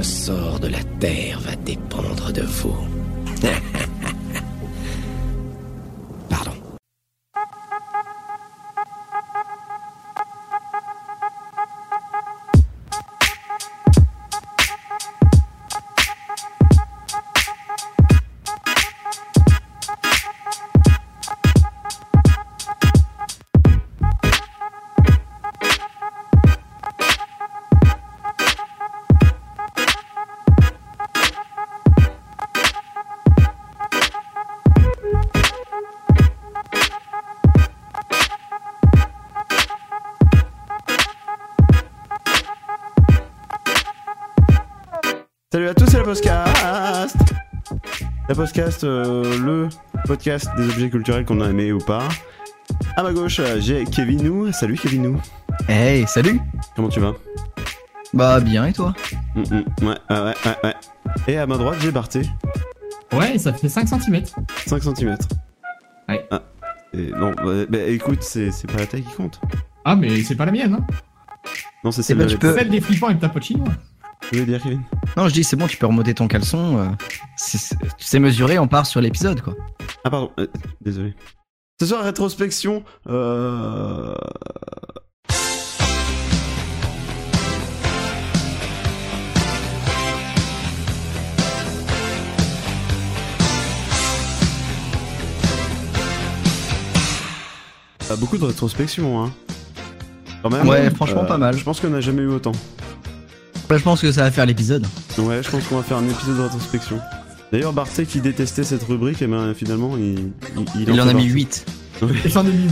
Le sort de la Terre va dépendre de vous. podcast, euh, le podcast des objets culturels qu'on a aimé ou pas. À ma gauche, euh, j'ai Kevinou. Salut Kevinou. Hey, salut Comment tu vas? Bah bien et toi? Mm, mm, Ouais, ouais, ouais, ouais, ouais. Et à ma droite, j'ai Barthé. Ouais, ça fait 5 cm. 5 cm. Ouais. Ah. Et non, bah, bah, écoute, c'est pas la taille qui compte. Ah, mais c'est pas la mienne, hein. Non, c'est Eh celle ben, peux- Celle des flippants et de ta pote chinois. Tu veux dire, Kevin Non, je dis c'est bon, tu peux remonter ton caleçon. euh, c'est- c'est- tu sais mesurer, on part sur l'épisode quoi. Ah, pardon, euh, désolé. Ce soir, rétrospection. Euh... Beaucoup de rétrospection, hein. Quand même. Ouais, franchement, pas mal. Je pense qu'on n'a jamais eu autant. Bah, je pense que ça va faire l'épisode. Ouais, je pense qu'on va faire un épisode de rétrospection. D'ailleurs, Barthé qui détestait cette rubrique, et ben finalement, il, il, Il en a mis partie. 8. Et j'en ai mis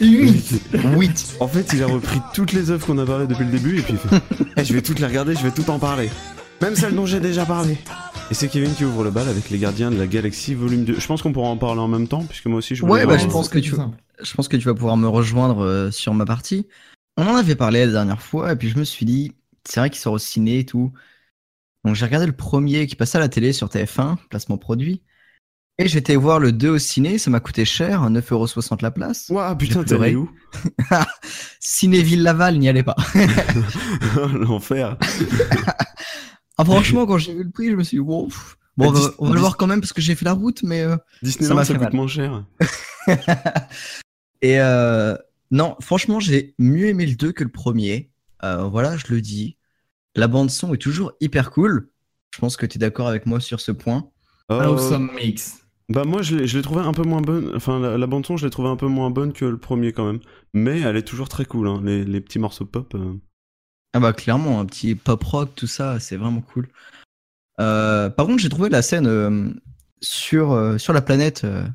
8. 8 8 En fait, il a repris toutes les œuvres qu'on a parlé depuis le début et puis il fait Eh, Je vais toutes les regarder, je vais tout en parler. Même celles dont j'ai déjà parlé. Et c'est Kevin qui ouvre le bal avec Les Gardiens de la Galaxie volume 2. Je pense qu'on pourra en parler en même temps, puisque moi aussi je voulais Ouais, bah, je pense que tu- Je pense que tu vas pouvoir me rejoindre euh, sur ma partie. On en avait parlé la dernière fois, et puis je me suis dit, c'est vrai qu'il sort au ciné et tout. Donc j'ai regardé le premier qui passait à la télé sur TF1, placement produit. Et j'étais voir le 2 au ciné, ça m'a coûté cher, 9,60€ la place. Ouah, putain, t'es allé où Cinéville Laval, n'y allez pas. L'enfer. Ah, franchement, quand j'ai vu le prix, je me suis dit, bon, pff, bon, on Bah, va, on va le voir quand même parce que j'ai fait la route, mais. euh, Disneyland, ça, coûte moins cher. Et euh, non, franchement, j'ai mieux aimé le 2 que le premier. Euh, voilà, je le dis. La bande-son est toujours hyper cool. Je pense que tu es d'accord avec moi sur ce point. Euh, Awesome mix. bah, moi, je l'ai je l'ai trouvé un peu moins bonne. Enfin, la, la bande-son, je l'ai trouvé un peu moins bonne que le premier quand même. Mais elle est toujours très cool, hein. les, les petits morceaux pop. euh. Ah bah clairement, un petit pop rock, tout ça, c'est vraiment cool. Euh, par contre, j'ai trouvé la scène euh, sur, euh, sur la planète, euh,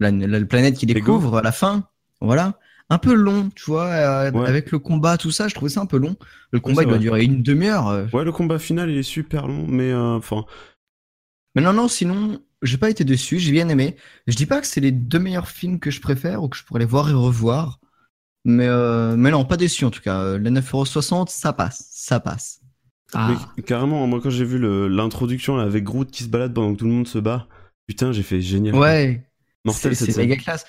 la, la planète qui découvre à la fin, voilà, un peu long, tu vois, euh, Ouais. avec le combat, tout ça, je trouvais ça un peu long. Le combat, il doit vrai. durer une demi-heure. euh. Ouais, le combat final, il est super long, mais euh, enfin. Mais non, non, sinon, j'ai pas été déçu, j'ai bien aimé. Je dis pas que c'est les deux meilleurs films que je préfère ou que je pourrais les voir et revoir. Mais, euh, mais non, pas déçu en tout cas. Les 9,60€, ça passe, ça passe. Ah. Mais carrément, moi quand j'ai vu l'introduction avec Groot qui se balade pendant que tout le monde se bat, putain, j'ai fait génial. Ouais, Mortel c'est méga classe.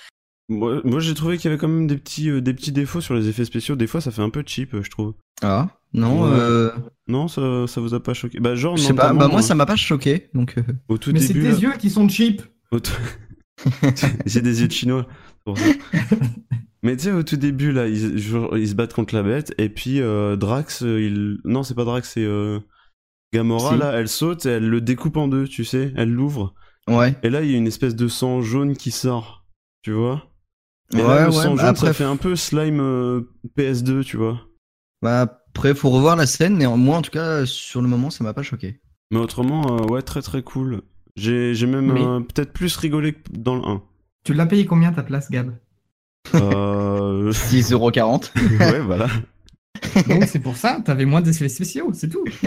Moi, moi, j'ai trouvé qu'il y avait quand même des petits, euh, des petits défauts sur les effets spéciaux. Des fois, ça fait un peu cheap, euh, je trouve. Ah, non, Ouais. euh, Non, ça, ça vous a pas choqué Bah, genre, je sais pas, notamment, bah moi ça m'a pas choqué, donc euh, au tout Mais c'est début. tes là- yeux qui sont cheap. au tout- j'ai des yeux de chinois. c'est pour ça. Mais tu sais, au tout début, là, ils, genre, ils se battent contre la bête, et puis euh, Drax, euh, il. Non, c'est pas Drax, c'est. euh, Gamora, Si. là, elle saute et elle le découpe en deux, tu sais, elle l'ouvre. ouais. Et là, il y a une espèce de sang jaune qui sort, tu vois Et Ouais, là, le ouais, sang bah jaune, après, ça fait un peu slime euh, PS2, tu vois. Bah après, faut revoir la scène, néanmoins, en tout cas, sur le moment, ça m'a pas choqué. Mais autrement, euh, ouais, très très cool. J'ai j'ai même Mais- euh, peut-être plus rigolé que dans le 1. Tu l'as payé combien ta place, Gab? Euh... 6,40€. ouais, voilà. Donc c'est pour ça, t'avais moins d'effets spéciaux, c'est tout.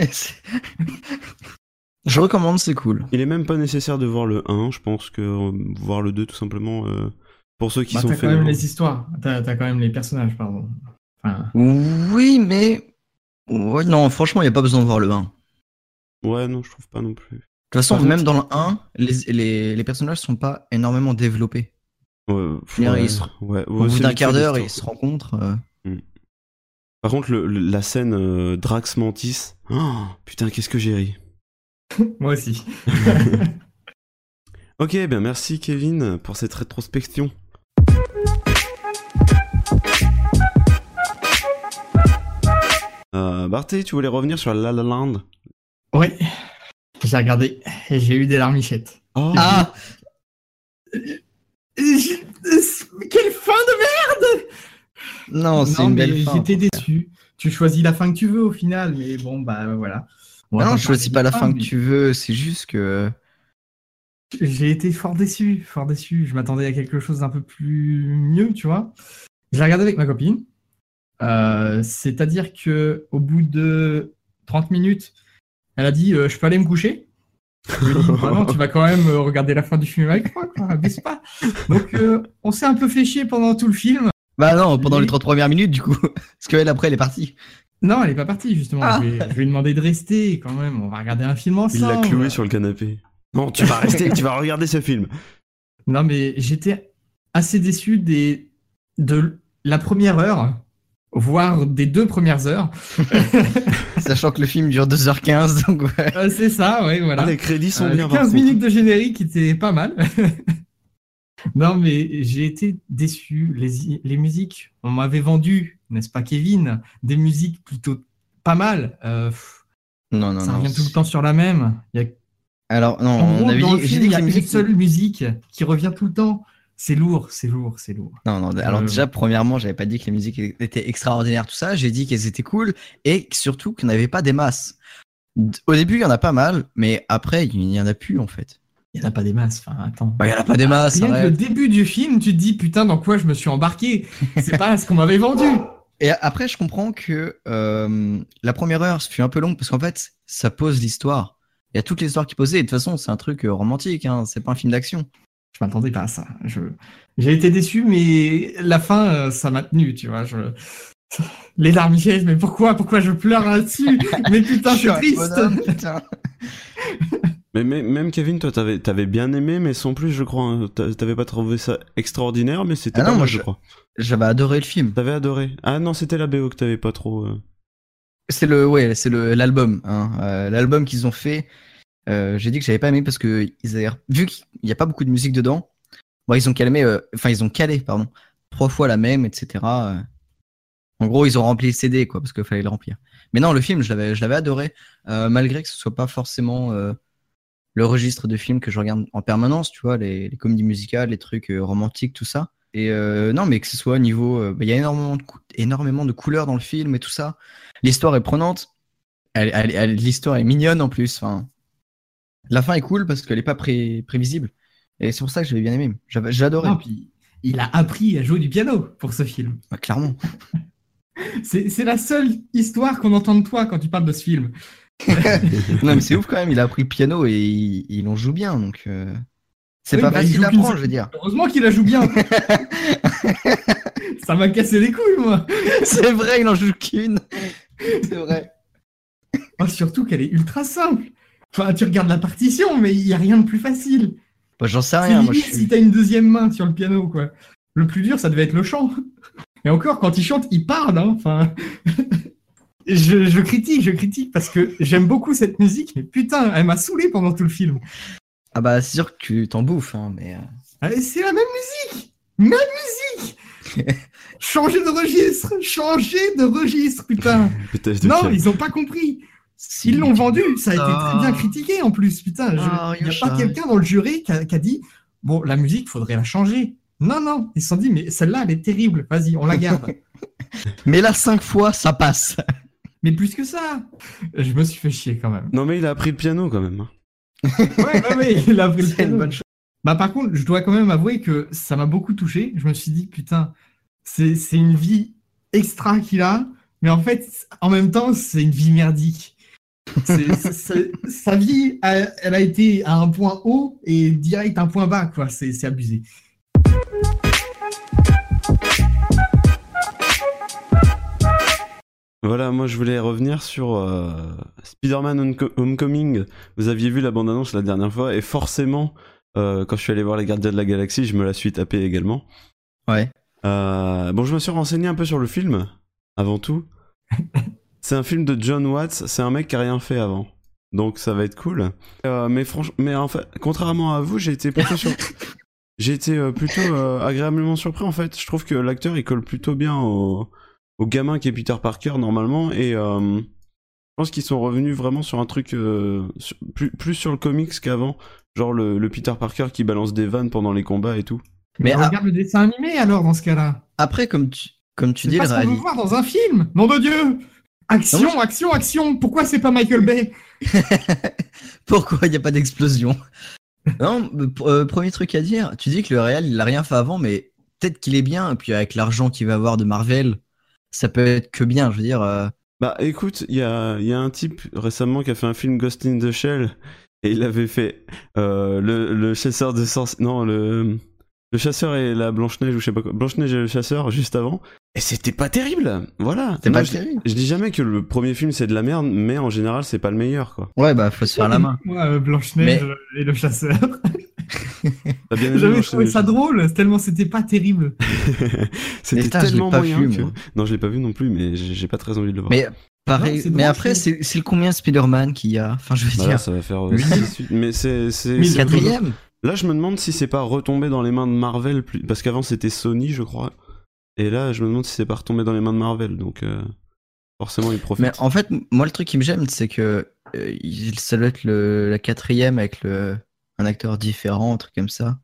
Je recommande, c'est cool. Il est même pas nécessaire de voir le 1, je pense que voir le 2 tout simplement euh, pour ceux qui Bah, sont t'as quand même les histoires, t'as t'as quand même les personnages, pardon. Enfin, Oui, mais. Ouais, non, franchement, il n'y a pas besoin de voir le 1. De Ouais, non, je trouve pas non plus. toute façon, Par contre- même dans le 1, les, les, les personnages sont pas énormément développés. Ouais, Je veux dire, ouais, ils se- ouais, Au bout d'un quart d'heure, ils se rencontrent. euh. Par contre, le- le- la scène euh, Drax Mantis, oh, putain, qu'est-ce que j'ai ri. Moi aussi. Ok, ben merci Kevin pour cette rétrospection. Euh, Barthé, tu voulais revenir sur La La Land? Oui. J'ai regardé et j'ai eu des larmichettes. Oh, Ah je- Quelle fin de merde Non, c'est une belle fin. J'étais déçu. Tu choisis la fin que tu veux au final, mais bon, bah voilà. On non, pas je choisis pas la fin que mais tu veux, c'est juste que. J'ai été fort déçu, fort déçu. Je m'attendais à quelque chose d'un peu plus mieux, tu vois. Je l'ai regardé avec ma copine. Euh, C'est-à-dire que au bout de 30 minutes, elle a dit euh, Je peux aller me coucher Je lui ai dit Bah non, tu vas quand même euh, regarder la fin du film avec moi, quoi, abuse pas? Donc euh, on s'est un peu fait chier pendant tout le film. Bah non, pendant les 30 premières minutes, du coup. Parce qu'elle, après, elle est partie. Non, elle est pas partie, justement. Ah. Je, lui ai, je lui ai demandé de rester quand même. On va regarder un film il ensemble. l'a cloué sur le canapé. Non, tu vas rester, tu vas regarder ce film. Non, mais j'étais assez déçu des... de la première heure, voire des deux premières heures. Sachant que le film dure 2h15, donc ouais. Euh, c'est ça, ouais, voilà. Ah, les crédits sont Euh, bien par 15 contre. minutes de générique était pas mal. non, mais j'ai été déçu. Les, les musiques, on m'avait vendu, n'est-ce pas, Kevin, des musiques plutôt pas mal. Euh, Non, non, ça non. revient tout le temps sur la même. Il y a Alors, non, En on gros, avait dit, j'ai film, dit il y a une seule musique qui revient tout le temps. C'est lourd, c'est lourd, c'est lourd. Non, non, alors Euh, déjà, premièrement, j'avais pas dit que les musiques étaient extraordinaires, tout ça. J'ai dit qu'elles étaient cool et surtout qu'il n'y avait pas des masses. Au début, il y en a pas mal, mais après, il y en a plus en fait. Il n'y en a pas des masses. Enfin, attends. Bah, il y en a pas des masses. Rien que le début du film, tu te dis putain, dans quoi je me suis embarqué? C'est pas ce qu'on m'avait vendu. Et après, je comprends que euh, la première heure fut un peu longue parce qu'en fait, ça pose l'histoire. Il y a toute l'histoire qui. Et de toute façon, c'est un truc euh, romantique, hein, c'est pas un film d'action. Je m'attendais pas à ça. Je... J'ai été déçu, mais la fin, euh, ça m'a tenu, tu vois. Je... Les larmichettes, mais pourquoi Pourquoi je pleure là-dessus? Mais putain, Je suis triste bonhomme, putain. Mais, mais- même Kevin, toi, t'avais avais bien aimé, mais sans plus, je crois. hein. T'a- T'avais pas trouvé ça extraordinaire, mais c'était Ah pas non, mal, moi, je je- crois. J'avais adoré le film. T'avais adoré. Ah non, c'était la BO que t'avais pas trop. euh. C'est le, ouais, c'est le l'album, hein, euh, l'album qu'ils ont fait. Euh, J'ai dit que j'avais pas aimé parce que ils avaient, vu qu'il y a pas beaucoup de musique dedans, bon, ils ont calmé, euh, ils ont calé, pardon, trois fois la même, etc. euh. En gros, ils ont rempli le CD, quoi, parce qu'il fallait le remplir. Mais non, le film, je l'avais, je l'avais adoré, malgré que ce soit pas forcément le registre de film que je regarde en permanence, tu vois, les, comédies musicales, les trucs romantiques, tout ça. Et non, mais que ce soit au niveau, bah, il y a énormément de, énormément de couleurs dans le film et tout ça. L'histoire est prenante. L'histoire est mignonne en plus. Enfin, la fin est cool parce qu'elle est pas pré- prévisible. Et c'est pour ça que j'avais bien aimé. Adoré. Non, puis il a appris à jouer du piano pour ce film. Bah, clairement. C'est la seule histoire qu'on entend de toi quand tu parles de ce film. non, mais c'est ouf quand même. Il a appris le piano et il, il en joue bien. Donc, euh, c'est Oui, pas bah, il facile d'apprendre, seule- je veux dire. Heureusement qu'il la joue bien. Ça m'a cassé les couilles, moi. c'est vrai, il en joue qu'une. C'est vrai. Oh, surtout qu'elle est ultra simple. Enfin, tu regardes la partition, mais il n'y a rien de plus facile. Bah, J'en sais rien. Moi, je suis- si t'as une deuxième main sur le piano, quoi. Le plus dur, ça devait être le chant. Et encore, quand il chante, il parle, hein. Enfin, je, je critique, je critique parce que j'aime beaucoup cette musique, mais putain, elle m'a saoulé pendant tout le film. Ah bah, c'est sûr que tu t'en bouffes, hein, mais. euh, Allez, C'est la même musique, même musique. Changer de registre, changer de registre, putain. De Non, ils ont pas compris. Ils l'ont vendu, ça a été très bien critiqué en plus, putain. je- Ah, Il n'y a Yosha. pas quelqu'un dans le jury qui a, qui a dit Bon, la musique, faudrait la changer. Non, non, ils se sont dit Mais celle-là, elle est terrible, vas-y, on la garde. Mais là, cinq fois, ça passe. mais plus que ça, je me suis fait chier quand même. Non, mais il a appris le piano quand même. hein. Ouais, ouais, ouais, il a pris le C'est une piano. bonne chose. Bah, par contre, je dois quand même avouer que ça m'a beaucoup touché. Je me suis dit Putain, c'est c'est une vie extra qu'il a, mais en fait, en même temps, c'est une vie merdique. C'est- c'est- c'est- sa vie, elle, elle a été à un point haut et direct un point bas, quoi. C'est c'est abusé. Voilà, moi je voulais revenir sur euh, Spider-Man Homec- Homecoming. Vous aviez vu la bande-annonce la dernière fois, et forcément, euh, quand je suis allé voir Les Gardiens de la Galaxie, je me la suis tapé également. Ouais. Euh, bon, je me suis renseigné un peu sur le film, avant tout. c'est un film de John Watts, c'est un mec qui a rien fait avant. Donc ça va être cool. Euh, mais franchement, mais en fait, contrairement à vous, j'ai été plutôt sur... j'ai été euh, plutôt euh, agréablement surpris en fait. Je trouve que l'acteur il colle plutôt bien au, au gamin qui est Peter Parker normalement et euh, je pense qu'ils sont revenus vraiment sur un truc euh, sur- plus, plus sur le comics qu'avant. Genre le, le Peter Parker qui balance des vannes pendant les combats et tout. Mais Mais regarde le dessin animé alors dans ce cas-là. Après, comme tu, comme tu C'est dis, pas le ce qu'on veut réalis- voir dans un film. Nom de Dieu. Action, Non, action, action. Pourquoi c'est pas Michael Bay Pourquoi il n'y a pas d'explosion Non, euh, pr- premier truc à dire, tu dis que le Real, il a rien fait avant, mais peut-être qu'il est bien, et puis avec l'argent qu'il va avoir de Marvel, ça peut être que bien, je veux dire. euh, Bah écoute, il y a, il y a un type récemment qui a fait un film Ghost in the Shell et il avait fait euh, le, le chasseur de sorciers. Non, le, le chasseur et la Blanche-Neige ou je sais pas quoi. Blanche-Neige et le chasseur juste avant. Et c'était pas terrible Voilà Moi, pas je, terrible. je dis jamais que le premier film c'est de la merde, mais en général c'est pas le meilleur quoi. Ouais, bah, faut se faire la main. Moi, euh, Blanche-Neige et le chasseur. J'avais trouvé ça drôle, tellement c'était pas terrible. C'était tellement pas moyen vu, que... moi. Non, je l'ai pas vu non plus, mais j'ai pas très envie de le voir. Mais pareil, Non, mais après, c'est le combien Spider-Man qu'il y a? Enfin, je veux Bah là, dire, ça va faire euh. Mais c'est... c'est- Mais c'est- quatrième Là, je me demande si c'est pas retombé dans les mains de Marvel, parce qu'avant c'était Sony, je crois. Et là, je me demande si c'est pas retombé dans les mains de Marvel, donc euh, forcément ils profitent. Mais en fait, moi, le truc qui me gêne, c'est que euh, ça doit être la quatrième avec un acteur différent, un truc comme ça.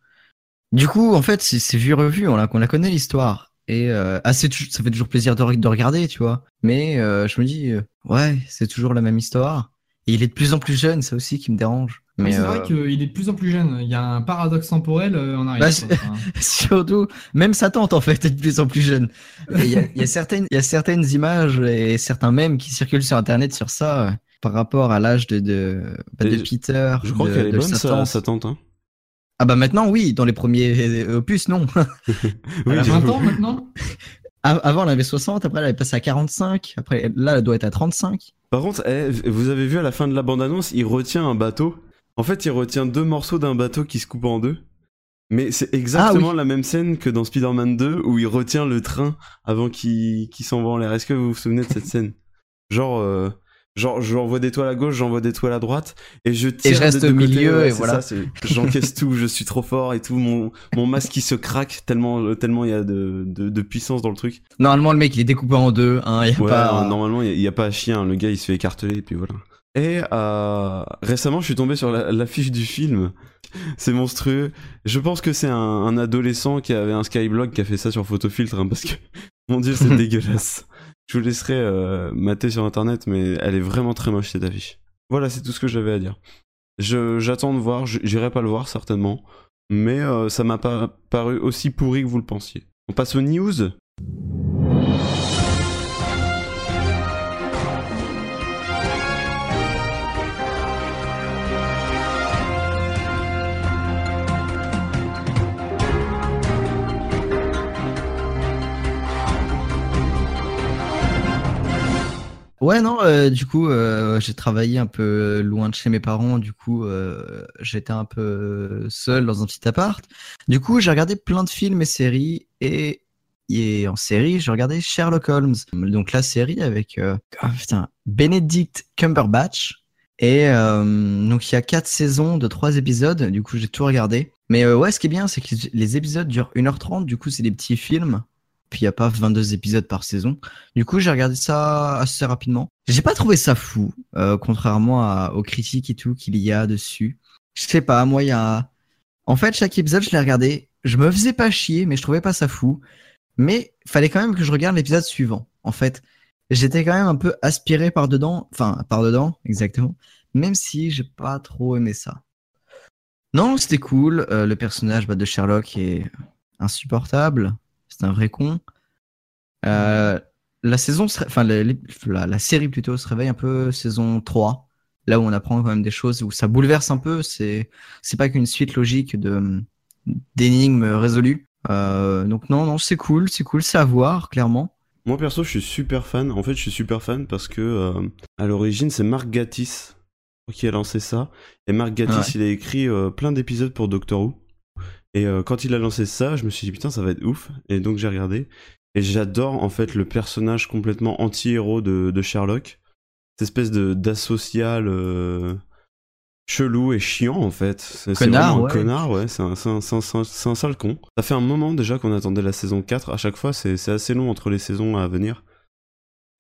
Du coup, en fait, c'est vu revu, on la, on la connaît l'histoire. Et euh, ah, ça fait toujours plaisir de, re- de regarder, tu vois. Mais je me dis, ouais, c'est toujours la même histoire. Et il est de plus en plus jeune, ça aussi qui me dérange. Mais c'est euh, vrai qu'il est de plus en plus jeune. Il y a un paradoxe temporel euh, en arrière. Bah, surtout, même sa tante, en fait, est de plus en plus jeune. Il y, a- il y a certaines, il y a certaines images et certains mèmes qui circulent sur Internet sur ça, euh, par rapport à l'âge de, de, bah, de Peter. je crois qu'elle est de bonne, sa sa, tante. sa tante. Hein. Ah bah maintenant, oui, dans les premiers opus, non. Oui, elle a 20 j'avoue. ans maintenant? Avant, elle avait 60, après, elle avait passé à 45, après, là, elle doit être à 35. Par contre, eh, vous avez vu à la fin de la bande-annonce, il retient un bateau. En fait, il retient deux morceaux d'un bateau qui se coupe en deux. Mais c'est exactement Ah la même scène que dans Spider-Man 2 où il retient le train avant qu'il qu'il s'envoie en l'air. Est-ce que vous vous souvenez de cette scène? Genre, euh, genre, j'envoie des toiles à gauche, j'envoie des toiles à droite, et je tire je reste au milieu, Ouais, et voilà. J'encaisse tout, je suis trop fort et tout. Mon, mon masque qui se craque tellement, tellement il y a de, de, de puissance dans le truc. Normalement, le mec, il est découpé en deux, hein, il y a Ouais, pas... euh, normalement, il n'y a, pas à chien. Le gars, il se fait écarteler, et puis voilà. Et euh, récemment, je suis tombé sur la- l'affiche du film. C'est monstrueux. Je pense que c'est un, un adolescent qui avait un Skyblog qui a fait ça sur Photofiltre, hein, parce que, mon dieu, c'est dégueulasse. Je vous laisserai euh, mater sur internet, mais elle est vraiment très moche cette affiche. Voilà, c'est tout ce que j'avais à dire. J'attends de voir, j'irai pas le voir certainement, mais euh, ça m'a pas paru aussi pourri que vous le pensiez. On passe aux news? Ouais, non, euh, du coup, euh, j'ai travaillé un peu loin de chez mes parents, du coup, euh, j'étais un peu seul dans un petit appart. Du coup, j'ai regardé plein de films et séries, et, et en série, j'ai regardé Sherlock Holmes, donc la série avec, ah, Benedict Cumberbatch. Et donc, il y a quatre saisons de trois épisodes, du coup, j'ai tout regardé. Mais ouais, ce qui est bien, c'est que les épisodes durent 1h30, du coup, c'est des petits films. Puis il n'y a pas 22 épisodes par saison. Du coup, j'ai regardé ça assez rapidement. J'ai pas trouvé ça fou, euh, contrairement aux critiques et tout qu'il y a dessus. Je sais pas, moi, il y a. En fait, chaque épisode, je l'ai regardé. Je me faisais pas chier, mais je trouvais pas ça fou. Mais fallait quand même que je regarde l'épisode suivant. En fait, j'étais quand même un peu aspiré par dedans. Enfin, par dedans, exactement. Même si j'ai pas trop aimé ça. Non, c'était cool. Euh, le personnage bah, de Sherlock est insupportable. C'est un vrai con. Euh, la saison, se enfin la, la- la série plutôt se réveille un peu saison 3, là où on apprend quand même des choses, où ça bouleverse un peu. C'est c'est pas qu'une suite logique de d'énigmes résolues. Euh, donc non, non, c'est cool, c'est cool, c'est à voir clairement. Moi perso, je suis super fan. En fait, je suis super fan parce que euh, à l'origine, c'est Mark Gatiss qui a lancé ça. Et Mark Gatiss, il a écrit euh, plein d'épisodes pour Doctor Who. Et euh, quand il a lancé ça, je me suis dit putain, ça va être ouf. Et donc j'ai regardé. Et j'adore en fait le personnage complètement anti-héros de, de Sherlock. Cette espèce de d'asocial euh, chelou et chiant en fait. C'est vraiment un ouais. connard, ouais. C'est un, un- un- un- sale con. Ça fait un moment déjà qu'on attendait la saison 4. À chaque fois, c'est c'est assez long entre les saisons à venir.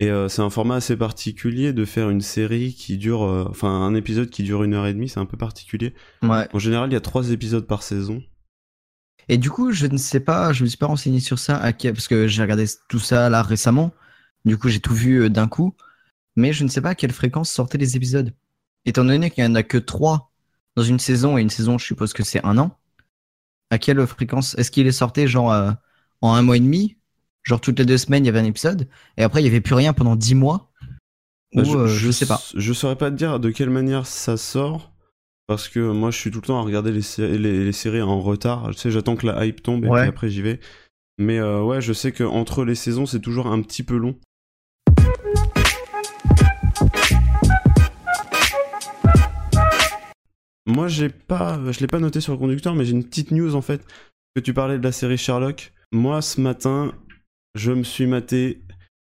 Et euh, c'est un format assez particulier de faire une série qui dure, euh, enfin un épisode qui dure une heure et demie, c'est un peu particulier. Ouais. En général, il y a trois épisodes par saison. Et du coup, je ne sais pas, je me suis pas renseigné sur ça, à quel- parce que j'ai regardé tout ça là récemment. Du coup, j'ai tout vu euh, d'un coup. Mais je ne sais pas à quelle fréquence sortaient les épisodes. Étant donné qu'il n'y en a que trois dans une saison, et une saison, je suppose que c'est un an. À quelle fréquence Est-ce qu'il est sorti genre euh, en un mois et demi? Genre toutes les deux semaines, il y avait un épisode, et après, il n'y avait plus rien pendant dix mois? Ou Bah, euh, je, sais pas. Je saurais pas te dire de quelle manière ça sort. Parce que moi, je suis tout le temps à regarder les, sé- les, les séries en retard. Tu sais, j'attends que la hype tombe et Ouais. puis après j'y vais. Mais euh, ouais, je sais que entre les saisons, c'est toujours un petit peu long. Moi, j'ai pas, je l'ai pas noté sur le conducteur, mais j'ai une petite news en fait. Que tu parlais de la série Sherlock. Moi, ce matin, je me suis maté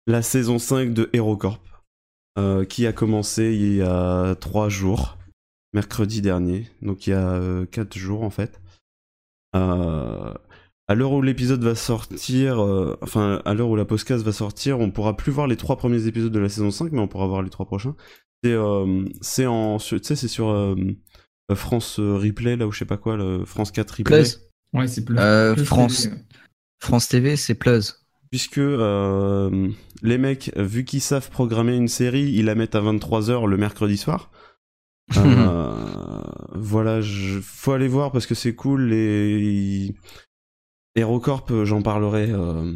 la saison 5 de HeroCorp, euh, qui a commencé il y a 3 jours, mercredi dernier, donc il y a 4 jours en fait. Euh, à l'heure où l'épisode va sortir, euh, enfin à l'heure où la podcast va sortir, on pourra plus voir les trois premiers épisodes de la saison 5, mais on pourra voir les trois prochains. C'est euh, c'est en, tu sais, c'est sur euh, France euh, Replay là ou je sais pas quoi, le France 4 Replay. Plus. Ouais, c'est plus. Euh, plus France. ouais. France TV, c'est Plus. Puisque euh, les mecs, vu qu'ils savent programmer une série, ils la mettent à 23h le mercredi soir. Euh, voilà, je, faut aller voir parce que c'est cool. Et HeroCorp, euh, j'en parlerai. euh,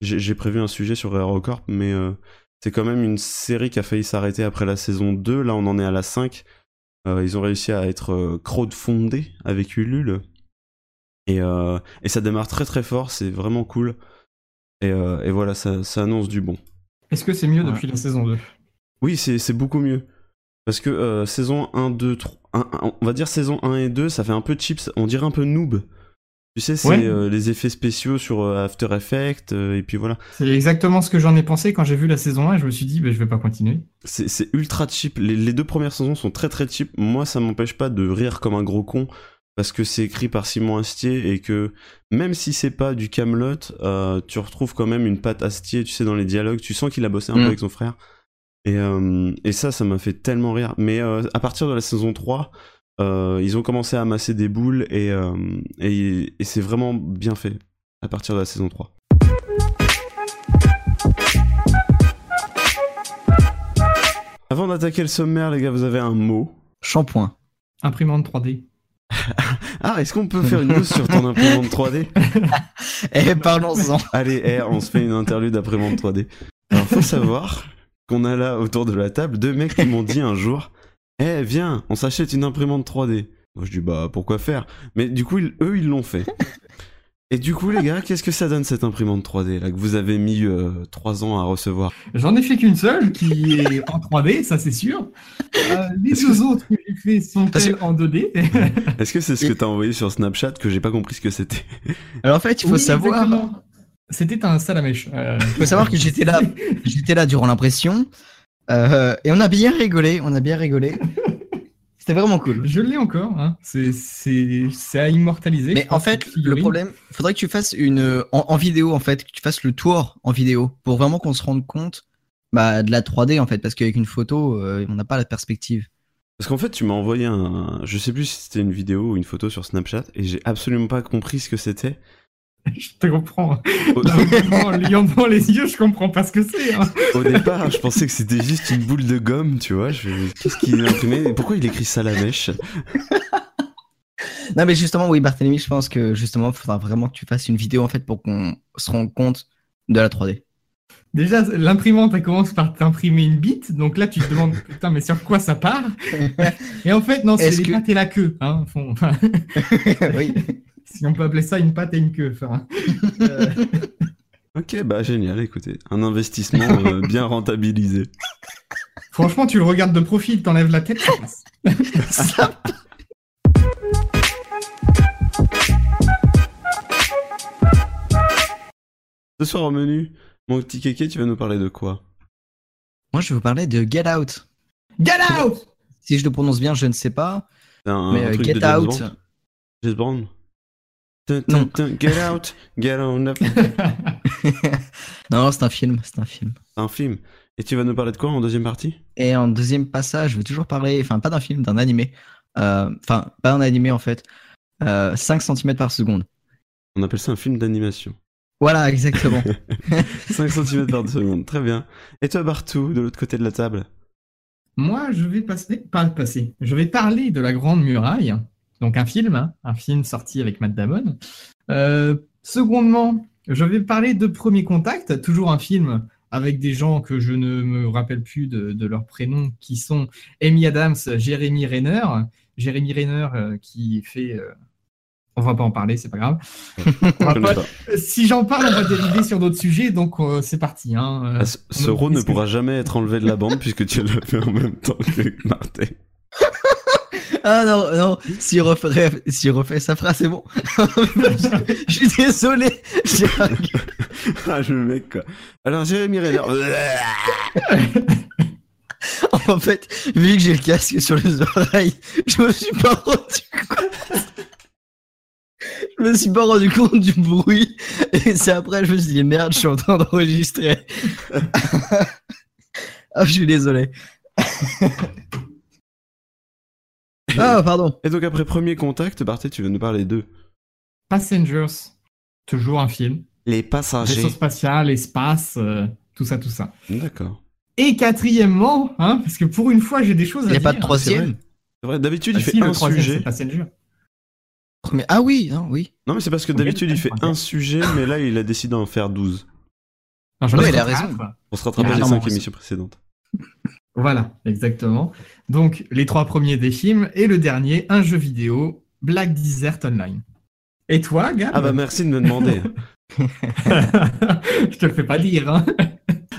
J'ai prévu un sujet sur HeroCorp, mais euh, c'est quand même une série qui a failli s'arrêter après la saison 2. Là, on en est à la 5. Euh, ils ont réussi à être crowdfundés avec Ulule. Et, euh, et ça démarre très très fort, c'est vraiment cool. Et, euh, et voilà, ça, ça annonce du bon. Est-ce que c'est mieux Ouais. depuis la saison 2 Oui, c'est c'est beaucoup mieux. Parce que euh, saison 1, 2, 3, un- un- on va dire saison 1 et 2, ça fait un peu cheap, on dirait un peu noob. Tu sais, c'est Ouais. euh, les effets spéciaux sur euh, After Effects, et puis voilà. C'est exactement ce que j'en ai pensé quand j'ai vu la saison 1 et je me suis dit, bah, je vais pas continuer. C'est ultra cheap. Les, les deux premières saisons sont très très cheap. Moi, ça m'empêche pas de rire comme un gros con parce que c'est écrit par Simon Astier et que même si c'est pas du Camelot, tu retrouves quand même une patte Astier, tu sais, dans les dialogues. Tu sens qu'il a bossé un Mm. peu avec son frère. Et, euh, et ça, ça m'a fait tellement rire. Mais euh, à partir de la saison 3, euh, ils ont commencé à amasser des boules et, euh, et, et c'est vraiment bien fait à partir de la saison 3. Avant d'attaquer le sommaire, les gars, vous avez un mot Shampoing. Imprimante 3D. Ah, est-ce qu'on peut faire une news sur ton imprimante 3D Eh, parlons-en. Allez, eh, on se fait une interlude d'imprimante 3D. Alors, faut savoir qu'on a là autour de la table deux mecs qui m'ont dit un jour Eh, viens, on s'achète une imprimante 3D. Moi, je dis Bah, pourquoi faire? Mais du coup, ils- eux, ils l'ont fait. Et du coup, les gars, qu'est-ce que ça donne cette imprimante 3D là que vous avez mis euh, trois ans à recevoir? J'en ai fait qu'une seule qui est en 3D, ça c'est sûr. Euh, les deux autres que j'ai fait sont en 2D. Est-ce que c'est ce que t'as envoyé sur Snapchat que j'ai pas compris ce que c'était? Alors en fait, il faut Oui, savoir, exactement. C'était un salamèche. Euh, faut savoir que j'étais là, j'étais là durant l'impression, euh, et on a bien rigolé, on a bien rigolé. C'était vraiment cool. Je l'ai encore. Hein. C'est c'est c'est à immortaliser. Mais en fait, le problème, faudrait que tu fasses une en, en vidéo en fait, que tu fasses le tour en vidéo pour vraiment qu'on se rende compte bah, de la 3D en fait, parce qu'avec une photo, euh, on n'a pas la perspective. Parce qu'en fait, tu m'as envoyé un. Je sais plus si c'était une vidéo ou une photo sur Snapchat et j'ai absolument pas compris ce que c'était. Je te comprends. Au, en les yeux, je comprends pas ce que c'est. hein. au départ, je pensais que c'était juste une boule de gomme, tu vois. Je... Qu'est-ce qu'il a imprimé? Pourquoi il écrit ça à la mèche? Non mais justement, oui, Barthélemy, je pense que justement, il faudra vraiment que tu fasses une vidéo en fait pour qu'on se rende compte de la 3D. Déjà, l'imprimante, elle commence par t'imprimer une bite. Donc là, tu te demandes, putain, mais sur quoi ça part? Et en fait, non, c'est les que- pattes et la queue. Hein, font- oui. Si on peut appeler ça une patte et une queue. enfin. Euh, Ok, bah génial, écoutez. Un investissement euh, bien rentabilisé. franchement, tu le regardes de profil, t'enlèves la tête, ça passe. Ça- Ce soir au menu, mon petit kéké, tu vas nous parler de quoi? Moi, je vais vous parler de Get Out. Get out Si je le prononce bien, je ne sais pas. Un, mais un euh, truc Get de Out. James tin, Non. Get out, get on up. non, c'est un film, c'est un film. C'est un film. Et tu vas nous parler de quoi en deuxième partie? Et en deuxième passage, je vais toujours parler, enfin pas d'un film, d'un animé. Euh, Enfin, pas un animé en fait. Euh, 5 cm par seconde. On appelle ça un film d'animation. Voilà, exactement. 5 cm par seconde, très bien. Et toi, Bartou, de l'autre côté de la table? Moi, je vais passer, pas passer. Je vais parler de la Grande Muraille, donc un film, hein, un film sorti avec Matt Damon. Euh, secondement, je vais parler de Premier Contact, toujours un film avec des gens que je ne me rappelle plus de, de leurs prénoms, qui sont Amy Adams, Jérémy Renner. Jérémy Renner euh, qui fait. euh, On va pas en parler, c'est pas grave. Pas-. Si j'en parle, on va dériver sur d'autres sujets, donc euh, c'est parti. Hein. Euh, Ah, ce rôle ne pourra jamais être enlevé de la bande puisque tu l'as fait en même temps que Martin. Ah non, non, s'il refait, refait sa phrase, c'est bon. je suis désolé. Ah, le mec, quoi. Alors, Jérémy Renner. en fait, vu que j'ai le casque sur les oreilles, je me suis pas rendu compte. Je me suis pas rendu compte du bruit. Et c'est après, je me suis dit, merde, je suis en train d'enregistrer. ah, je suis désolé. Ah, pardon. Et donc, après premier contact, Barthé, tu vas nous parler d'eux. Passengers, toujours un film. Les Vaisseau passagers. spatial, espace, euh, tout ça, tout ça. D'accord. Et quatrièmement, hein, parce que pour une fois, j'ai des choses Il à n'y a dire. pas de troisième C'est vrai, d'habitude, Ah il fait le un troisième, sujet. c'est Passenger. Mais- Ah oui, non, oui. Non, mais c'est parce que d'habitude, il fait un sujet, mais là, il a décidé d'en faire 12. Non, Ouais, il a raison. Pour se rattraper Ah, les non, 5 mais- émissions précédentes. Voilà, exactement. Donc, les trois premiers des films et le dernier, un jeu vidéo, Black Desert Online. Et toi, Gab Ah bah merci de me demander. Je te le fais pas dire. Hein.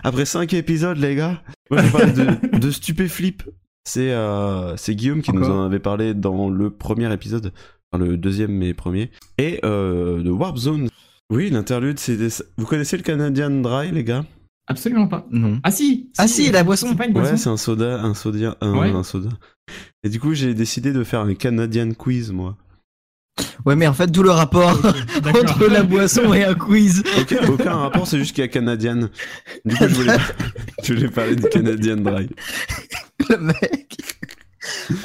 Après 5 épisodes, les gars, moi je vais parler de, de Stupéflip. C'est euh, c'est Guillaume qui nous en avait parlé dans le premier épisode, enfin le deuxième mais premier, et euh, de Warp Zone. Oui, l'interlude, c'est des... Vous connaissez le Canadian Dry, les gars? Absolument pas. Non. Ah si Ah si, la boisson. C'est pas une boisson Ouais, c'est un soda, un soda, un, Ouais. un soda. Et du coup, j'ai décidé de faire un Canadian quiz, moi. Ouais, mais en fait, d'où le rapport entre la boisson et un quiz Aucun, aucun rapport, c'est juste qu'il y a Canadian. Du coup, je voulais, je voulais parler du Canadian Dry. Le mec.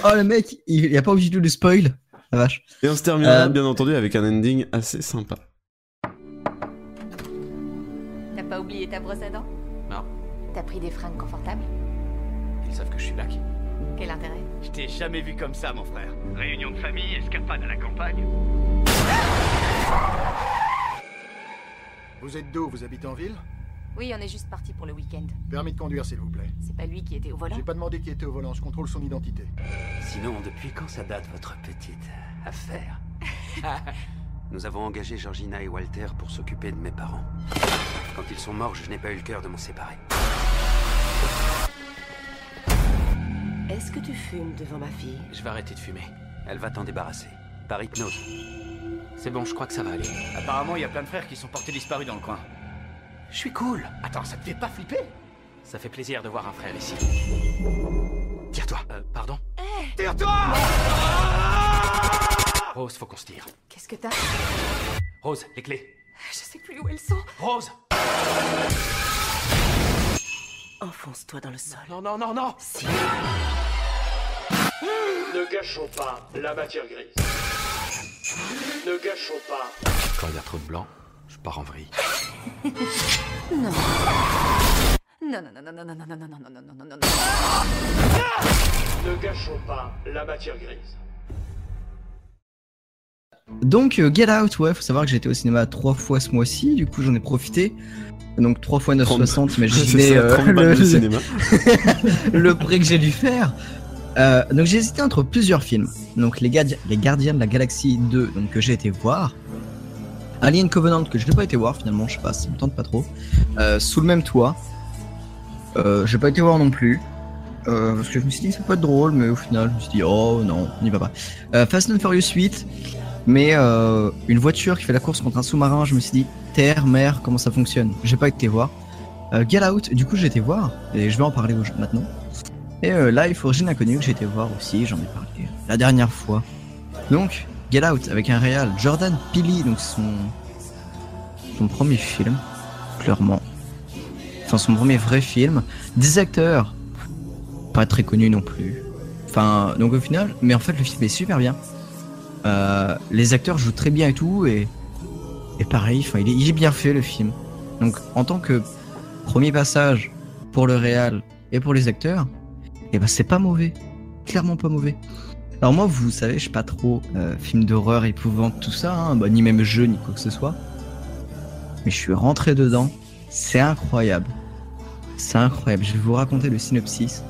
Oh, le mec, il il a pas obligé de le spoil. La vache. Et on se terminera, Euh, bien entendu, avec un ending assez sympa. Oublié ta brosse à dents Non. T'as pris des fringues confortables Ils savent que je suis black. Quel intérêt Je t'ai jamais vu comme ça, mon frère. Réunion de famille, escapade à la campagne. Vous êtes d'où Vous habitez en ville Oui, on est juste parti pour le week-end. Permis de conduire, s'il vous plaît. C'est pas lui qui était au volant J'ai pas demandé qui était au volant, je contrôle son identité. Sinon, depuis quand ça date votre petite affaire Nous avons engagé Georgina et Walter pour s'occuper de mes parents. Quand ils sont morts, je n'ai pas eu le cœur de m'en séparer. Est-ce que tu fumes devant ma fille? Je vais arrêter de fumer. Elle va t'en débarrasser. Par hypnose. C'est bon, je crois que ça va aller. Apparemment, il y a plein de frères qui sont portés disparus dans le coin. Je suis cool. Attends, ça te fait pas flipper? Ça fait plaisir de voir un frère ici. Tire-toi. Euh, pardon? Tire-toi Rose, faut qu'on se tire. Qu'est-ce que t'as Rose, les clés. Je sais plus où elles sont. Rose Enfonce-toi dans le sol. Non, non, non, non Si. Ne gâchons pas la matière grise. Ne gâchons pas. Quand il y a trop de blanc, je pars en vrille. Non. Non, non, non, non, non, non, non, non, non, non, non, non, non, non, non. Ne gâchons pas la matière grise. Donc, euh, Get Out, ouais, faut savoir que j'étais au cinéma trois fois ce mois-ci, du coup j'en ai profité. Donc 3 fois 960, C'est imaginez ça, euh, 30 balles le, prix que j'ai dû faire. Euh, donc j'ai hésité entre plusieurs films. Donc les, Gardi- les Gardiens de la Galaxie 2, donc que j'ai été voir. Alien Covenant que je n'ai pas été voir finalement, je sais pas, ça me tente pas trop. Euh, sous le même toit. Euh, j'ai pas été voir non plus. Euh, parce que je me suis dit que ça peut être drôle, mais au final je me suis dit oh non, on n'y va pas. Fast and Furious 8. Mais euh, une voiture qui fait la course contre un sous-marin, je me suis dit, terre, mer, comment ça fonctionne? J'ai pas été voir. Euh, Get Out, du coup j'ai été voir, et je vais en parler maintenant. Et euh, Life Origine Inconnue que j'ai été voir aussi, j'en ai parlé la dernière fois. Donc, Get Out avec un réal, Jordan Peele, donc son, son premier film, clairement. Enfin, son premier vrai film. Des acteurs, pas très connus non plus. Enfin, donc au final, mais en fait le film est super bien. Euh, les acteurs jouent très bien et tout, et, et pareil, il est, il est bien fait le film. Donc en tant que premier passage pour le réal et pour les acteurs, et ben c'est pas mauvais, clairement pas mauvais. Alors moi, vous savez, je suis pas trop euh, film d'horreur, épouvante, tout ça, hein, bah, ni même jeu, ni quoi que ce soit. Mais je suis rentré dedans, c'est incroyable. C'est incroyable, je vais vous raconter le synopsis.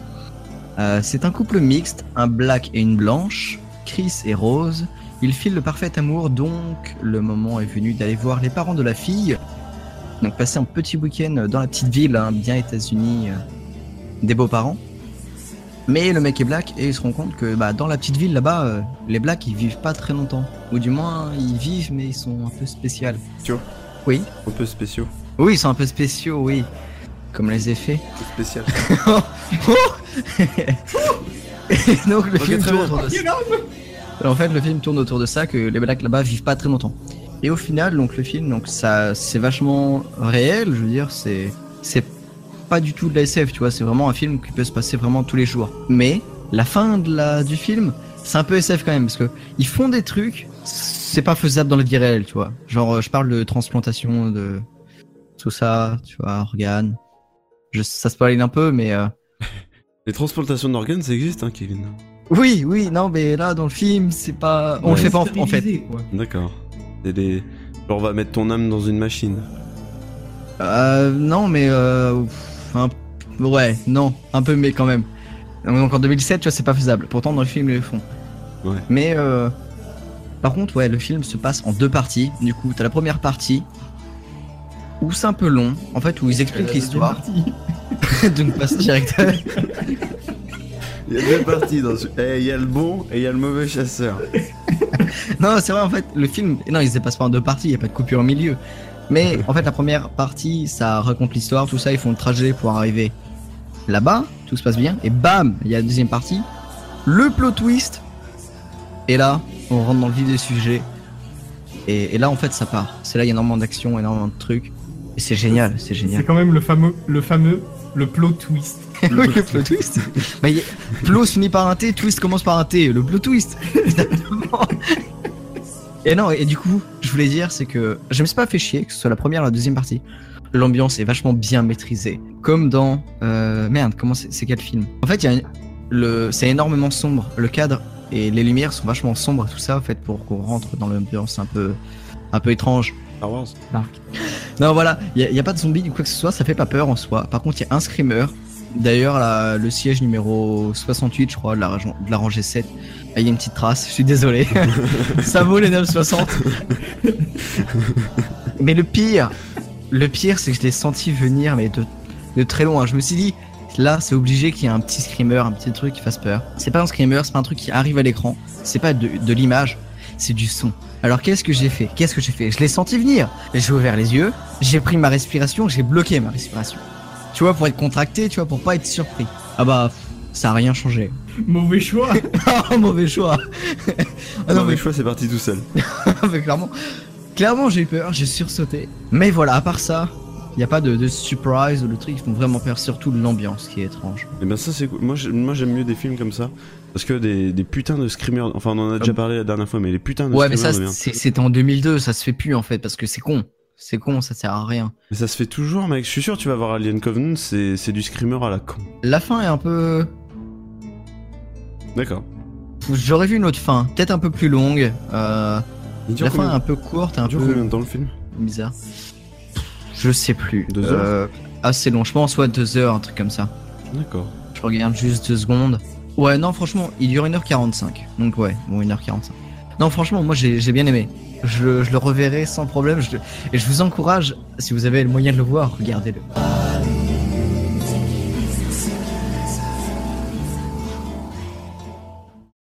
Euh, c'est un couple mixte, un black et une blanche, Chris et Rose. Ils filent le parfait amour, donc le moment est venu d'aller voir les parents de la fille. Donc passer un petit week-end dans la petite ville, hein, bien États-Unis, euh, des beaux-parents. Mais le mec est black et il se rend compte que bah, dans la petite ville là-bas, euh, les blacks ils vivent pas très longtemps. Ou du moins ils vivent mais ils sont un peu spéciaux. Tu vois Oui. Un peu spéciaux. Oui, ils sont un peu spéciaux, oui. Comme les effets. Spécial. Et donc le film tourne autour de ça. En fait, le film tourne autour de ça, que les blacks là-bas vivent pas très longtemps. Et au final, donc le film, donc ça, c'est vachement réel. Je veux dire, c'est, c'est pas du tout de la SF, tu vois. C'est vraiment un film qui peut se passer vraiment tous les jours. Mais la fin de la du film, c'est un peu SF quand même, parce que ils font des trucs, c'est pas faisable dans la vie réelle, tu vois. Genre, je parle de transplantation, de tout ça, tu vois, organes. Je, ça se spoil un peu, mais. euh, Les transplantations d'organes, ça existe, hein, Kevin Oui, oui, non, mais là dans le film, c'est pas. On Ouais. le fait pas en, en fait. D'accord. C'est des... Genre, on va mettre ton âme dans une machine. Euh, non, mais euh, un- ouais, non, un peu, mais quand même. Donc en 2007, tu vois, c'est pas faisable. Pourtant, dans le film, ils le font. Ouais. Mais euh, par contre, ouais, le film se passe en deux parties. Du coup, t'as la première partie où c'est un peu long, en fait, où ils expliquent l'histoire. Donc passe direct. Il y a deux parties dans ce... Eh, il y a le bon et il y a le mauvais chasseur. non, c'est vrai, en fait, le film, non, il se passe pas en deux parties, il y a pas de coupure au milieu. Mais en fait, la première partie, ça raconte l'histoire, tout ça, ils font le trajet pour arriver là-bas, tout se passe bien, et bam, il y a la deuxième partie, le plot twist, et là, on rentre dans le vif du sujet, et, et là, en fait, ça part. C'est là, il y a énormément d'action, énormément de trucs, c'est génial, c'est C'est génial. quand même le fameux, le fameux, le plot twist. oui, le plot twist. Bah, a- plot se finit par un T, twist commence par un T, le plot twist. Évidemment. et non, et du coup, je voulais dire, c'est que je me suis pas fait chier, que ce soit la première ou la deuxième partie. L'ambiance est vachement bien maîtrisée. Comme dans. Euh, merde, comment c'est c'est quel film? En fait, il y a une- le, c'est énormément sombre. Le cadre et les lumières sont vachement sombres, tout ça, en fait, pour qu'on rentre dans l'ambiance un peu, un peu étrange. Star Wars. Non, voilà, il n'y a, pas de zombies ni quoi que ce soit, ça fait pas peur en soi. Par contre, il y a un screamer. D'ailleurs, le siège numéro 68, je crois, de la, de la rangée 7, il y a une petite trace, je suis désolé. ça vaut les 960. mais le pire, le pire, c'est que je l'ai senti venir, mais de, de très loin. Je me suis dit, là, c'est obligé qu'il y ait un petit screamer, un petit truc qui fasse peur. C'est pas un screamer, c'est pas un truc qui arrive à l'écran, c'est pas de, de l'image, c'est du son. Alors qu'est-ce que j'ai fait? Qu'est-ce que j'ai fait? Je l'ai senti venir. J'ai ouvert les yeux, j'ai pris ma respiration, j'ai bloqué ma respiration. Tu vois, pour être contracté, tu vois, pour pas être surpris. Ah bah, ça a rien changé. Mauvais choix. Ah, mauvais choix. ah non, Mauvais mais, choix, c'est parti tout seul. mais clairement, clairement, j'ai eu peur, j'ai sursauté. Mais voilà, à part ça, il y a pas de, de surprise ou de trucs qui font vraiment peur, surtout l'ambiance qui est étrange. Et ben ça c'est cool. Moi, j'aime mieux des films comme ça parce que des, des putains de screamers. Enfin on en a déjà parlé la dernière fois mais les putains de Ouais, mais ça, screamers. de merde. c'est- c'était en 2002, ça se fait plus en fait, parce que c'est con. C'est con, ça sert à rien. Mais ça se fait toujours mec. Je suis sûr tu vas voir Alien Covenant c'est du screamer à la con. La fin est un peu. D'accord. J'aurais vu une autre fin, peut-être un peu plus longue. Euh, la fin est un peu courte, un dure peu combien de temps le film? bizarre. Je sais plus. Deux heures Euh, Assez long, je pense, soit deux heures, un truc comme ça. D'accord. Je regarde juste deux secondes. Ouais, non, franchement, il dure 1h45. Donc, ouais, bon, 1h45. Non, franchement, moi j'ai j'ai bien aimé. Je, je le reverrai sans problème. Je- et je vous encourage, si vous avez le moyen de le voir, regardez-le.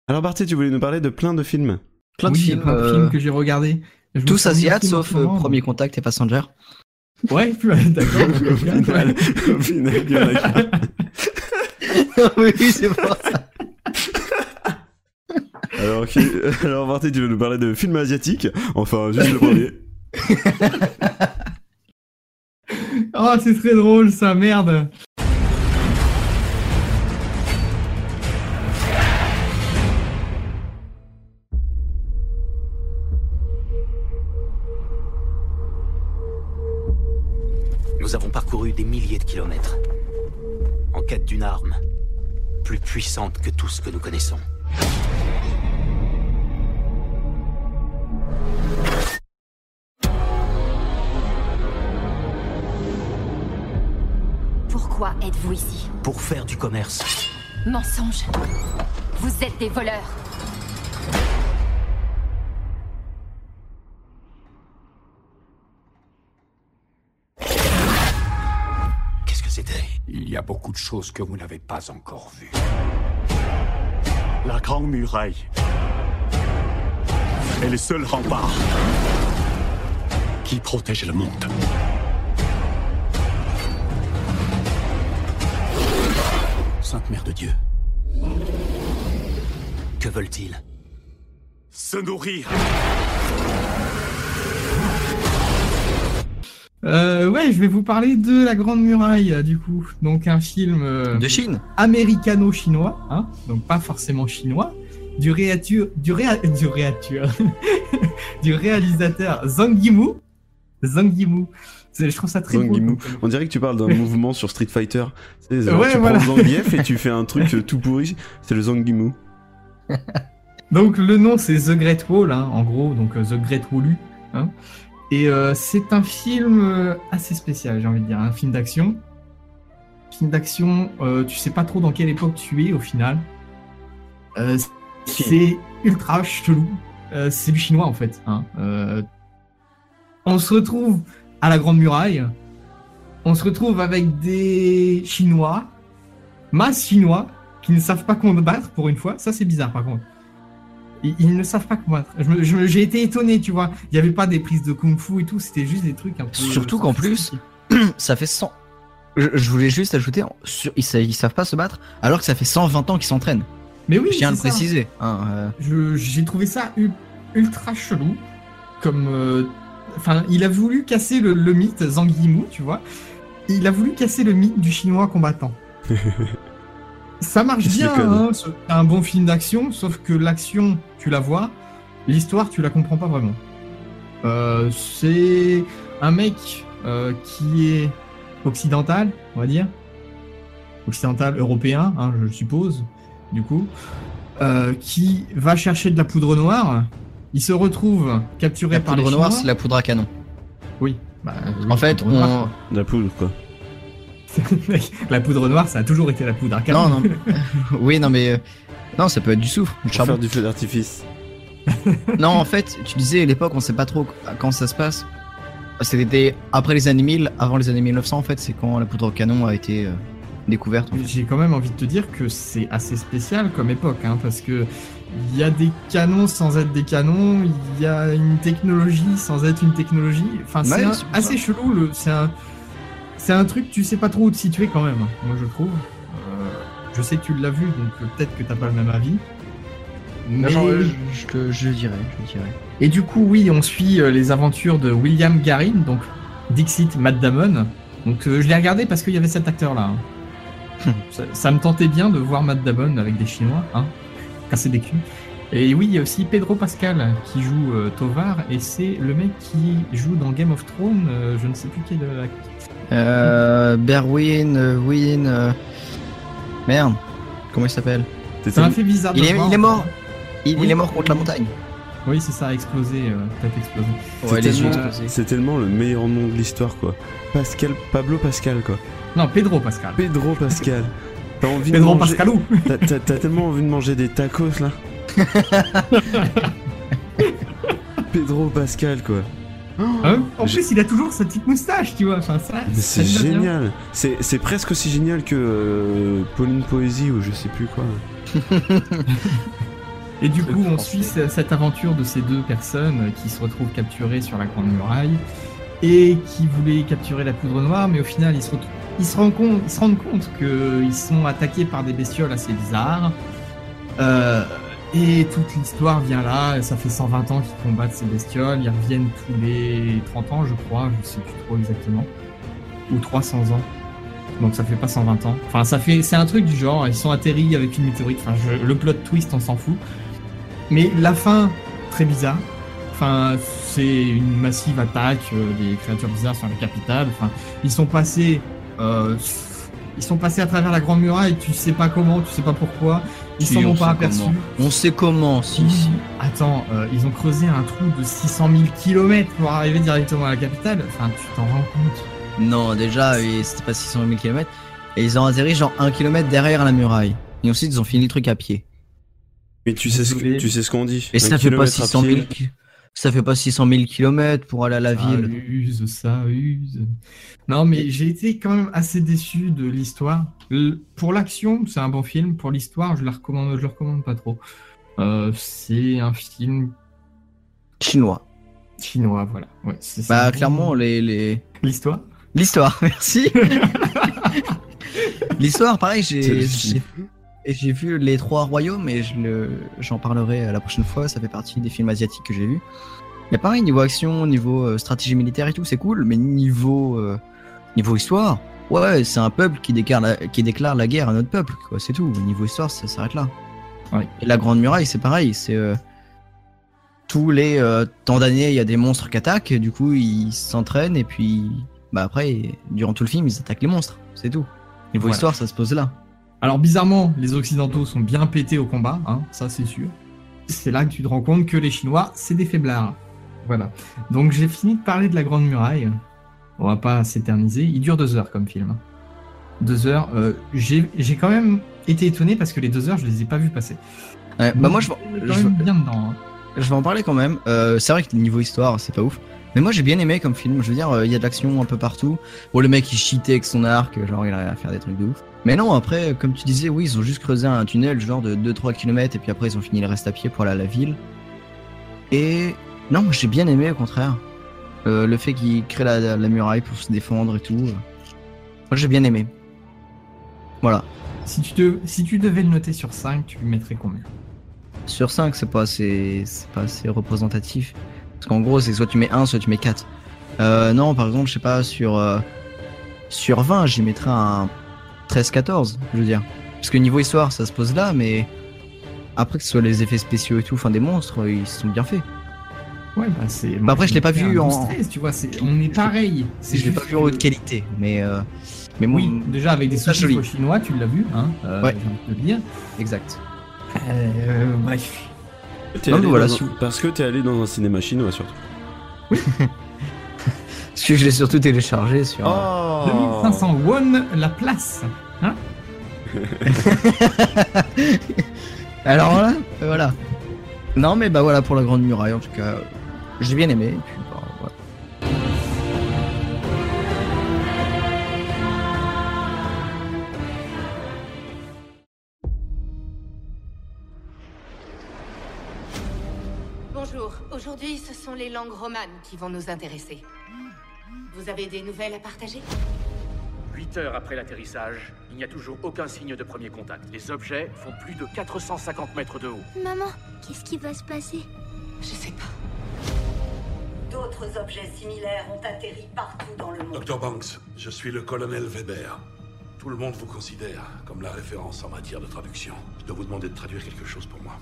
Alors Barty tu voulais nous parler de plein de films. Plein de Oui, films. plein de euh, films que j'ai regardés. Tous asiates sauf euh, Premier Contact et Passenger. Ouais, plus d'accord. Au final, au final, il y en a qu'un. oui, c'est pour ça. Alors, qui- alors Marty, tu veux nous parler de films asiatiques Enfin, juste le premier. Oh, c'est très drôle ça, merde. Puissante que tout ce que nous connaissons. Pourquoi êtes-vous ici? Pour faire du commerce. Mensonge. Vous êtes des voleurs. De choses que vous n'avez pas encore vues. La Grande Muraille est le seul rempart qui protège le monde. Sainte Mère de Dieu, Que veulent-ils? Se nourrir. Euh, ouais, je vais vous parler de La Grande Muraille, euh, du coup. Donc, un film euh, De Chine. américano-chinois, hein, donc pas forcément chinois, du réature, du réa, du réature, du réalisateur Zhang Yimou. Zhang Yimou. C'est- Je trouve ça très Zhang beau. Yimou. On dirait que tu parles d'un mouvement sur Street Fighter. Tu, sais, genre, Ouais, tu voilà. prends Zangief et tu fais un truc euh, tout pourri. C'est le Zangimu. Donc le nom c'est The Great Wall, hein, en gros, donc euh, The Great Wallu. Hein. Et euh, c'est un film euh, assez spécial, j'ai envie de dire, un film d'action. Film d'action, euh, tu sais pas trop dans quelle époque tu es au final. Euh, c'est ultra chelou. C'est du chinois en fait. Hein. On se retrouve à la Grande Muraille. On se retrouve avec des Chinois, masse Chinois, qui ne savent pas combattre pour une fois. Ça c'est bizarre par contre. Ils, ils ne savent pas combattre. Je me- je me- J'ai été étonné, tu vois. Il n'y avait pas des prises de kung-fu et tout, c'était juste des trucs un peu. Surtout qu'en plus, ça fait 100. Je, je voulais juste ajouter, sur- ils, ils savent pas se battre, alors que ça fait 120 ans qu'ils s'entraînent. Mais oui, Je tiens à le ça. préciser. hein, euh. Je- J'ai trouvé ça u- ultra chelou. Comme. euh, Enfin, il a voulu casser le, le mythe Zhang Yimou, tu vois. Il a voulu casser le mythe du chinois combattant. Ça marche bien, déconne. hein, c'est un bon film d'action, sauf que l'action, tu la vois, l'histoire, tu la comprends pas vraiment. Euh, c'est un mec euh, qui est occidental, on va dire. Occidental, européen, hein, je suppose, du coup. euh, qui va chercher de la poudre noire. Il se retrouve capturé La par poudre les noire, c'est la poudre à canon. Oui. Bah, oui, En fait, poudre noire, on. La poudre, quoi. la poudre noire, ça a toujours été la poudre. Non, non. oui, non, mais. euh, Non, ça peut être du soufre, du charbon. faire du feu d'artifice. Non, en fait, tu disais à l'époque, on sait pas trop quand ça se passe. C'était après les années 1000, avant les années 1900, en fait, c'est quand la poudre au canon a été euh, découverte. en fait. J'ai quand même envie de te dire que c'est assez spécial comme époque, hein, parce que il y a des canons sans être des canons, il y a une technologie sans être une technologie. Enfin, c'est Ouais, assez ça. chelou. Le, c'est un, c'est un truc tu sais pas trop où te situer quand même. Moi, je trouve. Euh, je sais que tu l'as vu, donc peut-être que t'as pas le même avis. Mais Genre, je, dirais, je dirais. Et du coup, oui, on suit euh, les aventures de William Garin, donc Dixit Matt Damon. Donc euh, je l'ai regardé parce qu'il y avait cet acteur-là. hein. ça, ça me tentait bien de voir Matt Damon avec des Chinois, hein, casser des culs. Et oui, il y a aussi Pedro Pascal qui joue euh, Tovar, et c'est le mec qui joue dans Game of Thrones, euh, je ne sais plus quel acteur. Euh, Berwin, euh, Win. euh, Merde, comment il s'appelle Ça m'a fait bizarre. de il est, voir. il est mort il, Oui. il est mort contre la montagne. Oui, c'est ça, explosé, euh, peut-être explosé. Ouais, C'est tellement-. C'est le meilleur nom de l'histoire, quoi. Pascal, Pablo Pascal, quoi. Non, Pedro Pascal. Pedro Pascal. T'as envie Pedro de manger... Pascalou. T'as tellement envie de manger des tacos, là. Pedro Pascal, quoi. Hein en J'ai- plus, il a toujours sa petite moustache, tu vois. Enfin, ça, Mais c'est génial. C'est c'est presque aussi génial que euh, Pauline Poésie ou je sais plus quoi. Et du coup, on suit ce- cette aventure de ces deux personnes qui se retrouvent capturées sur la Grande Muraille et qui voulaient capturer la poudre noire, mais au final, ils se, ils se rendent compte, ils se rendent compte qu'ils sont attaqués par des bestioles assez bizarres. Euh, et toute l'histoire vient là, ça fait 120 ans qu'ils combattent ces bestioles, ils reviennent tous les 30 ans, je crois, je sais plus trop exactement, ou 300 ans. Donc ça fait pas 120 ans. Enfin, ça fait, c'est un truc du genre, ils sont atterris avec une météorite. Enfin, le plot twist, on s'en fout. Mais la fin, très bizarre. Enfin, c'est une massive attaque euh, des créatures bizarres sur la capitale. Enfin, ils sont passés, euh, ils sont passés à travers la grande muraille. Tu sais pas comment, tu sais pas pourquoi. Ils s'en on ont sait pas aperçus. comment. On sait comment, si, si. Attends, euh, ils ont creusé un trou de 600 000 km pour arriver directement à la capitale. Enfin, tu t'en rends compte Non, déjà, c'était pas 600 000 km. Et ils ont atterri genre 1 km derrière la muraille. Et ensuite, ils ont fini le truc à pied. Mais tu sais ce, que- tu sais ce qu'on dit Et ça fait pas kilomètre à 600 000 pied. Ça fait pas 600 000 km pour aller à la Ça ville. use, ça use. Non, mais j'ai été quand même assez déçu de l'histoire. Pour l'action, c'est un bon film. Pour l'histoire, je la recommande, je le recommande pas trop. Euh, c'est un film Chinois. chinois, voilà. Ouais, c'est Bah, clairement, les. les... L'histoire L'histoire, merci. L'histoire, pareil, j'ai- et j'ai vu les trois royaumes et je j'en parlerai la prochaine fois. Ça fait partie des films asiatiques que j'ai vus. Mais pareil, niveau action, niveau euh, stratégie militaire et tout, c'est cool. Mais niveau euh, niveau histoire, ouais, c'est un peuple qui déclare la, qui déclare la guerre à notre peuple. Quoi, c'est tout. Niveau histoire, ça s'arrête là. Ouais. Et la Grande Muraille, c'est pareil. C'est euh, tous les euh, temps d'années, il y a des monstres qui attaquent. et du coup, ils s'entraînent et puis bah après, durant tout le film, ils attaquent les monstres. C'est tout. Niveau Voilà. histoire, ça se pose là. Alors bizarrement, les Occidentaux sont bien pétés au combat, hein, ça c'est sûr. C'est là que tu te rends compte que les Chinois, c'est des faiblards. Voilà. Donc j'ai fini de parler de la Grande Muraille. On va pas s'éterniser. Il dure deux heures comme film. Deux heures. euh, j'ai quand même été étonné parce que les deux heures, je les ai pas vus passer. Ouais, bah moi, je, bien dedans. hein. je vais en parler quand même. Euh, c'est vrai que niveau histoire, c'est pas ouf. Mais moi, j'ai bien aimé comme film. Je veux dire, euh, il y a de l'action un peu partout. Bon, le mec, il cheatait avec son arc, genre, il arrive à faire des trucs de ouf. Mais non, après, comme tu disais, oui, ils ont juste creusé un tunnel, genre de 2-3 km, et puis après, ils ont fini le reste à pied pour aller à la ville. Et non, j'ai bien aimé, au contraire. Euh, le fait qu'ils créent la, la muraille pour se défendre et tout. euh. Moi, j'ai bien aimé. Voilà. Si tu, te, si tu devais le noter sur 5, tu lui mettrais combien? Sur 5, c'est pas assez, pas assez représentatif. Parce qu'en gros, c'est soit tu mets 1, soit tu mets 4. Euh, non, par exemple, je sais pas, sur, euh, sur 20, j'y mettrais un 13-14, je veux dire. Parce que niveau histoire, ça se pose là, mais après que ce soit les effets spéciaux et tout, enfin des monstres, ils sont bien faits. Ouais, bah c'est. Bah après, je l'ai pas vu en. 13, tu vois, c'est- on est pareil. C'est Je l'ai pas vu en haute qualité, mais. Euh, mais Oui, déjà avec des sous-titres joli. chinois, tu l'as vu, hein euh, Ouais. De dire. Exact. Euh, bref. T'es Non, allé voilà, un- si- Parce que t'es allé dans un cinéma chinois surtout. Parce que je l'ai surtout téléchargé sur. Oh 2500 won la place. Hein Alors là, euh, voilà. Non, mais bah voilà pour la Grande Muraille, en tout cas, j'ai bien aimé. et puis, bah, voilà. Bonjour, aujourd'hui ce sont les langues romanes qui vont nous intéresser. Vous avez des nouvelles à partager? 8 heures après l'atterrissage, il n'y a toujours aucun signe de premier contact. Les objets font plus de 450 mètres de haut. Maman, qu'est-ce qui va se passer? Je sais pas. D'autres objets similaires ont atterri partout dans le monde. Dr. Banks, je suis le colonel Weber. Tout le monde vous considère comme la référence en matière de traduction. Je dois vous demander de traduire quelque chose pour moi.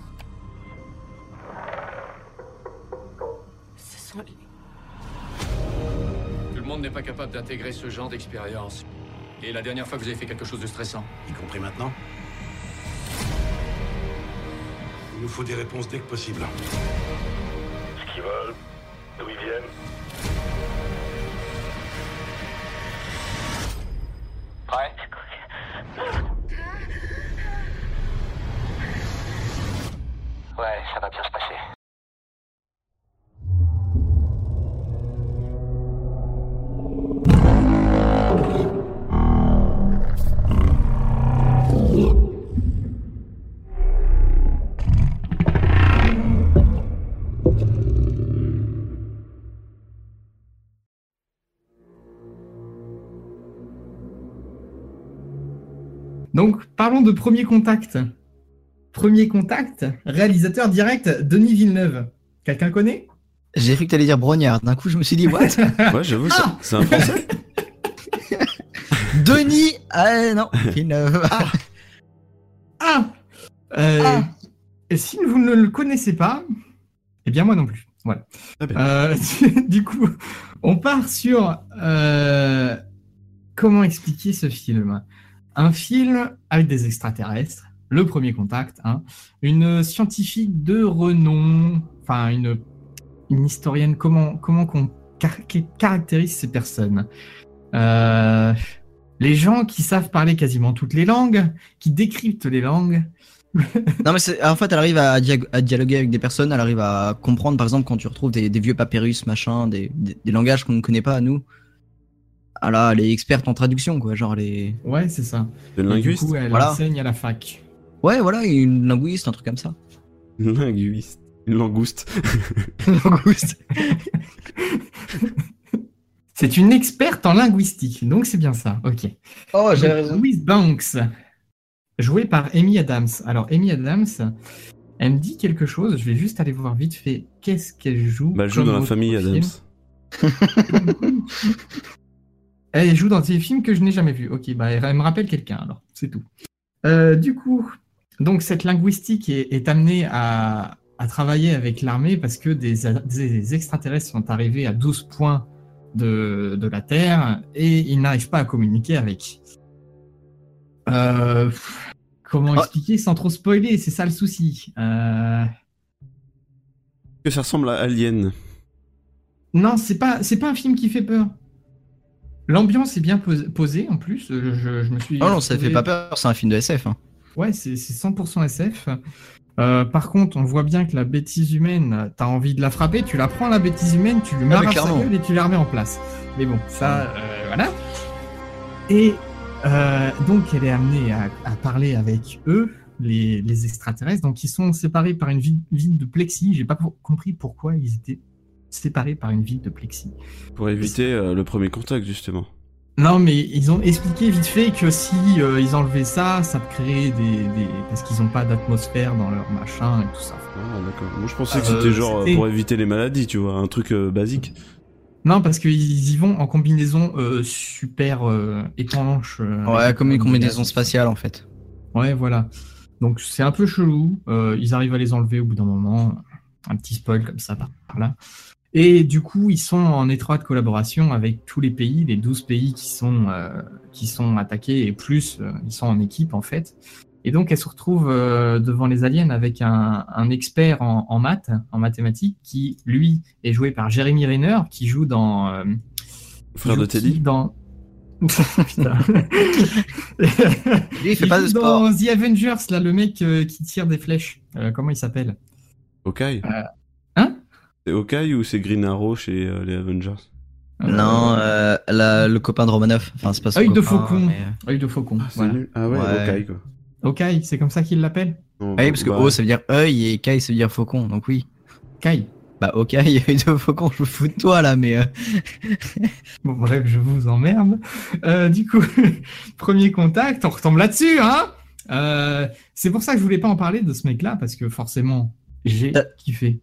Ce sont les... Tout le monde n'est pas capable d'intégrer ce genre d'expérience. Et la dernière fois que vous avez fait quelque chose de stressant Y compris maintenant Il nous faut des réponses dès que possible. Ce qu'ils veulent, d'où ils viennent. Donc, parlons de Premier Contact. Premier Contact, réalisateur direct, Denis Villeneuve. Quelqu'un connaît? J'ai cru que t'allais dire Brognard. D'un coup, je me suis dit, what? Ouais, j'avoue, c'est- Ah c'est un français. Denis Ah non, Villeneuve. Ah Ah, Euh, Et si vous ne le connaissez pas, eh bien moi non plus. Voilà. Euh, du coup, on part sur euh, comment expliquer ce film? Un film avec des extraterrestres, le premier contact, hein, une scientifique de renom, enfin une, une historienne. Comment comment qu'on caractérise ces personnes Euh, Les gens qui savent parler quasiment toutes les langues, qui décryptent les langues. Non mais en fait elle arrive à, dia- à dialoguer avec des personnes, elle arrive à comprendre par exemple quand tu retrouves des, des vieux papyrus machin, des, des, des langages qu'on ne connaît pas à nous. Ah là, elle est experte en traduction quoi, genre les. Ouais, c'est ça. Une du linguiste coup, elle Voilà. enseigne à la fac. Ouais voilà, une linguiste, un truc comme ça. Une linguiste. Une langouste. Langouste. C'est une experte en linguistique, donc c'est bien ça. Ok. Oh Donc, Louise Banks, jouée par Amy Adams. Alors Amy Adams, elle me dit quelque chose. Je vais juste aller voir vite fait qu'est-ce qu'elle joue. Bah, elle joue dans la famille. Adams. Elle joue dans des films que je n'ai jamais vus. Ok, bah elle me rappelle quelqu'un alors, c'est tout. Euh, du coup, donc cette linguistique est, est amenée à, à travailler avec l'armée parce que des, des extraterrestres sont arrivés à 12 points de, de la Terre et ils n'arrivent pas à communiquer avec. Euh, pff, comment Ah. expliquer sans trop spoiler? C'est ça le souci. Euh, Que ça ressemble à Alien. Non, c'est pas, c'est pas un film qui fait peur. L'ambiance est bien pos- posée en plus. Je, me suis. Oh non, ça fait retrouvé- pas peur, c'est un film de SF. Hein. Ouais, c'est c'est 100% SF. Euh, par contre, on voit bien que la bêtise humaine, t'as envie de la frapper, tu la prends la bêtise humaine, tu lui Ah, marres sa gueule et tu la remets en place. Mais bon, ça, euh, voilà. Et euh, donc, elle est amenée à, à parler avec eux, les, les extraterrestres. Donc, ils sont séparés par une ville, ville de plexi. J'ai pas pour- compris pourquoi ils étaient séparés par une ville de plexi. Pour éviter euh, le premier contact, justement. Non, mais ils ont expliqué vite fait que si euh, ils enlevaient ça, ça créait des, des... parce qu'ils n'ont pas d'atmosphère dans leur machin et tout ça. Ah, d'accord. Moi, je pensais que Euh, c'était genre euh, c'était- pour éviter les maladies, tu vois, un truc euh, basique. Non, parce qu'ils y vont en combinaison euh, super euh, étanche. euh, Ouais, comme une combinaison spatiale en fait. Ouais, voilà. Donc c'est un peu chelou. Euh, ils arrivent à les enlever au bout d'un moment. Un petit spoil comme ça par, par là. Et du coup, ils sont en étroite collaboration avec tous les pays, les 12 pays qui sont, euh, qui sont attaqués et plus, euh, ils sont en équipe en fait. Et donc, elle se retrouve euh, devant les aliens avec un, un expert en, en maths, en mathématiques, qui lui est joué par Jeremy Renner, qui joue dans. euh, Frère joue de Teddy dans. Putain. Lui, il fait pas joue de sport. Dans The Avengers, là, le mec euh, qui tire des flèches. Euh, comment il s'appelle? Hawkeye Hein C'est Hawkeye ou c'est Green Arrow chez euh, les Avengers Non, euh, la- le copain de Romanoff. Enfin, c'est pas son Œil de copain, faucon. mais- Œil de faucon. C'est voilà. nul. Ah ouais, Ouais. Hawkeye, quoi. Ok, c'est comme ça qu'il l'appelle Non, Ah oui, parce que bah, O ça veut dire œil et Kai ça veut dire faucon, donc oui. Kai. Bah ok, œil de faucon, je me fous de toi là, mais. euh, Bon, bref, je vous emmerde. Euh, du coup, premier contact, on retombe là-dessus, hein Euh, C'est pour ça que je voulais pas en parler de ce mec-là, parce que forcément, j'ai Euh. kiffé.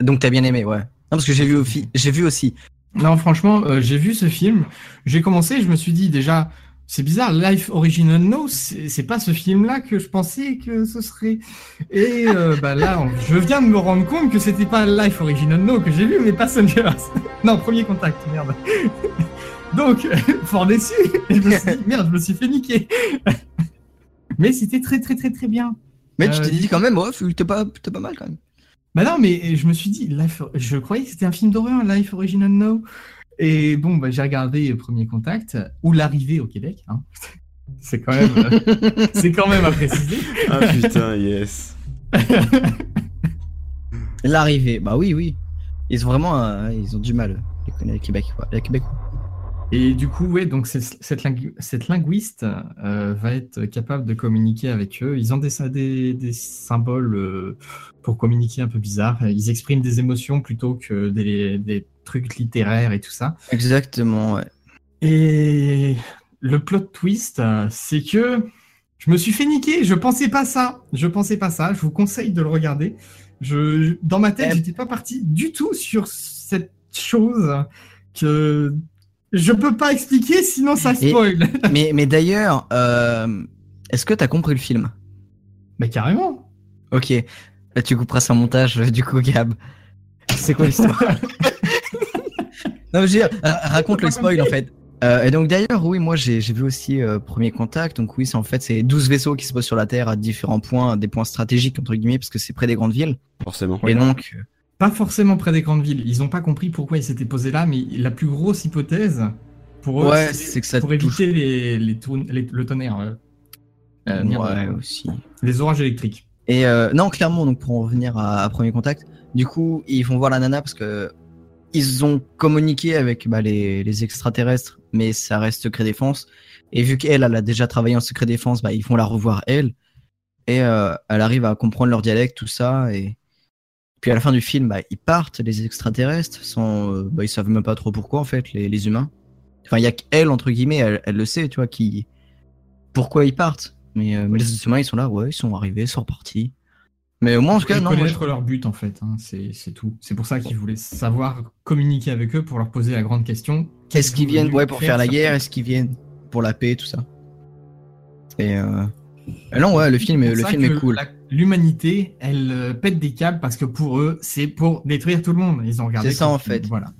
Donc t'as bien aimé, ouais. Non, parce que j'ai vu, j'ai aussi. Non, franchement, euh, j'ai vu ce film. J'ai commencé, je me suis dit déjà, c'est bizarre, Life Original No, c'est pas ce film-là que je pensais que ce serait. Et euh, bah là, on- je viens de me rendre compte que c'était pas Life Original No que j'ai vu, mais Passengers. non, Premier Contact, merde. Donc, fort déçu. Je me suis dit, merde, je me suis fait niquer. mais c'était très, très, très, très bien. Mais tu Euh, t'es dit quand même, ouais, t'es pas, t'es pas mal quand même. Bah non, mais je me suis dit, Life, je croyais que c'était un film d'horreur, Life Original No. Et bon, bah, j'ai regardé Premier Contact, ou L'arrivée au Québec. hein. C'est quand même, euh, c'est quand même à préciser. Ah putain, yes. L'arrivée, bah oui, oui. Ils ont vraiment, euh, ils ont du mal, les, les Québec, quoi. Les Québécois. Et du coup, ouais, donc cette, lingu- cette linguiste euh, va être capable de communiquer avec eux. Ils ont des, des, des symboles euh, pour communiquer un peu bizarres. Ils expriment des émotions plutôt que des, des trucs littéraires et tout ça. Exactement, ouais. Et le plot twist, c'est que Je me suis fait niquer, je pensais pas ça. Je pensais pas ça. Je vous conseille de le regarder. Je, dans ma tête, j'étais pas parti du tout sur cette chose que je peux pas expliquer, sinon ça Et- spoil. mais mais d'ailleurs, euh, est-ce que t'as compris le film? Mais carrément. Ok. Là, tu couperas son montage, du coup, Gab. C'est quoi l'histoire? Non, je veux dire, ra- raconte le spoil en fait. Euh, et donc d'ailleurs, oui, moi j'ai vu aussi euh, Premier Contact. Donc oui, c'est en fait c'est 12 vaisseaux qui se posent sur la Terre à différents points, des points stratégiques entre guillemets, parce que c'est près des grandes villes. Forcément. Et donc, euh, Pas forcément près des grandes villes. Ils ont pas compris pourquoi ils s'étaient posés là, mais la plus grosse hypothèse pour eux, Ouais, c'est que ça pour éviter les, les, tourne- les- le tonnerre. euh, euh, ouais aussi. Les orages électriques. Et euh, non, clairement, donc pour en revenir à, à Premier Contact, du coup, ils vont voir la nana parce que ils ont communiqué avec bah, les, les extraterrestres, mais ça reste secret défense. Et vu qu'elle, elle a déjà travaillé en secret défense, bah, ils vont la revoir elle. Et euh, elle arrive à comprendre leur dialecte, tout ça. Et puis à la fin du film, bah, ils partent, les extraterrestres, sans, euh, bah, ils savent même pas trop pourquoi en fait, les, les humains. Enfin, il y a qu'elle entre guillemets, elle, elle le sait, tu vois, qui pourquoi ils partent. Mais, euh, mais les humains, ils sont là, ouais, ils sont arrivés, ils sont repartis. Mais au moins, en tout cas, Ils non. connaître leur but en fait, hein, c'est tout. C'est pour ça qu'ils voulaient savoir communiquer avec eux pour leur poser la grande question. je- Est-ce qu'ils viennent ouais, pour faire la guerre? Est-ce qu'ils viennent pour la paix, tout ça? Et euh... et non, ouais, le film, C'est le film est cool. L'humanité, elle euh, pète des câbles parce que pour eux, c'est pour détruire tout le monde. Ils ont regardé. C'est ça en fait. Voilà.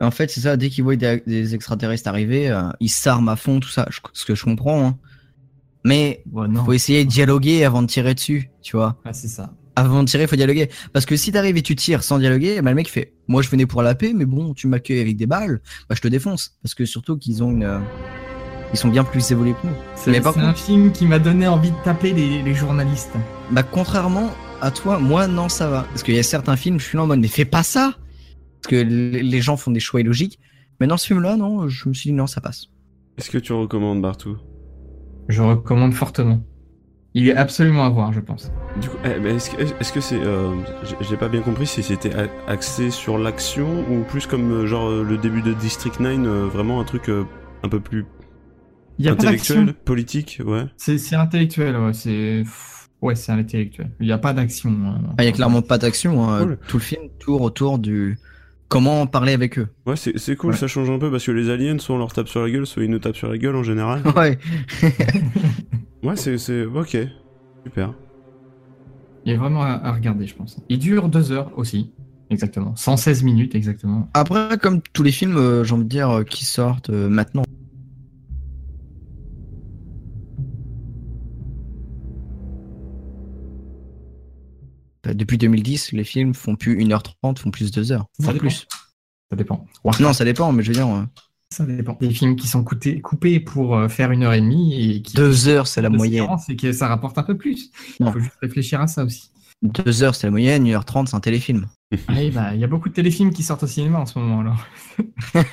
En fait, c'est ça, dès qu'ils voient des, des extraterrestres arriver, euh, ils s'arment à fond, tout ça, je- ce que je comprends. Hein. Mais Ouais, non. faut essayer de dialoguer avant de tirer dessus, tu vois. Ah, c'est ça. Avant de tirer, faut dialoguer. Parce que si t'arrives et tu tires sans dialoguer, bah, le mec fait Moi je venais pour la paix, mais bon, tu m'accueilles avec des balles, bah, je te défonce. Parce que surtout qu'ils ont une. euh, Ils sont bien plus évolués que nous. C'est un film qui m'a donné envie de taper les, les journalistes. bah, contrairement à toi, moi non, ça va. Parce qu'il y a certains films, je suis là en mode Mais fais pas ça Parce que les gens font des choix illogiques. Mais dans ce film-là, non, je me suis dit Non, ça passe. Est-ce que tu recommandes Bartou? Je recommande fortement. Il est absolument à voir, je pense. Du coup, eh, est-ce que c'est, euh, j'ai- pas bien compris si c'était axé sur l'action ou plus comme euh, genre euh, le début de District 9, euh, vraiment un truc euh, un peu plus Il y a pas intellectuel, d'action. politique, ouais. C'est intellectuel, ouais. C'est ouais, c'est intellectuel. Il n'y a pas d'action. hein. Ah, il y a clairement pas d'action. hein. Cool. Tout le film tourne autour du. Comment parler avec eux. Ouais, c'est c'est cool, Ouais. ça change un peu parce que les aliens, soit on leur tape sur la gueule, soit ils nous tapent sur la gueule en général. Ouais. ouais, c'est c'est ok, super. Il est vraiment à, à regarder, je pense. Il dure deux heures aussi, exactement. 116 minutes, exactement. Après, comme tous les films, euh, j'ai envie de dire, euh, qui sortent euh, maintenant. Bah, Depuis 2010, les films font plus 1h30, font plus 2 heures. Ça Pas dépend. plus. Ça dépend. Non, ça dépend, mais je veux dire, euh, Ça dépend. Des films qui sont coupés pour euh, faire une heure et demie et qui. 2 heures, c'est la de moyenne. et que ça rapporte un peu plus. Il faut juste réfléchir à ça aussi. 2 heures, c'est la moyenne, 1h30, c'est un téléfilm. Ah, bah, il y a beaucoup de téléfilms qui sortent au cinéma en ce moment alors.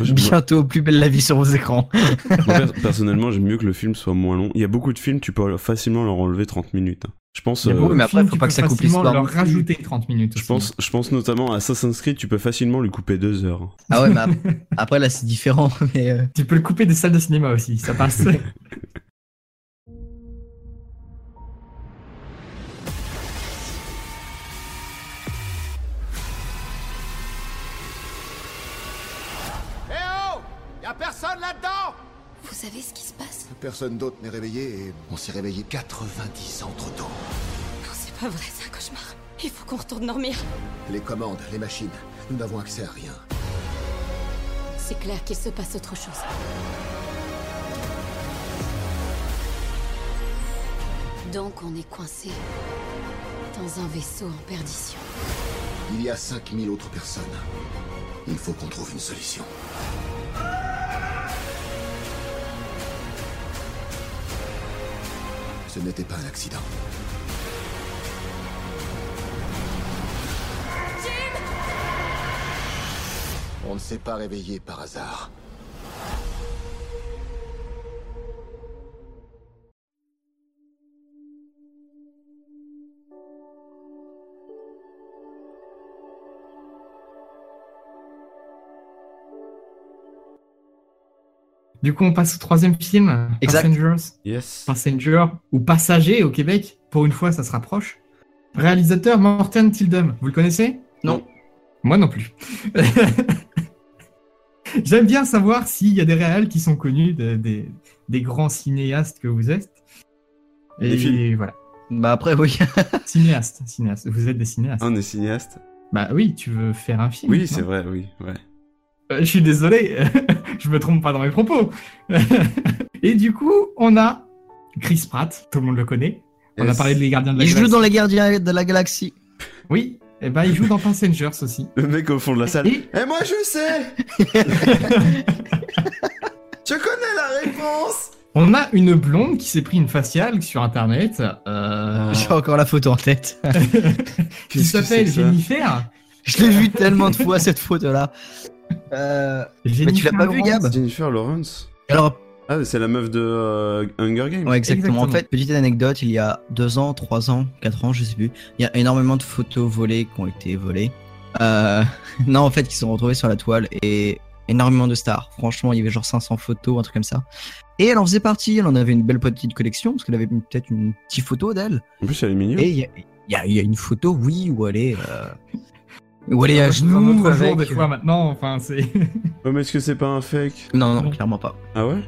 Bientôt, plus belle la vie sur vos écrans. moi, personnellement, j'aime mieux que le film soit moins long. Il y a beaucoup de films, tu peux facilement leur enlever 30 minutes. Je pense. Il y a euh, mais après, films, faut pas que ça coupe l'histoire leur rajouter 30 minutes. Je aussi. pense, je pense notamment à Assassin's Creed, tu peux facilement lui couper deux heures. Ah ouais, mais ap- après, là, c'est différent. Mais euh, Tu peux le couper des salles de cinéma aussi, ça passe. Y'a personne là-dedans Vous savez ce qui se passe? Personne d'autre n'est réveillé et on s'est réveillé 90 ans trop tôt. Non, c'est pas vrai, c'est un cauchemar. Il faut qu'on retourne dormir. Les commandes, les machines, nous n'avons accès à rien. C'est clair qu'il se passe autre chose. Donc on est coincé dans un vaisseau en perdition. Il y a 5000 autres personnes. Il faut qu'on trouve une solution. Ce n'était pas un accident. On ne s'est pas réveillé par hasard. Du coup, on passe au troisième film, Exact. Passengers. Yes. Passenger ou Passager au Québec. Pour une fois, ça se rapproche. Réalisateur Morten Tildum. Vous le connaissez? Non. Moi non plus. J'aime bien savoir s'il y a des réals qui sont connus de- des, des grands cinéastes que vous êtes. Et Des films. voilà. Bah après, oui. Cinéaste, cinéaste. Vous êtes des cinéastes. On est cinéaste. Bah oui, tu veux faire un film. Oui, c'est vrai, oui. Ouais. Euh, je suis désolé, je me trompe pas dans mes propos. Et du coup, on a Chris Pratt, tout le monde le connaît. On a parlé de Les Gardiens de la Il Galaxie. joue dans les Gardiens de la Galaxie. Oui, et ben il joue dans Passengers aussi. Le mec au fond de la salle. Et- Et moi je sais Je connais la réponse On a une blonde qui s'est pris une faciale sur internet euh, J'ai encore la photo en tête. qui s'appelle Jennifer. Je l'ai vu tellement de fois cette photo-là. Euh, Mais tu l'as pas vu. Gab Jennifer Lawrence. Alors, Ah, c'est la meuf de euh, Hunger Games. ouais, exactement. En fait, petite anecdote, il y a deux ans, trois ans, quatre ans, je sais plus, il y a énormément de photos volées qui ont été volées. Euh, non, en fait, qui sont retrouvées sur la toile et énormément de stars. Franchement, il y avait genre 500 photos, un truc comme ça. Et elle en faisait partie, elle en avait une belle petite collection, parce qu'elle avait peut-être une petite photo d'elle. En plus, elle est mignonne. Et il y a, y y une photo, oui, où elle est... euh, Elle est à genoux un jour, avec... des fois maintenant, enfin c'est. Oh, mais est-ce que c'est pas un fake Non, non, Non. clairement pas. Ah ouais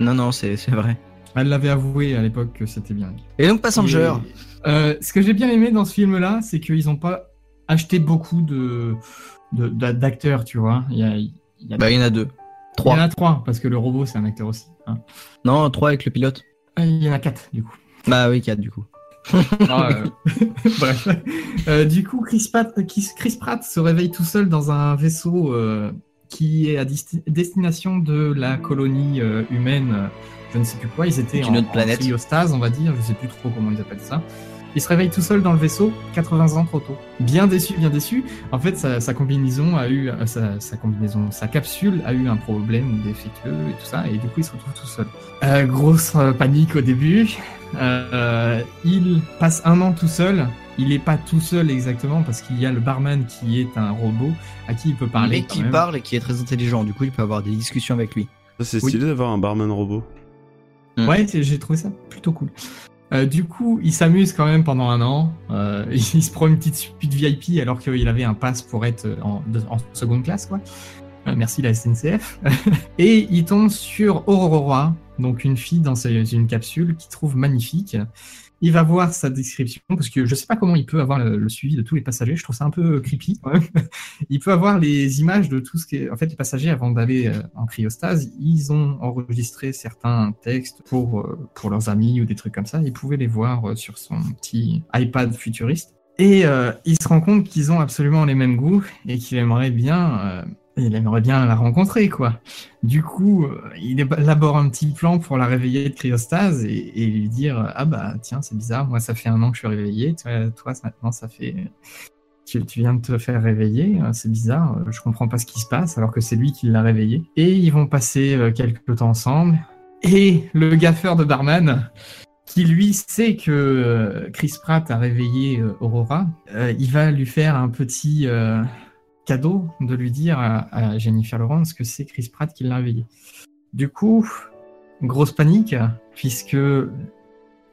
Non, non, c'est c'est vrai. Elle l'avait avoué à l'époque que c'était bien. Et donc, Passenger. Et, euh, ce que j'ai bien aimé dans ce film-là, c'est qu'ils n'ont pas acheté beaucoup de de- d'a- d'acteurs, tu vois. Il y, a, il y a- Bah, il y en a deux. il y Trois. en a trois, parce que le robot, c'est un acteur aussi. hein. Non, trois avec le pilote. Ah, Il y en a quatre, du coup. Bah oui, quatre du coup. Ah, euh, Bref. Euh, du coup, Chris Pratt, Chris- Pratt se réveille tout seul dans un vaisseau euh, qui est à desti- destination de la colonie euh, humaine. euh, je ne sais plus quoi. Ils étaient en, autre planète. en cryostase, on va dire. Je sais plus trop comment ils appellent ça. Il se réveille tout seul dans le vaisseau, 80 ans trop tôt. Bien déçu, bien déçu. En fait, sa, sa combinaison a eu, euh, sa, sa combinaison, sa capsule a eu un problème défectueux et tout ça, et du coup, il se retrouve tout seul. Euh, grosse euh, panique au début. Euh, il passe un an tout seul. Il n'est pas tout seul exactement parce qu'il y a le barman qui est un robot à qui il peut parler. Mais qui même. parle et qui est très intelligent. Du coup, il peut avoir des discussions avec lui. C'est Oui. stylé d'avoir un barman robot. Mm. Ouais, c'est- j'ai trouvé ça plutôt cool. Euh, du coup, il s'amuse quand même pendant un an. Euh, il se prend une petite suite VIP alors qu'il avait un pass pour être en, de- en seconde classe, quoi. Euh, merci la SNCF. Et il tombe sur Aurora, donc une fille dans une capsule qu'il trouve magnifique. Il va voir sa description parce que je sais pas comment il peut avoir le, le suivi de tous les passagers. Je trouve ça un peu creepy. quand même. il peut avoir les images de tout ce qui est. En fait, les passagers avant d'aller euh, en cryostase, ils ont enregistré certains textes pour euh, pour leurs amis ou des trucs comme ça. Il pouvait les voir euh, sur son petit iPad futuriste. Et euh, il se rend compte qu'ils ont absolument les mêmes goûts et qu'il aimerait bien, euh, il aimerait bien la rencontrer, quoi. Du coup, euh, il élabore un petit plan pour la réveiller de cryostase et, lui dire ah bah tiens c'est bizarre, moi ça fait un an que je suis réveillé, toi, maintenant ça fait tu, viens de te faire réveiller, euh, c'est bizarre, euh, je comprends pas ce qui se passe alors que c'est lui qui l'a réveillé. Et ils vont passer euh, quelques temps ensemble. Et le gaffeur de barman, qui lui sait que euh, Chris Pratt a réveillé euh, Aurora, euh, il va lui faire un petit euh, cadeau de lui dire à, Jennifer Lawrence que c'est Chris Pratt qui l'a réveillé. Du coup, grosse panique, puisque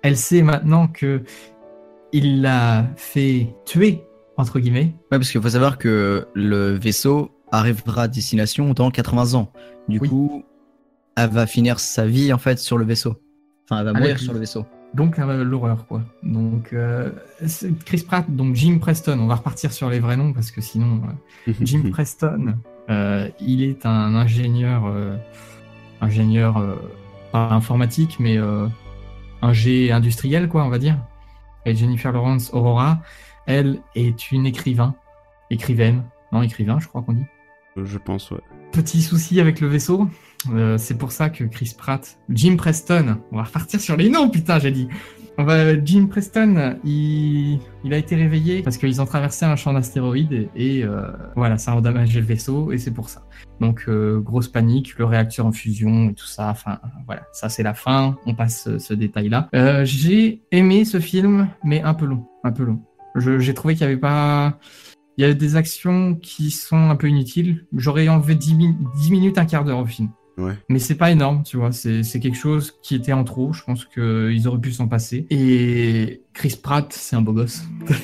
elle sait maintenant que il l'a fait tuer, entre guillemets. Ouais, parce qu'il faut savoir que le vaisseau arrivera à destination dans 80 ans. Du coup, elle va finir sa vie en fait sur le vaisseau. Enfin, elle va mourir sur le vaisseau. Donc euh, l'horreur quoi. Donc euh, Chris Pratt, donc Jim Preston. On va repartir sur les vrais noms parce que sinon euh, Jim Preston, il est un ingénieur, ingénieur pas informatique mais euh, ingé industriel quoi on va dire. Et Jennifer Lawrence Aurora, elle est une écrivain, écrivaine, non écrivain je crois qu'on dit. Je pense, ouais. Petit souci avec le vaisseau. Euh, c'est pour ça que Chris Pratt, Jim Preston, on va repartir sur les noms, putain, j'ai dit. On va, Jim Preston, il, il a été réveillé parce qu'ils ont traversé un champ d'astéroïdes et, euh, voilà, ça a endommagé le vaisseau et c'est pour ça. Donc euh, grosse panique, le réacteur en fusion et tout ça. Enfin voilà, ça c'est la fin. On passe ce, ce détail-là. Euh, j'ai aimé ce film, mais un peu long, un peu long. J'ai trouvé qu'il y avait pas. Il y a des actions qui sont un peu inutiles. J'aurais enlevé 10, mi- 10 minutes, un quart d'heure au film. Ouais. Mais c'est pas énorme, tu vois. C'est c'est quelque chose qui était en trop. Je pense qu'ils auraient pu s'en passer. Et Chris Pratt, c'est un beau gosse.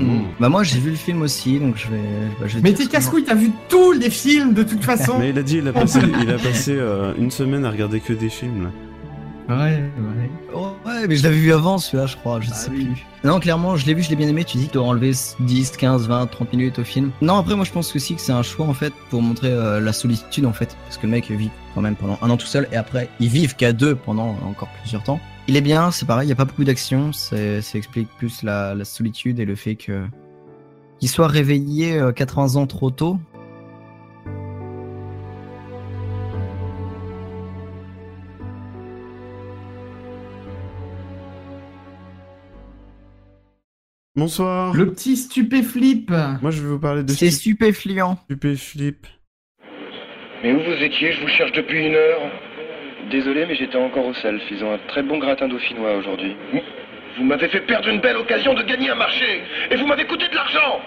Hmm. Bah moi j'ai vu le film aussi, donc je vais. bah, je vais Mais t'es casse-couille, t'as vu tous les films de toute façon. Mais il a dit, il a passé, il a passé euh, une semaine à regarder que des films. Là. Ouais, ouais. Ouais, mais je l'avais vu avant celui-là, je crois, je sais plus. Non, clairement, je l'ai vu, je l'ai bien aimé. Tu dis que tu enlevé 10, 15, 20, 30 minutes au film. Non, après, moi je pense aussi que c'est un choix en fait pour montrer euh, la solitude en fait. Parce que le mec vit quand même pendant un an tout seul et après, ils vivent qu'à deux pendant encore plusieurs temps. Il est bien, c'est pareil, il n'y a pas beaucoup d'action. c'est- Ça explique plus la, la solitude et le fait que. Qu'il soit réveillé euh, 80 ans trop tôt. Bonsoir. Le petit stupéflip. Moi, je vais vous parler de. C'est stupéfiant. Stupéflip. Mais où vous étiez? Je vous cherche depuis une heure. Désolé, mais j'étais encore au self. Ils ont un très bon gratin dauphinois aujourd'hui. Vous m'avez fait perdre une belle occasion de gagner un marché. Et vous m'avez coûté de l'argent.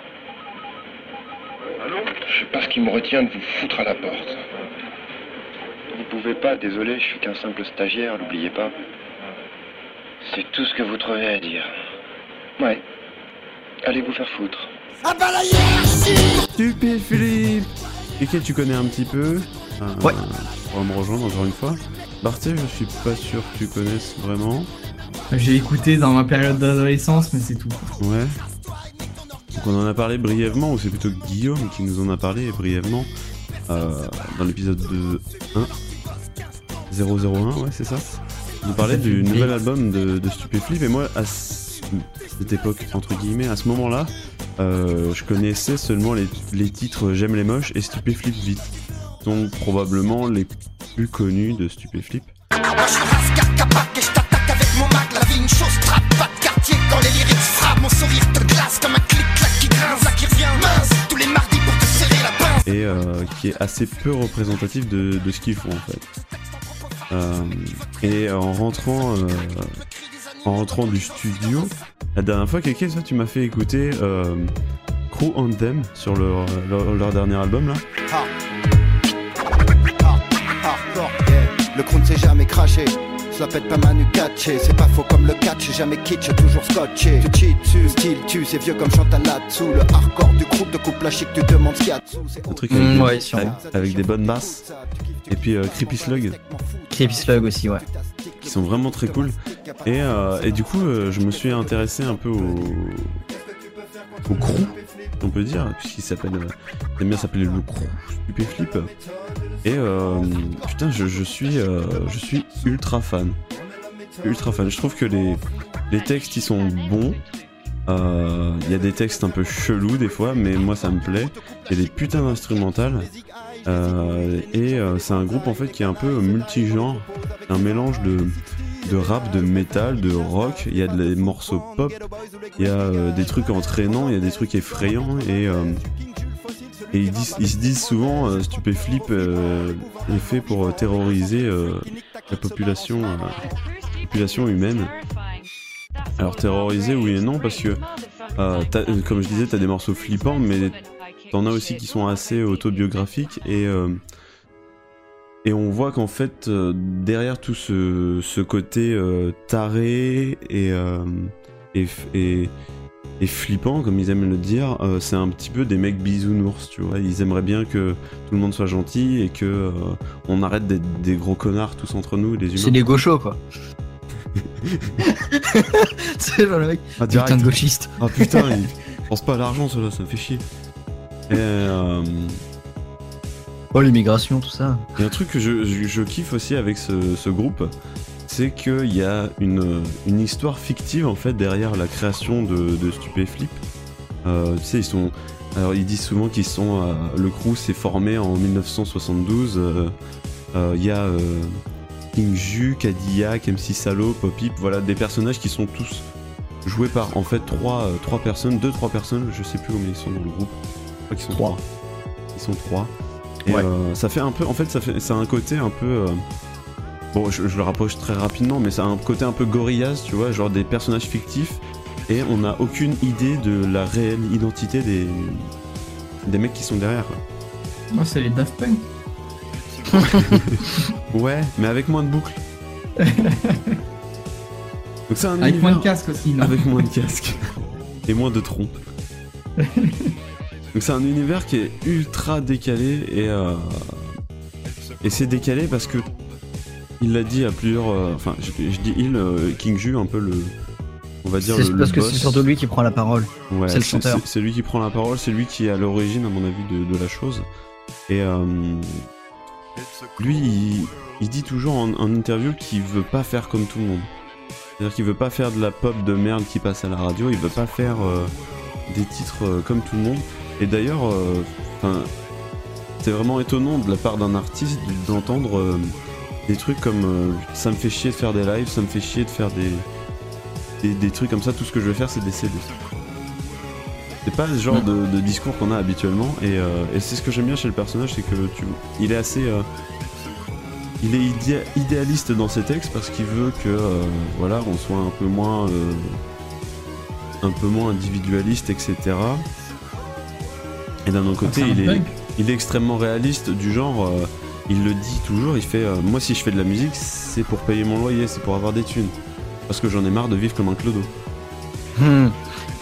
Allô? Je sais pas ce qui me retient de vous foutre à la porte. Vous pouvez pas, désolé, je suis qu'un simple stagiaire, n'oubliez pas. C'est tout ce que vous trouvez à dire. Ouais. Allez vous faire foutre. Stupéflip Lesquels tu connais un petit peu Euh, Ouais. On va me rejoindre encore une fois. Barthé, je suis pas sûr que tu connaisses vraiment. J'ai écouté dans ma période d'adolescence, mais c'est tout. Ouais. Donc on en a parlé brièvement, ou c'est plutôt Guillaume qui nous en a parlé brièvement euh, dans l'épisode de 1. 001, ouais, c'est ça. Il nous parlait du nouvel album de, de Stupéflip, et moi, à cette époque, entre guillemets, à ce moment-là, euh, je connaissais seulement les, les titres J'aime les moches et Stupéflip vite. Donc probablement les plus connus de Stupéflip. Et qui euh, est assez peu représentatif de, de ce qu'ils font en fait. Euh, et en rentrant, euh, en rentrant du studio, la dernière fois, quelqu'un, toi, tu m'as fait écouter euh, Crew Anthem sur leur, leur, leur dernier album là. Ah. Hardcore, yeah. Le crew ne s'est jamais craché. Ça pète pas Manu Katché, c'est pas faux comme le catch, jamais kitsch, toujours scotché. Tu cheats dessus, style tu, c'est vieux comme Chantal là-dessous. Le hardcore du groupe de couple chic, tu demandes ce qu'il y a dessous. Un truc avec, des, ouais, avec, avec des bonnes basses. Et puis euh, Creepy Slug, Creepy Slug aussi, ouais. Qui sont vraiment très cool. Et, euh, et du coup, euh, je me suis intéressé un peu au, au crew, on peut dire, puisqu'il s'appelle, euh, il aime bien s'appeler le crew Stupéflip. Et euh, putain, je, je suis, euh, je suis ultra fan, ultra fan. Je trouve que les, les textes ils sont bons. Euh, Il y a des textes un peu chelous des fois, mais moi ça me plaît. Il y a des putains d'instrumentales. Euh, et euh, c'est un groupe en fait qui est un peu multigenre, un mélange de, de rap, de métal, de rock. Il y a des morceaux pop, il y a euh, des trucs entraînants, il y a des trucs effrayants et ils, se disent souvent euh, Stupéflip est fait pour terroriser la population, population humaine. Alors terroriser oui et non parce que comme je disais t'as des morceaux flippants mais t'en as aussi qui sont assez autobiographiques et euh, et on voit qu'en fait euh, derrière tout ce, ce côté euh, taré et, euh, et, et et flippant comme ils aiment le dire euh, c'est un petit peu des mecs bisounours tu vois ils aimeraient bien que tout le monde soit gentil et que euh, on arrête d'être des gros connards tous entre nous les humains C'est des gauchos, quoi. c'est genre le mec. Ah, putain direct. de gauchiste. Ah putain, ils pensent pas à l'argent, cela, ça me fait chier. Euh, Oh, l'immigration, tout ça. et un truc que je, je- je kiffe aussi avec ce, ce groupe, c'est qu'il y a une, une histoire fictive en fait derrière la création de, de Stupéflip. Euh, tu sais, ils sont. Alors, ils disent souvent qu'ils sont. euh, le crew s'est formé en 1972. euh, Il y a euh, King Ju, Cadillac, MC Salo, Popip, voilà, des personnages qui sont tous joués par en fait trois, trois personnes, deux, trois personnes, je sais plus combien ils sont dans le groupe. Crois qu'ils sont trois. Ils sont trois. Et Ouais. euh, ça fait un peu. En fait, ça fait. Ça a un côté un peu. euh, Bon, je, je le rapproche très rapidement, mais ça a un côté un peu Gorillaz, tu vois, genre des personnages fictifs, et on n'a aucune idée de la réelle identité des, des mecs qui sont derrière. Moi, c'est les Daft Punk. ouais, mais avec moins de boucles. Donc c'est un Avec univers- moins de casque aussi, non? Avec moins de casque. Et moins de tronc. Donc c'est un univers qui est ultra décalé et euh, et c'est décalé parce que il l'a dit à plusieurs euh, enfin je, je dis il euh, King Ju un peu le on va dire le, parce que c'est surtout lui qui prend la parole. Ouais, c'est le chanteur. C'est lui qui prend la parole, c'est lui qui est à l'origine, à mon avis, de, de la chose. Et euh, lui, il, il dit toujours en, en interview qu'il veut pas faire comme tout le monde. C'est-à-dire qu'il veut pas faire de la pop de merde qui passe à la radio, il veut pas faire des titres comme tout le monde. Et d'ailleurs, euh, c'est vraiment étonnant de la part d'un artiste d'entendre euh, des trucs comme euh, ça me fait chier de faire des lives, ça me fait chier de faire des, des, des trucs comme ça, tout ce que je veux faire c'est des CD. C'est pas le genre de, de discours qu'on a habituellement et, et c'est ce que j'aime bien chez le personnage, c'est que tu, il est assez, il est idéa- idéaliste dans ses textes parce qu'il veut que euh, voilà, on soit un peu moins, euh, un peu moins individualiste, etc. Et d'un autre côté, il est, il est extrêmement réaliste du genre. euh, il le dit toujours, il fait euh, Moi, si je fais de la musique, c'est pour payer mon loyer, c'est pour avoir des thunes. Parce que j'en ai marre de vivre comme un clodo. Hmm.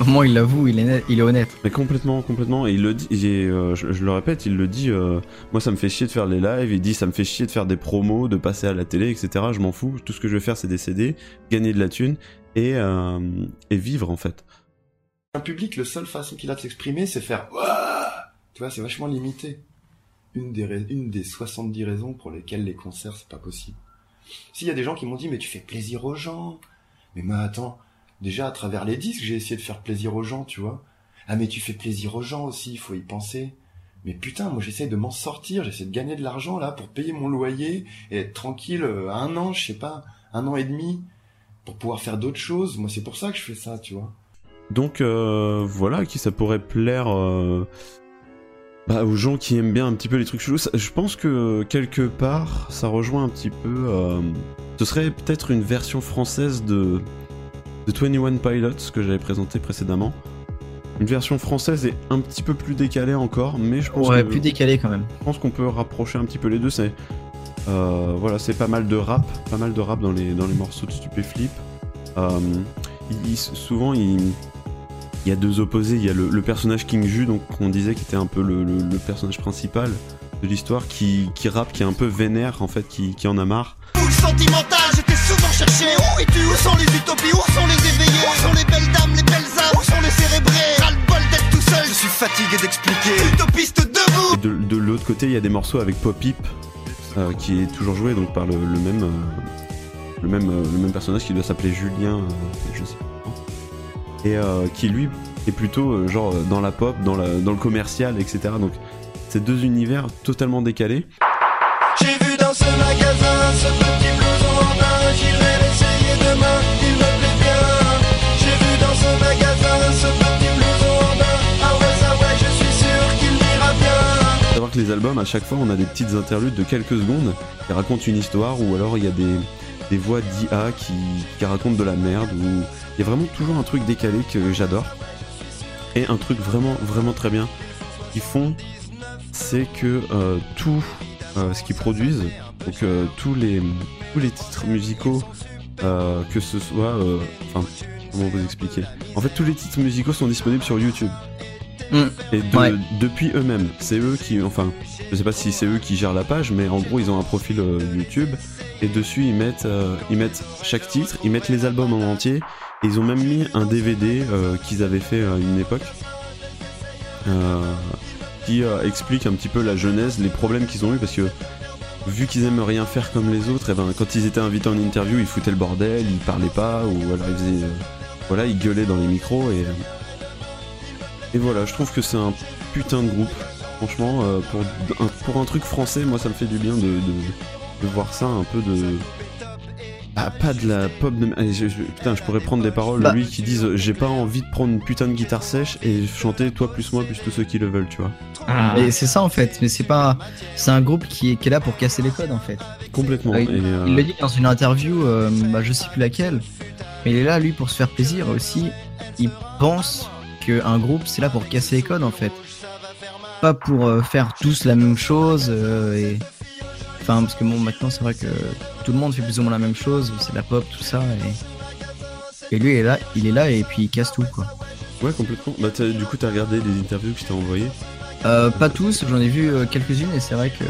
Au moins, il l'avoue, il est, net- il est honnête. Mais complètement, complètement. Et il le dit, et, euh, je, je le répète, il le dit euh, Moi, ça me fait chier de faire les lives. Il dit Ça me fait chier de faire des promos, de passer à la télé, etc. Je m'en fous. Tout ce que je veux faire, c'est des CD, gagner de la thune et, euh, et vivre, en fait. Un public, la seule façon qu'il a de s'exprimer, c'est faire Tu vois, c'est vachement limité. Une des, une des 70 raisons pour lesquelles les concerts, c'est pas possible. S'il y a des gens qui m'ont dit, mais tu fais plaisir aux gens. Mais moi, attends, déjà à travers les disques, j'ai essayé de faire plaisir aux gens, tu vois. Ah, mais tu fais plaisir aux gens aussi, il faut y penser. Mais putain, moi j'essaie de m'en sortir, j'essaie de gagner de l'argent là pour payer mon loyer et être tranquille euh, un an, je sais pas, un an et demi, pour pouvoir faire d'autres choses. Moi c'est pour ça que je fais ça, tu vois. Donc euh, voilà, à qui ça pourrait plaire euh, bah, aux gens qui aiment bien un petit peu les trucs chelous. Ça- Je pense que quelque part, ça rejoint un petit peu. euh, ce serait peut-être une version française de, de 21 Pilots que j'avais présenté précédemment. Une version française est un petit peu plus décalée encore, mais je pense Ouais, que- plus décalé quand même. je pense qu'on peut rapprocher un petit peu les deux. C'est euh, voilà, c'est pas mal de rap, pas mal de rap dans les dans les morceaux de Stupéflip. Euh, il- souvent, il, il y a deux opposés. Il y a le, le personnage King Ju, donc on disait qui était un peu le, le- le personnage principal de l'histoire, qui, qui rappe, qui est un peu vénère en fait, qui, qui en a marre. Foule sentimentale, j'étais souvent cherché. Où es-tu? Où sont les utopies? Où sont les éveillés? Où sont les belles dames, les belles âmes? Où sont les cérébrés? Ras-le-bol d'être tout seul, je suis fatigué d'expliquer. Utopiste debout de, de l'autre côté, il y a des morceaux avec Pop Hip, euh, qui est toujours joué donc par le, le même, euh, le même, euh, le même personnage qui doit s'appeler Julien, euh, je sais pas. Et euh, qui lui est plutôt euh, genre euh, dans la pop, dans, la, dans le commercial, etc. Donc c'est deux univers totalement décalés. J'ai vu dans ce magasin ce petit blouson en main. J'irai l'essayer demain, il me plaît bien. J'ai vu dans ce magasin ce petit blouson en main. Ah ouais, ça ouais, je suis sûr qu'il m'ira bien. Savoir que les albums, à chaque fois, on a des petites interludes de quelques secondes qui racontent une histoire, ou alors il y a des, des voix d'IA qui, qui racontent de la merde, ou il y a vraiment toujours un truc décalé que j'adore. Et un truc vraiment, vraiment très bien qu'ils font, c'est que euh, tout euh, ce qu'ils produisent, donc euh, tous, les, tous les titres musicaux, que ce soit. euh, Enfin, comment vous expliquer? En fait, tous les titres musicaux sont disponibles sur YouTube. Mm. Et de- Ouais. depuis eux-mêmes, c'est eux qui, enfin, je sais pas si c'est eux qui gèrent la page, mais en gros ils ont un profil euh, YouTube et dessus ils mettent, euh, ils mettent chaque titre, ils mettent les albums en entier et ils ont même mis un DVD euh, qu'ils avaient fait à une époque qui explique un petit peu la genèse, les problèmes qu'ils ont eu parce que vu qu'ils aiment rien faire comme les autres, et ben quand ils étaient invités en interview, ils foutaient le bordel, ils parlaient pas ou alors ils faisaient, voilà, ils gueulaient dans les micros et et voilà, je trouve que c'est un putain de groupe. Franchement, euh, pour, un, pour un truc français, moi ça me fait du bien de, de, de voir ça un peu de. Ah, pas de la pop de. Allez, je- je- putain, je pourrais prendre des paroles Bah. de lui qui disent euh, J'ai pas envie de prendre une putain de guitare sèche et chanter toi plus moi plus tous ceux qui le veulent, tu vois. Et c'est ça en fait, mais c'est pas. C'est un groupe qui est, qui est là pour casser les codes en fait. Complètement. Euh, il, et, euh, il le dit dans une interview, euh, bah, je sais plus laquelle, mais il est là lui pour se faire plaisir aussi. Il pense qu'un groupe c'est là pour casser les codes en fait. Pas pour euh, faire tous la même chose euh, et. Enfin, parce que bon, maintenant, c'est vrai que tout le monde fait plus ou moins la même chose, c'est de la pop, tout ça, et, et lui, il est là, il est là, et puis il casse tout, quoi. Ouais, complètement. Bah, t'as- du coup, t'as regardé des interviews que je t'ai envoyées? Euh, pas tous, j'en ai vu euh, quelques-unes, et c'est vrai que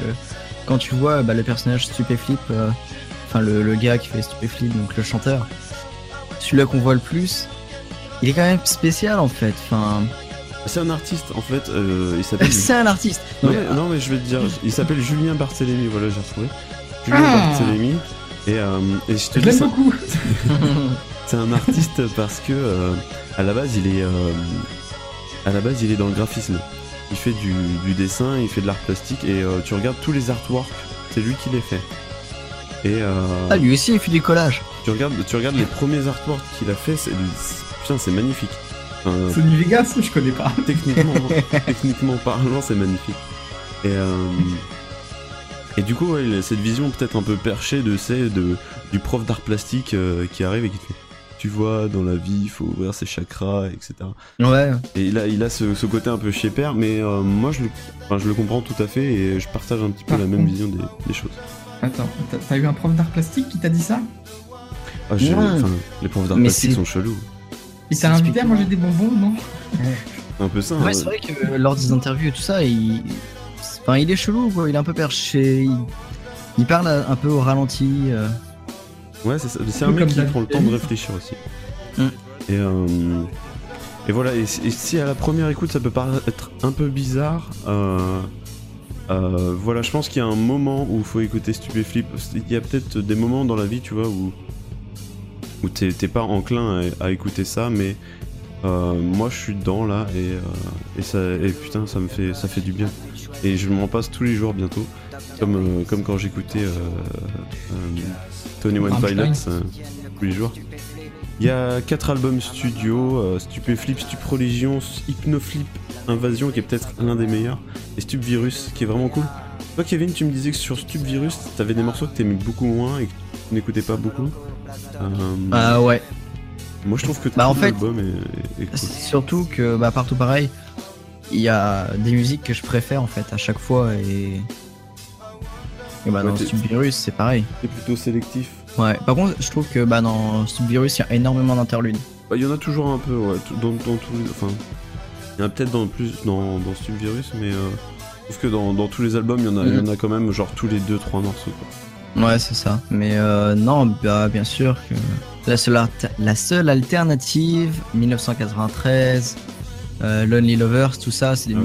quand tu vois bah, le personnage Stupéflip, euh, enfin le, le gars qui fait Stupéflip, donc le chanteur, celui-là qu'on voit le plus, il est quand même spécial en fait. Enfin, C'est un artiste, en fait. euh, il s'appelle. c'est un artiste. Non, Mais, mais, non, mais je vais te dire, il s'appelle Julien Barthélémy, voilà, j'ai retrouvé. Julien Ah. Barthélémy. Et, euh, et je te Je dis l'aime ça- beaucoup. C'est un artiste parce que euh, à la base il est euh, à la base il est dans le graphisme. Il fait du, du dessin, il fait de l'art plastique et euh, tu regardes tous les artworks, c'est lui qui les fait. Et euh, Ah, lui aussi, il fait du collage. tu regardes tu regardes les premiers artworks qu'il a fait, c'est c'est- putain c'est magnifique. Enfin, Sony Vegas, je connais pas. techniquement, techniquement parlant, c'est magnifique. Et, euh, et du coup, ouais, il a cette vision peut-être un peu perchée de, c'est, de du prof d'art plastique euh, qui arrive et qui te fait Tu vois, dans la vie, il faut ouvrir ses chakras, etc. Ouais. Et il a, il a ce, ce côté un peu chez père, mais euh, moi je le, enfin, je le comprends tout à fait et je partage un petit peu Par la même vision des, des choses. Attends, t'as- eu un prof d'art plastique qui t'a dit ça? Ah, Ouais. les profs d'art plastique sont chelous. Il t'a invité à manger des bonbons, non C'est un peu ça. Ouais, hein. c'est vrai que lors des interviews et tout ça, il, enfin, il est chelou, quoi. Il est un peu perché. Il, il parle un peu au ralenti. euh. Ouais, c'est ça. C'est peu un mec comme qui prend le temps de réfléchir aussi. Mm. Et, euh, et voilà, et, si- et si à la première écoute ça peut paraître un peu bizarre, euh, euh, voilà, je pense qu'il y a un moment où il faut écouter Stupéflip. Il y a peut-être des moments dans la vie, tu vois, où, où t'es pas enclin à, à écouter ça, mais euh, moi je suis dedans là, et, euh, et, ça, et putain, ça me fait, ça fait du bien. Et je m'en passe tous les jours bientôt, comme, euh, comme quand j'écoutais Tony One. Pilots tous les jours. Il y a quatre albums studio, Stupéflip, Stupreligion, Hypnoflip, Invasion qui est peut-être l'un des meilleurs, et Stupvirus qui est vraiment cool. Toi Kevin, tu me disais que sur Stupvirus, t'avais des morceaux que t'aimais beaucoup moins et que tu n'écoutais pas beaucoup. Ah ouais. Moi je trouve que Bah, en fait, l'album est, est- est cool. Surtout que bah, partout pareil, il y a des musiques que je préfère en fait à chaque fois et. Et bah Ouais, dans Subvirus c'est pareil. C'est plutôt sélectif. Ouais, par contre je trouve que bah, dans Subvirus il y a énormément d'interludes. Bah, Il y en a toujours un peu, ouais, dans, dans tous les- Enfin, il y en a peut-être dans plus dans, dans Stupvirus, mais euh, je trouve que dans, dans tous les albums, il y, en a, il y en a quand même genre tous les 2-3 morceaux. Quoi. Ouais, c'est ça. Mais euh, non, bah, bien sûr que la seule, la seule alternative, 1993, euh, Lonely Lovers, tout ça, c'est des,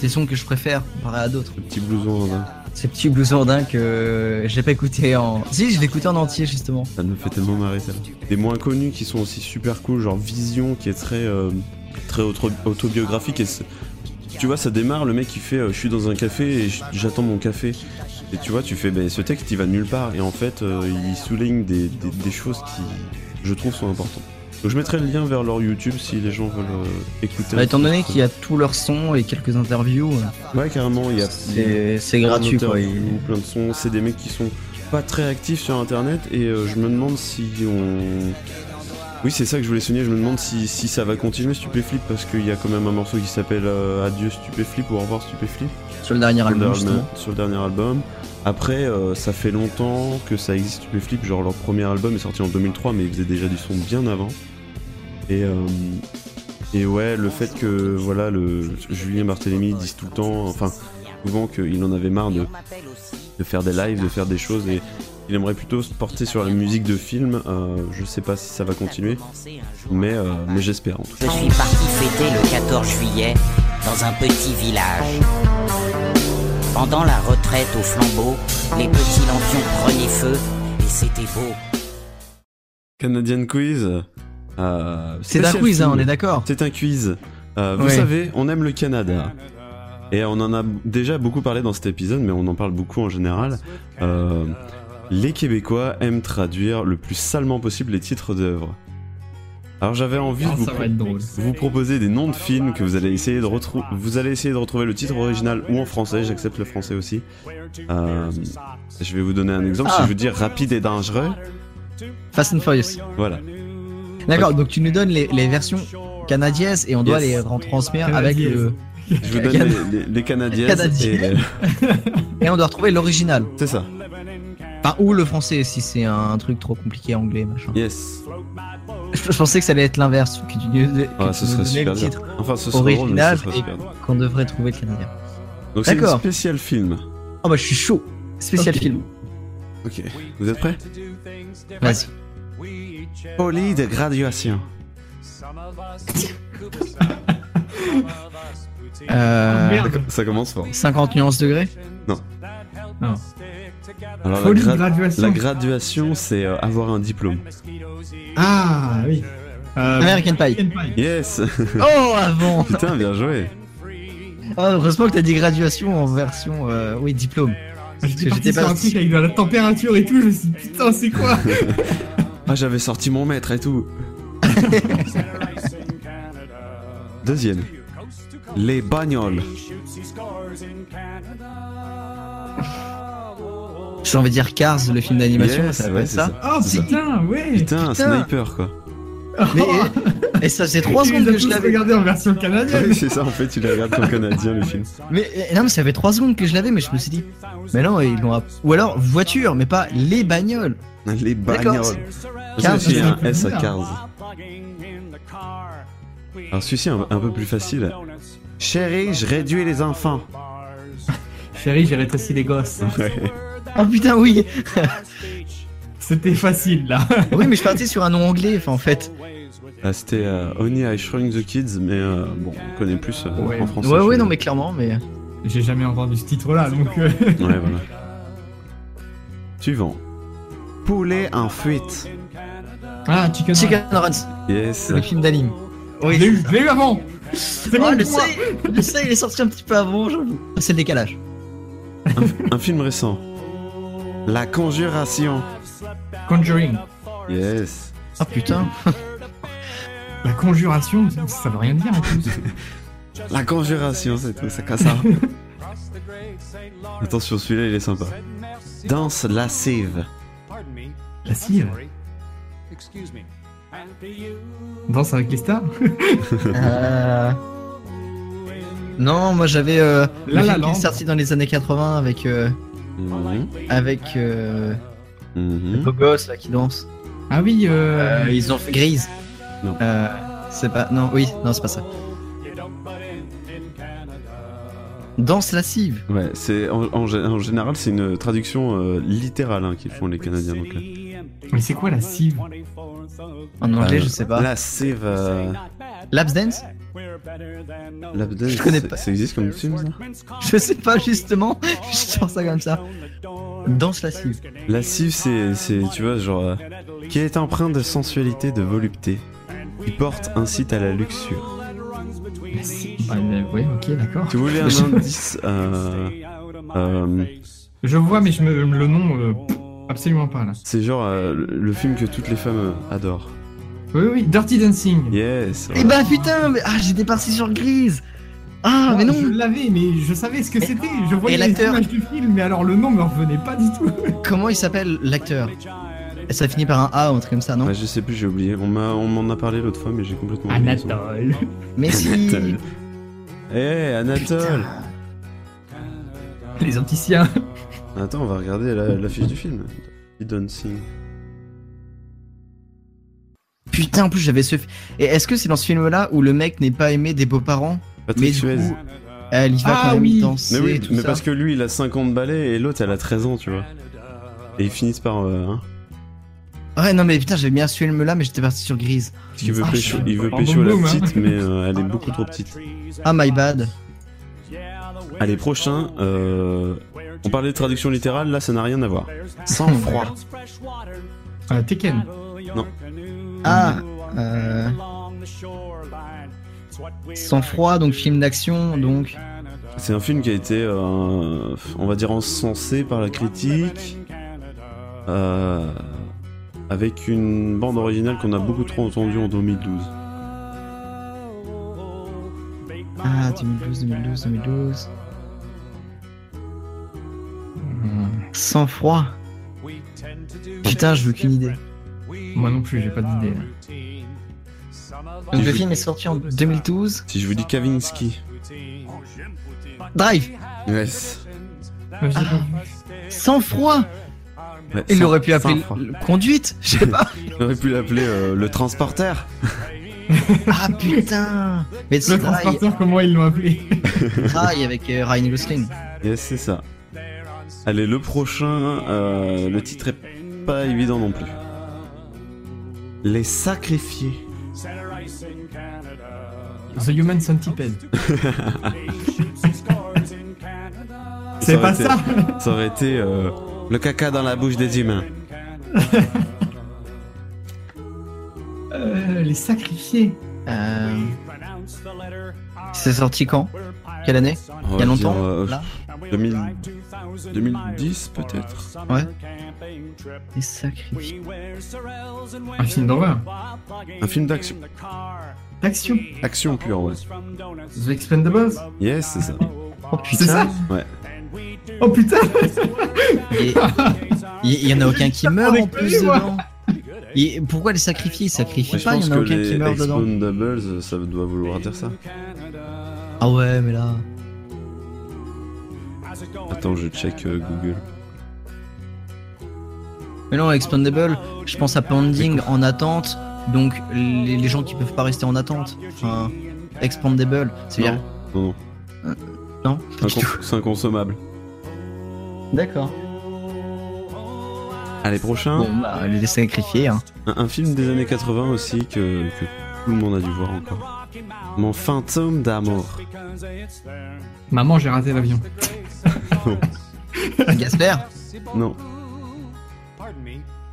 des sons que je préfère comparé à d'autres. Le petit blouson andin. Ces petits blousons andins que j'ai pas écouté en. Si, je l'ai écouté en entier justement. Ça me fait tellement marrer ça. Des moins connus qui sont aussi super cool, genre Vision qui est très, euh, très auto- autobiographique. Et tu vois, ça démarre, le mec il fait euh, Je suis dans un café et j'attends mon café. Et tu vois, tu fais Ce texte il va nulle part. Et en fait, euh, il souligne des, des- des choses qui, je trouve, sont importantes. Donc je mettrai le lien vers leur YouTube si les gens veulent euh, écouter. Bah, étant donné qu'il y a tous leurs sons et quelques interviews. euh, Ouais, carrément, il y a. C'est- gratuit, quoi, d'interviews, il- plein de sons. C'est des mecs qui sont pas très actifs sur internet et je me demande si on. Oui, c'est ça que je voulais souligner. Je me demande si, si ça va continuer Stupéflip parce qu'il y a quand même un morceau qui s'appelle Adieu Stupéflip ou Au revoir Stupéflip. Sur le dernier album, justement. Sur le dernier album. Après, euh, ça fait longtemps que ça existe Stupéflip. Genre, leur premier album est sorti en 2003, mais ils faisaient déjà du son bien avant. Et, euh, et ouais, le fait que voilà, le Julien Barthélémy dise tout le temps, enfin, souvent qu'il en avait marre de, de faire des lives, de faire des choses, et il aimerait plutôt se porter sur la musique de film. Euh, je sais pas si ça va continuer, mais, euh, mais j'espère en tout cas. Je suis parti fêter le 14 juillet dans un petit village. Pendant la retraite au flambeau, les petits lampions prenaient feu et c'était beau. Canadian Quiz. euh, C'est un quiz, hein, on est d'accord. C'est un quiz. Euh, vous Ouais. savez, on aime le Canada. Et on en a déjà beaucoup parlé dans cet épisode, mais on en parle beaucoup en général. Euh, les Québécois aiment traduire le plus salement possible les titres d'œuvres. Alors j'avais envie de vous, drôle. vous proposer des noms de films que vous allez essayer de retrouver. Vous allez essayer de retrouver le titre original ou en français. J'accepte le français aussi. Euh, je vais vous donner un exemple. Si Ah. je vous dire rapide et dangereux, Fast and Furious. voilà. D'accord, donc tu nous donnes les, les versions canadiennes et on doit Yes. les retransmettre avec le. Je vous donne les, les. Canadiennes. Et on doit retrouver l'original. C'est ça. Enfin, ou le français si c'est un truc trop compliqué anglais, machin. Yes. Je, je pensais que ça allait être l'inverse, que tu, que Ah, tu ce serait super le titre Enfin, ce serait drôle, mais ce serait et qu'on devrait trouver le canadien. Donc c'est un D'accord. spécial film. Oh bah je suis chaud. Spécial film. Ok. Vous êtes prêts? Vas-y. Poli de graduation. Euh, Ça commence fort. 50 nuances degrés? Non. Non. Alors Folie de la, gra- graduation. la graduation, c'est euh, avoir un diplôme. Ah oui. Euh, American Pie. Yes. Oh, avant Putain, bien joué. Oh, heureusement que t'as dit graduation en version. euh, oui, diplôme. J'étais sur un truc avec de la température et tout, je me suis dit putain c'est quoi Ah, j'avais sorti mon maître et tout. Deuxième. Les bagnoles. J'ai envie de dire Cars, le film d'animation, Yes, ça s'appelle ouais, c'est ça. Oh C'est ça. putain, ouais Putain, un sniper quoi. Mais, et ça 3 Tu secondes que je l'avais. regardés en version canadienne. Oui, c'est ça, en fait, tu les regardes comme canadien le film. Mais euh, non, mais ça fait 3 secondes que je l'avais, mais je me suis dit. Mais non, ils l'ont. app- Ou alors voiture, mais pas les bagnoles. Les bagnoles. Cars, a un c'est S à. Cars. Alors celui-ci, un, un peu plus facile. Chérie, je réduis les enfants. Chérie, j'ai rétréci les gosses. Oh putain, oui C'était facile là. Oui, mais je partais sur un nom anglais, en fait. Là, c'était euh, Only I Shrunk the Kids, mais euh, bon, on connaît plus euh, Ouais. en français. Ouais, ouais, non, mais clairement, mais. J'ai jamais entendu ce titre là donc. euh, Ouais, voilà. Suivant. Poulet en fuite. Ah, Chicken, Chicken Runs, Yes. le film d'anime. Je l'ai eu, je l'ai eu avant C'est Oh, bon le moi. sait, le sait, il est sorti un petit peu avant, j'avoue. C'est le décalage. Un film récent. La Conjuration. Conjuring. Yes. Oh putain. La conjuration, ça veut rien dire en plus. La Conjuration, c'est tout, ça casse ça. Attention, celui-là, il est sympa. Danse lascive. La cire. Danse avec les stars Euh... Non, moi j'avais euh, La La sorti dans les années 80 avec euh, Mhm. avec euh, Mhm. le beau gosse là qui danse. Ah oui, euh... Euh, ils ont fait Grise. Non. Euh, c'est pas non, oui, non, c'est pas ça. Danse lascive. Ouais, c'est en, en gé- en général c'est une traduction euh, littérale hein, qu'ils font les Canadiens donc. là. Mais c'est quoi la cive? En anglais, Euh, je sais pas. Lascive. Euh, Laps dance lap dance, Je connais ça- pas. Ça existe comme film ça Je sais pas justement. je sors ça comme ça. Danse lascive. Lascive c'est c'est tu vois genre euh, qui est empreint de sensualité de volupté. Qui porte incite à la luxure. Bah, euh, ouais, ok, d'accord. Tu voulais un indice euh, euh, Je vois, mais je me... le nom, euh, pff, absolument pas là. C'est genre euh, le- le film que toutes les femmes adorent. Oui, oui, Dirty Dancing. Yes. Eh bah putain, mais ah j'étais parti sur Grise. Ah mais non. Je l'avais, mais je savais ce que c'était. Je voyais et les l'acteur images du film, mais alors le nom me revenait pas du tout. Comment il s'appelle l'acteur? Ça finit par un A ou un truc comme ça, non? Je sais plus, j'ai oublié. On m'a on m'en a parlé l'autre fois mais j'ai complètement Ah, oublié. Anatole. Mais si. Anatole. Eh, Anatole Les opticiens. Attends, on va regarder la, la fiche du film. Dirty Dancing. Putain, en plus j'avais ce. Et est-ce que c'est dans ce film-là où le mec n'est pas aimé des beaux-parents? Patrick Mais du Suez. coup, elle y va Ah quand même oui. danser Mais oui, tout mais ça. parce que lui il a 50 balais et l'autre elle a 13 ans, tu vois. Et ils finissent par. Euh, hein, Ouais, non mais putain, j'avais bien ce film-là, mais j'étais parti sur Grise. parce qu'il veut Ah, pécho, il veut pécho la hein. petite, mais euh, elle est beaucoup trop petite. Ah, my bad. Allez, prochain. Euh, on parlait de traduction littérale, là ça n'a rien à voir. Sans froid. Euh, Tekken. Non. Ah, euh. Sans froid, donc film d'action, donc. C'est un film qui a été, euh, on va dire, encensé par la critique. euh, avec une bande originale qu'on a beaucoup trop entendue en 2012. Ah, 2012, 2012, 2012. Sans froid. Putain, j'ai aucune idée. Moi non plus, j'ai pas d'idée. Donc Si le film est sorti en 2012. Si je vous dis Kavinsky. Drive Yes. Vu. Sans froid Ouais, Il sans- aurait pu appeler le- conduite Je sais pas Il aurait pu l'appeler euh, le transporteur. Ah putain Mais Le transporteur, comment ils l'ont appelé Drive avec euh, Ryan Gosling. Yes, c'est ça. Allez, le prochain, euh, le titre est pas évident non plus. Les sacrifiés. The Human Centipede. C'est pas été- ça Ça aurait été euh, le caca dans la bouche des humains. Euh, les sacrifiés. Euh... C'est sorti quand? Quelle année? Il y a longtemps dire, euh, là? 2000 2010 peut-être. Ouais. Les sacrifiés. Un film d'horreur. Un film d'action. D'action. Action pure, ouais. The Expendables. Yes, c'est ça. Oh C'est ça? Putain Ouais. Oh putain Et il y, en a aucun qui meurt en plus dedans. Et pourquoi les sacrifier? Ils sacrifient pas, il y en a aucun qui meurt dedans. Expendables, ça doit vouloir dire ça. Ah ouais, mais là. Attends, je check euh, Google. Mais non, Expandable, je pense à Pending en attente, donc les, les gens qui peuvent pas rester en attente. Enfin, Expandable, c'est bien. non, non. Non, C'est inconsommable. D'accord. Allez, prochain. Bon, bah, les sacrifier, hein. Un, un film des années 80 aussi que, que tout le monde a dû voir encore. Mon fantôme d'amour. Maman, j'ai raté l'avion. Gasper Non.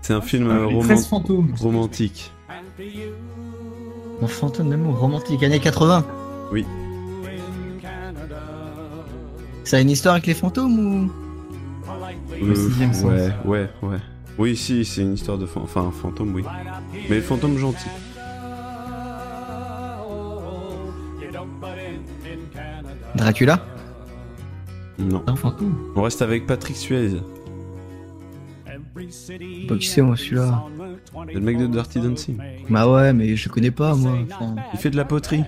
C'est un film euh, Les roman- 13 fantômes. romantique. Mon fantôme d'amour romantique, années 80. Oui. Ça a une histoire avec les fantômes ou? Le sixième sens. ouais, ouais, ouais. Oui, si, c'est une histoire de fan- enfin, un fantôme, oui. Mais le fantôme gentil. Dracula Non. Un fantôme. On reste avec Patrick Suez, Bah, qui c'est moi celui-là le mec de Dirty Dancing. Bah ouais, mais je connais pas moi. Enfin, Il fait de la poterie.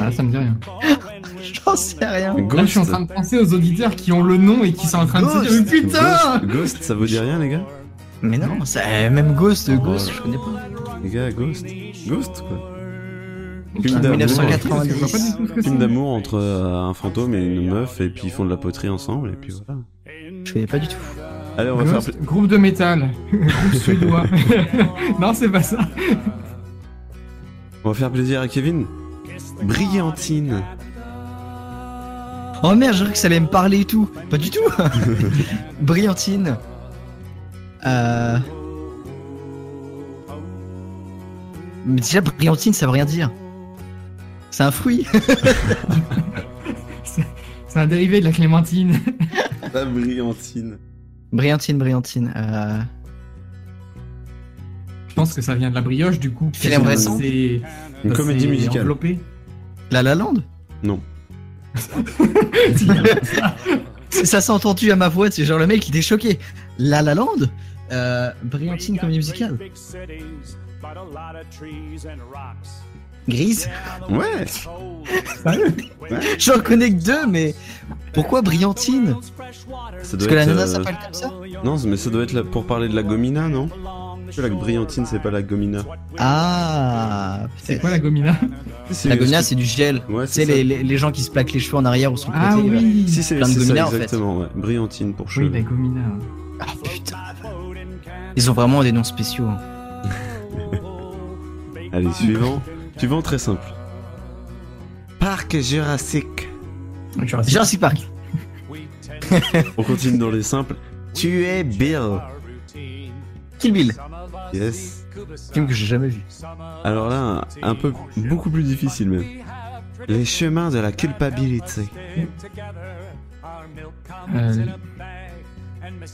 Ah, ça me dit rien. J'en sais rien. Là, je suis en train de penser aux auditeurs qui ont le nom et qui sont en train de se dire Mais putain Ghost, Ghost, ça vous dit rien, les gars Mais non, ça, même Ghost, Ghost, je connais pas. Les gars, Ghost. Ghost, quoi. Ah, Film d'amour. 1990. Film d'amour entre euh, un fantôme et une meuf, et puis ils font de la poterie ensemble, et puis voilà. Je connais pas du tout. Allez, on va faire. Ghost, Groupe de métal. Groupe suédois. non, c'est pas ça. On va faire plaisir à Kevin. Brillantine. Oh merde, j'ai cru que ça allait me parler et tout. Pas du tout. Brillantine. Euh... Mais déjà, brillantine, ça veut rien dire. C'est un fruit. C'est un dérivé de la clémentine. La brillantine. brillantine, brillantine. Euh... Je pense que ça vient de la brioche, du coup. C'est Une ça comédie musicale. enveloppé. La La Land? Non. Ça s'est entendu à ma voix, c'est genre le mec il était choqué. La La Land? Euh, Brillantine comédie musicale. Grise Ouais. J'en connais que deux, mais pourquoi Brillantine? Ça Parce que la nana s'appelle comme ça? Non, mais ça doit être la- pour parler de la gomina, non? La brillantine, c'est pas la gomina. Ah C'est quoi la gomina? C'est- La gomina c'est du gel. Ouais, c'est les, les, les gens qui se plaquent les cheveux en arrière ou sur le Ah côté. oui. là. Si, c'est Plein de c'est ça, gomina, en fait. exactement, ouais. Brillantine pour Oui, cheveux. la gomina. Ah putain. Ils ont vraiment des noms spéciaux. hein. Allez, suivant. Suivant, très simple. Parc Jurassique. Jurassic Park. On continue dans les simples. Tu es Bill. Kill Bill. Yes. Film que j'ai jamais vu. Alors là, un, un peu beaucoup plus difficile même. Les chemins de la culpabilité. Euh,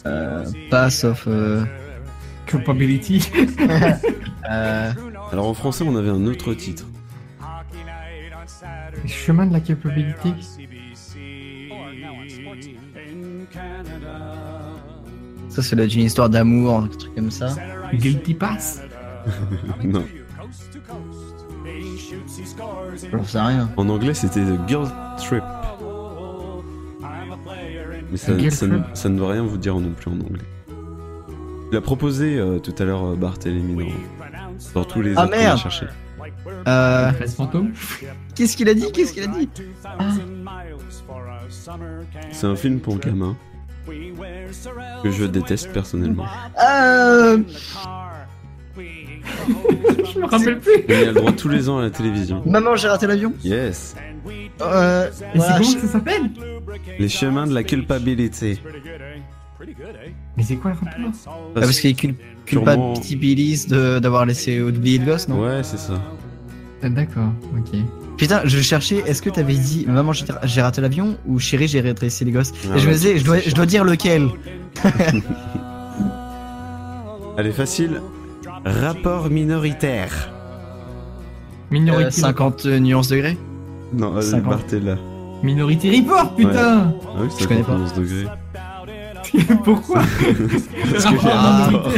Euh, pas sauf. Euh... Culpability. euh... Alors en français, on avait un autre titre. Chemin de la culpabilité. Ça, c'est une histoire d'amour, un truc comme ça. Guilty Pass non. J'en sais rien. En anglais, c'était The Girl Trip. Mais ça, ne, ça ne veut rien vous dire non plus en anglais. Il a proposé euh, tout à l'heure euh, Barthélemy dans, dans tous les Ah, autres qu'on a merde. cherchés. Euh, fantôme Qu'est-ce qu'il a dit Qu'est-ce qu'il a dit Ah. C'est un film pour gamins que je déteste personnellement. Euh... Je me rappelle plus. Mais il y a le droit tous les ans à la télévision. Maman, j'ai raté l'avion. Yes. Euh, Et voilà, c'est je- que ça s'appelle Les chemins de la culpabilité. Mais c'est quoi le rapport Ah, parce qu'il cul Sûrement- culpabilise de- d'avoir laissé oublier le gosse, non Ouais, c'est ça. Ah, D'accord, ok. Putain, je cherchais, est-ce que t'avais dit Maman, j'ai j'ai raté l'avion ou Chérie, j'ai rétréci les gosses Ah Et je me disais, je dois, je dois dire lequel Allez, facile. Rapport minoritaire. Minority, Euh, 50 nuances degrés Non, vas-y, 50. Barthé là. Minority Report, putain Ah oui, Je connais pas. 51 degrés. Pourquoi Parce que j'ai un Ah. rapport.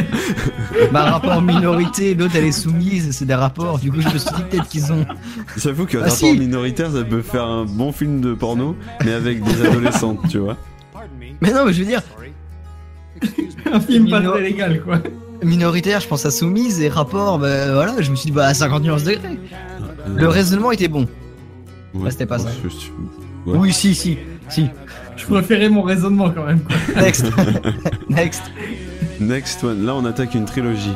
Bah, rapport minorité, l'autre elle est soumise, c'est des rapports. Du coup, je me suis dit peut-être qu'ils ont. J'avoue que Ah, rapport si. minoritaire, ça peut faire un bon film de porno, mais avec des adolescentes, tu vois. Mais non, mais je veux dire, Un film pas très légal, quoi. minoritaire, je pense à soumise et rapport, bah voilà, je me suis dit, bah 50 nuances degrés. Le raisonnement était bon. Ouais. Bah, c'était pas ça. Je suis- ouais. Oui, si, si, si. Je préférais mon raisonnement quand même, quoi. Next. Next. Next one. Là, on attaque une trilogie.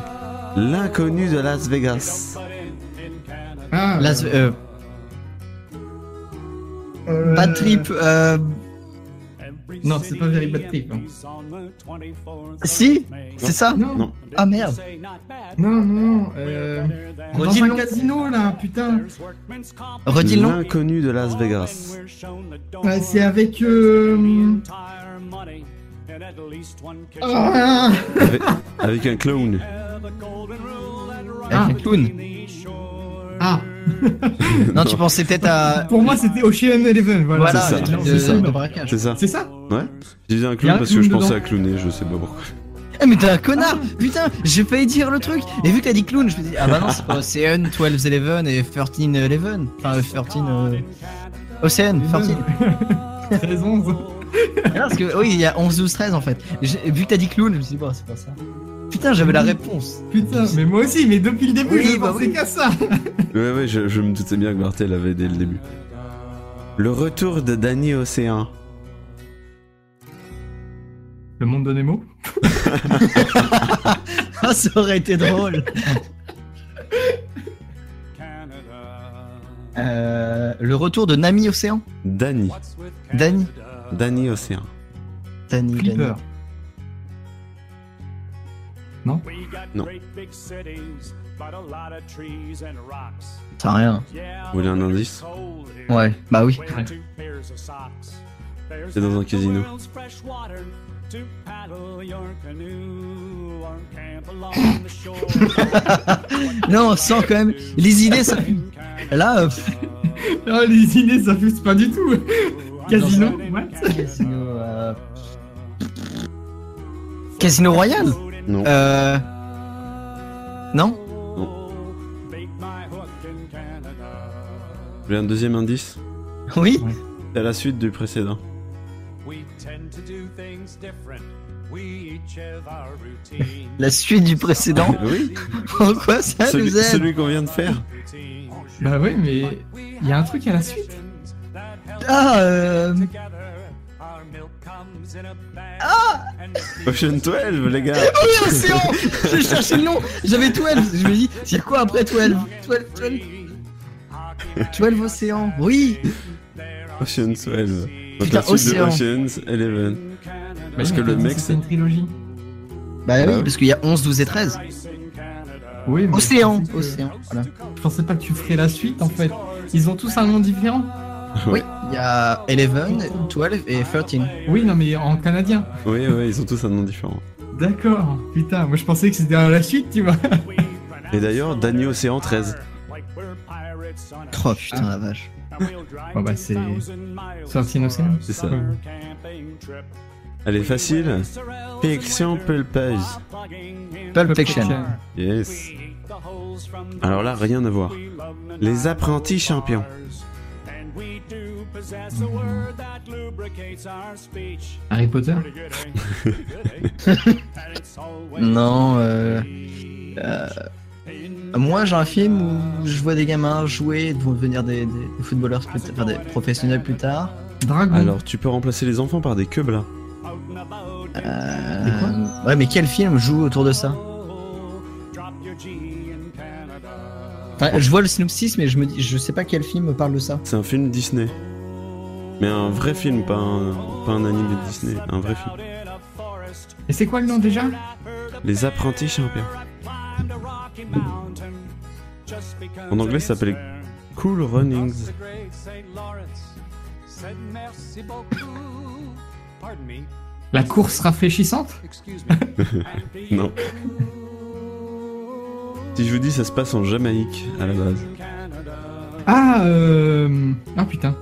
L'inconnu de Las Vegas. Ah, Las- euh, Bad Trip, euh, Non, c'est pas Very Bad Trip. hein. si, c'est ça Non, Non. Ah merde. non, non. Euh... Dans Redis le un casino, là, putain. Redis le nom. L'inconnu de Las Vegas. Ouais, c'est avec... Euh... Ah Avec, avec un clown. Avec un clown. Ah Non, tu pensais peut-être à. Pour moi, c'était Ocean Eleven, voilà. Voilà, c'est ça. C'est ça. de ça Ouais. J'ai dit un clown un parce que je pensais à clowner, je sais pas pourquoi. Eh, mais t'es un connard Putain, j'ai failli dire le truc Et vu que t'as dit clown, je me dis, ah bah non, c'est pas Ocean, 12 Eleven et 13 Eleven. Enfin, euh, 13. Euh... Ocean, 13. 13 11 Non, parce que oui, il y a 11, 12, 13 en fait. Vu que t'as dit clown, je me suis dit, bon, c'est pas ça. Putain, j'avais la réponse. Putain, mais moi aussi, mais depuis le début, Oui, je bah pensais oui. qu'à ça Ouais, ouais, je, je me doutais bien que Bartel avait dès le début. Le retour de Danny Océan. Le monde de Nemo Ah, ça aurait été drôle. Euh, le retour de Nami Océan Danny. Danny Danny Océan. Danny, Danny. Non Non. Ça rien. Vous voulez un indice Ouais, bah oui. C'est dans un casino. non, on sent quand même. Les idées, ça. Là, euh, Oh, les idées, ça fuse pas du tout Casino What? Casino, euh, Casino Royal Non. Euh. Non Vous voulez un deuxième indice Oui C'est à la suite du précédent. La suite du précédent oui. Pourquoi ça Celui, nous aide celui qu'on vient de faire. Bah ouais, mais il y a un truc à la suite. Ah, euh. Ocean 12, les gars. Oui, Océan Je cherchais le nom J'avais 12 Je me dis, c'est quoi après 12 12, 12 12 Océan Oui Ocean 12. Donc Putain, la suite de Océan. Ocean's 11. Parce que le mec, c'est une trilogie. Bah Bah oui, parce qu'il y a 11, 12 et 13. Oui, mais Océan Océan, voilà. Je pensais pas que tu ferais la suite en fait. Ils ont tous un nom différent. Oui, il y a 11, 12 et 13. Oui, non, mais en canadien. Oui, oui, ils ont tous un nom différent. D'accord. Putain, moi je pensais que c'était la suite, tu vois. Et d'ailleurs, Danny Océan 13. Oh putain la vache. Bon bah c'est. Sorti Océan. C'est ça. Elle est facile. Fiction pulpeuse. Pulp Fiction. Yes. Alors là, rien à voir. Les apprentis champions. Harry Potter? Non, euh, euh, moi j'ai un film où je vois des gamins jouer et devenir des, footballeurs plus tard, enfin des professionnels plus tard. Dragon. Alors, tu peux remplacer les enfants par des là. Euh, ouais, mais quel film joue autour de ça? Enfin, je vois le synopsis, mais je me dis, je sais pas quel film parle de ça. C'est un film Disney. Mais un vrai film, pas un, pas un animé de Disney, un vrai film. Et c'est quoi le nom déjà? Les apprentis champions. En anglais, ça s'appelle Cool Runnings. La course rafraîchissante? Non. Si je vous dis, ça se passe en Jamaïque à la base. Ah, euh... Ah putain.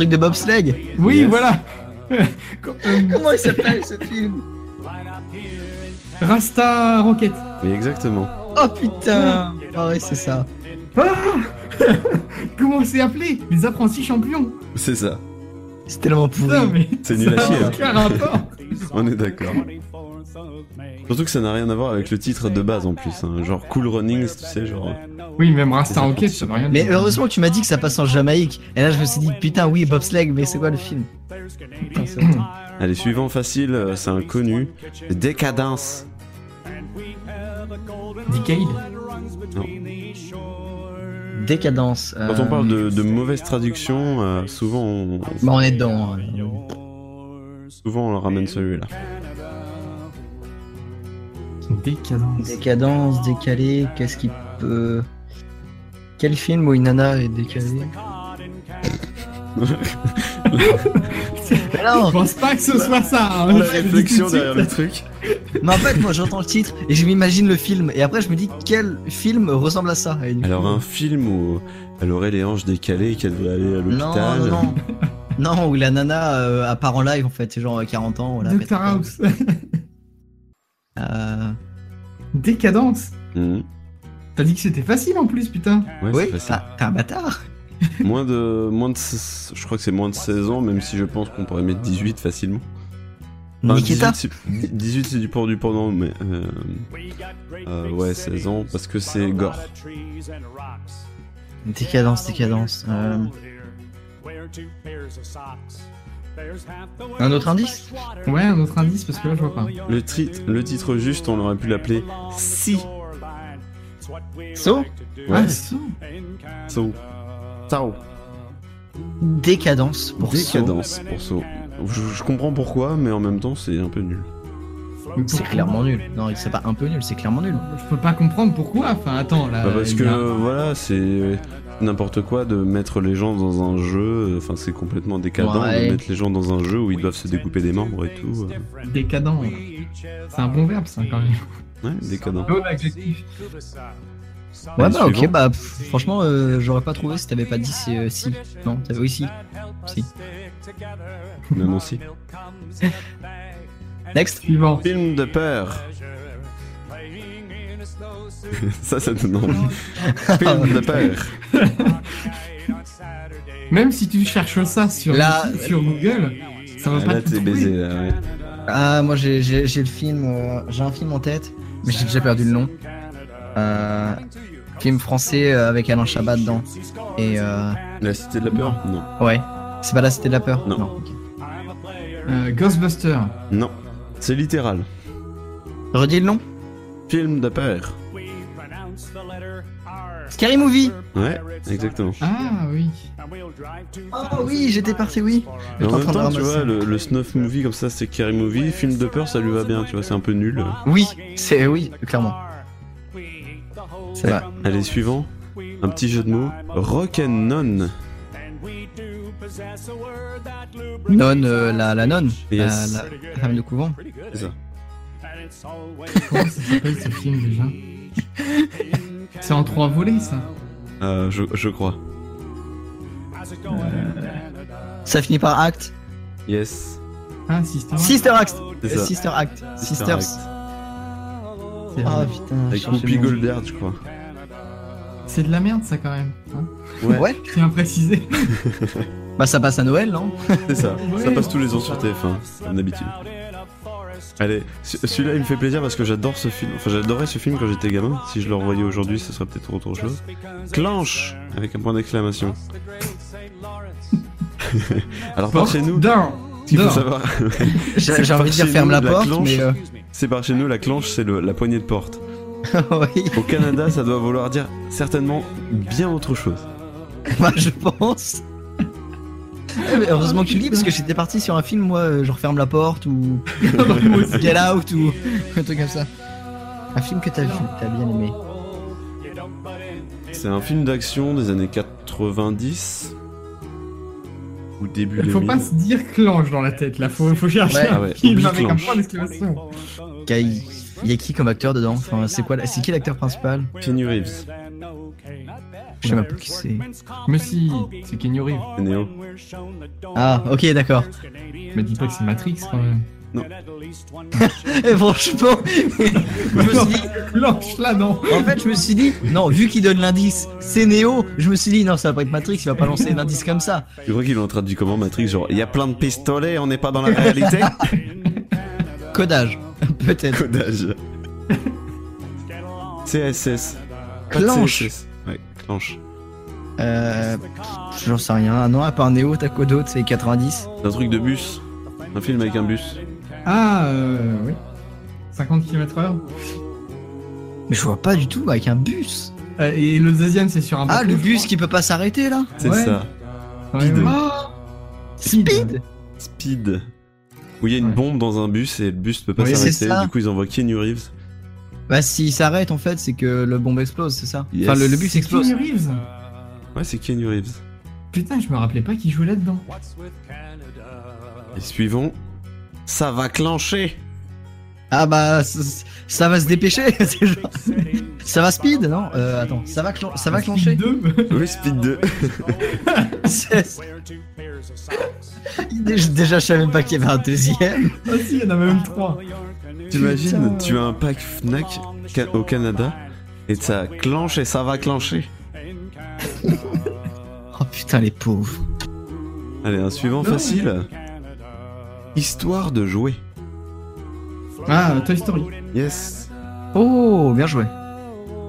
Truc de bobsleigh Oui, Yes. voilà Comment il s'appelle ce film? Rasta Rocket. Oui, exactement. Oh putain Ah ouais, c'est ça. Ah Comment c'est appelé? Les apprentis champions C'est ça. C'est tellement pourri. C'est nul à ça chier. hein. aucun rapport. On est d'accord. Surtout que ça n'a rien à voir avec le titre de base en plus. hein. Genre Cool Runnings, tu sais, genre. Oui, même Rasta Rocket, ça veut rien Mais heureusement que tu m'as dit que ça passe en Jamaïque. Et là, je me suis dit, putain, oui, bobsleigh, mais c'est quoi le film? Putain, c'est vrai. Allez, suivant facile, euh, c'est un connu. Décadence. Decade Non. Décadence. Quand euh, on parle de, de mauvaise traduction, euh, souvent, on, Bah, on est dedans. hein. souvent on ramène celui-là. Décadence. Décadence, décalé, qu'est-ce qui peut. Quel film où une nana est décalée? Non Je pense pas que ce soit ça. hein. La réflexion derrière le truc. Mais en fait, moi j'entends le titre et je m'imagine le film. Et après, je me dis quel film ressemble à ça Alors coup- un film où elle aurait les hanches décalées et qu'elle devrait aller à Non, l'hôpital. non, non. Non, où la nana euh, apparaît en live en fait, c'est genre euh, 40 ans. Voilà, Dr House. Euh... Décadence. Mhm. T'as dit que c'était facile en plus, putain. Ouais, Oui, c'est facile. ah, t'es un bâtard. Moins de, moins de, je crois que c'est moins de 16 ans, même si je pense qu'on pourrait mettre 18 facilement. Enfin, Nikita 18, c'est- 18 c'est du pour du pendant, mais euh, euh, ouais 16 ans parce que c'est gore. Décadence, décadence. Euh... Un autre indice Ouais, un autre indice parce que là je vois pas. Le, tri- le titre juste, on aurait pu l'appeler Si. So Ouais. Ah, ça. So. Sao. Décadence pour So. Décadence pour So. Je, je comprends pourquoi, mais en même temps c'est un peu nul. C'est clairement nul. Non, c'est pas un peu nul, c'est clairement nul. Je peux pas comprendre pourquoi. Enfin, attends, là. Bah, parce que a- voilà, c'est n'importe quoi de mettre les gens dans un jeu. Enfin, c'est complètement décadent Ouais. de mettre les gens dans un jeu où ils doivent se découper des membres et tout. euh. Décadent. C'est un bon verbe, ça, quand même. Ouais, décadent. Ouais, Allez, bah ok, bah pff, franchement, euh, j'aurais pas trouvé si t'avais pas dit si. euh, si. Non, t'avais oui, si. Si. Même aussi. Next. Suivant. Film de peur. ça, ça donne envie. Film de peur. Même si tu cherches ça sur, Là- sur Google, ça va Ah, pas Là, te baisé, là, ouais. Ah, moi j'ai j'ai- j'ai le film, euh, j'ai un film en tête, mais j'ai déjà perdu le nom. Euh, film français euh, avec Alain Chabat dedans. Et euh, La Cité de la Peur? Non. ouais, c'est pas la Cité de la Peur? Non. Euh, Ghostbuster. Non. C'est littéral. Redis le nom Film de peur. Scary Movie Ouais, exactement. Ah oui. Oh oui, j'étais parti, oui. Mais en même temps, tu vois, le, le snuff movie comme ça, c'est Scary Movie. Film de peur, ça lui va bien, tu vois, c'est un peu nul. Oui, c'est oui, clairement. C'est vrai. Allez, suivant. Un petit jeu de mots. Rock and Non. Nonne, euh, la, la nonne, Yes. la, la femme de couvent. C'est ça. Comment ça s'appelle ce film déjà? C'est en trois volets, ça. Euh, je, je crois. Ça finit par acte. Yes. Ah, Sister. Sister Act. Sister Act. Sister Sisters. Act. C'est- Ah putain. Avec Whoopi. Goldberg, je crois. C'est de la merde, ça, quand même. hein. Ouais. Ouais. Je tiens à préciser. Bah ça passe à Noël, non? C'est ça. Ça passe tous les ans sur TF1, comme d'habitude. Allez, ce- celui-là il me fait plaisir parce que j'adore ce film. Enfin, j'adorais ce film quand j'étais gamin. Si je le revoyais aujourd'hui, ce serait peut-être autre chose. Clanche Avec un point d'exclamation. Alors, par chez nous, ce qu'il faut savoir. J'ai c'est j'ai par envie de dire chez ferme nous, la porte, clanche, mais. euh, C'est par chez nous, la clanche, c'est la poignée de porte. oui. Au Canada, ça doit vouloir dire certainement bien autre chose. Bah, je pense. Mais heureusement que tu le dis parce que j'étais parti sur un film, moi, euh, genre ferme la porte ou Get Out ou un truc comme ça. Un film que t'as vu, t'as bien aimé. C'est un film d'action des années 90 ou début Il faut 2000. pas se dire clanche dans la tête, là. Faut, faut chercher Ouais. un Ah ouais, film avec un point d'exclamation. Il y a qui comme acteur dedans? Enfin, c'est quoi la- C'est qui l'acteur principal? Keanu Reeves, Je sais même pas qui c'est. Mais si, c'est Kenny Reeves. c'est Neo. Ah, ok, d'accord. Mais dis pas que c'est Matrix, quand même. Non. Et franchement, je me suis dit, Clanche, là, non. en fait, je me suis dit, non, vu qu'il donne l'indice, c'est Neo, je me suis dit, non, ça va pas être Matrix, il va pas lancer un indice comme ça. Tu crois qu'ils l'ont traduit comment Matrix Genre, il y a plein de pistolets, on n'est pas dans la réalité Codage, peut-être. Codage. CSS. De Clanche. Euh. pff, J'en sais rien. Non, à part Neo, t'as quoi d'autre? C'est 90 C'est un truc de bus. Un film avec un bus. Ah, euh, oui. 50 km/h. Mais je vois pas du tout avec un bus. Euh, et le deuxième, c'est sur un Ah, bateau, le je bus qui peut pas s'arrêter là? C'est Ouais. ça. crois. Speed. Ouais, ouais. Oh Speed Speed. Où il y a une Ouais. bombe dans un bus et le bus peut pas Oui, c'est s'arrêter. ça. Du coup, ils envoient Keanu Reeves. Bah, s'il s'arrête en fait, c'est que le bombe explose, c'est ça Yes. Enfin, le, le bus explose. Keanu Reeves. Ouais, c'est Keanu Reeves. Putain, je me rappelais pas qu'il jouait là-dedans. Et suivons. Ça va clencher. Ah bah, ça, ça va se dépêcher. c'est genre- ça va speed, non? Euh, Attends, ça va, ça va clencher? Deux. Oui, Speed 2. C'est- déjà, déjà, je savais même pas qu'il y avait un deuxième. Ah si, il y en a même trois. T'imagines, tu as un pack Fnac ca- au Canada et ça clenche et ça va clencher. Oh putain, les pauvres. Allez, un suivant Non, facile. Histoire de jouer. Ah, Toy Story. Yes. Oh, bien joué.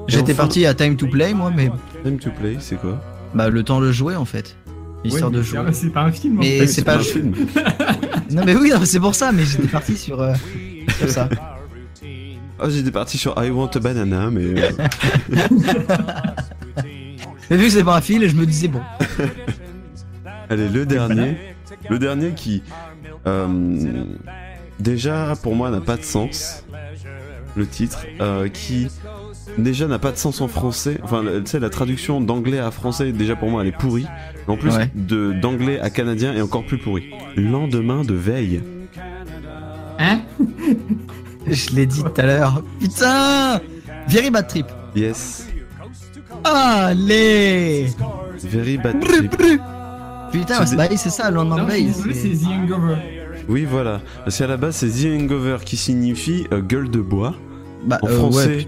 J'étais enfin- parti à Time to Play, moi, mais Time to play, c'est quoi? Bah le temps de jouer en fait. Histoire Ouais, de jouer. c'est- C'est pas un film. en Mais fait. c'est pas un film. Non mais oui, c'est pour ça, mais j'étais parti sur, euh, sur ça. Ah, j'étais parti sur I Want a Banana, mais. euh, Mais vu que c'est pas un fil, je me disais bon. Allez, le dernier. Le dernier qui. euh, déjà, pour moi, n'a pas de sens. Le titre. euh, qui. Déjà n'a pas de sens en français. Enfin, tu sais, la traduction d'anglais à français, déjà pour moi, elle est pourrie. En plus, Ouais. de d'anglais à canadien est encore plus pourrie. Lendemain de veille. Hein Je l'ai dit tout à l'heure. Putain Very bad trip. Yes. Allez Very bad trip. Putain, C'est des- bah ça, veille. désolé, c'est- c'est The Hangover. Oui, voilà. Parce qu'à la base, c'est The Hangover qui signifie euh, gueule de bois. Bah, En euh, français, ouais.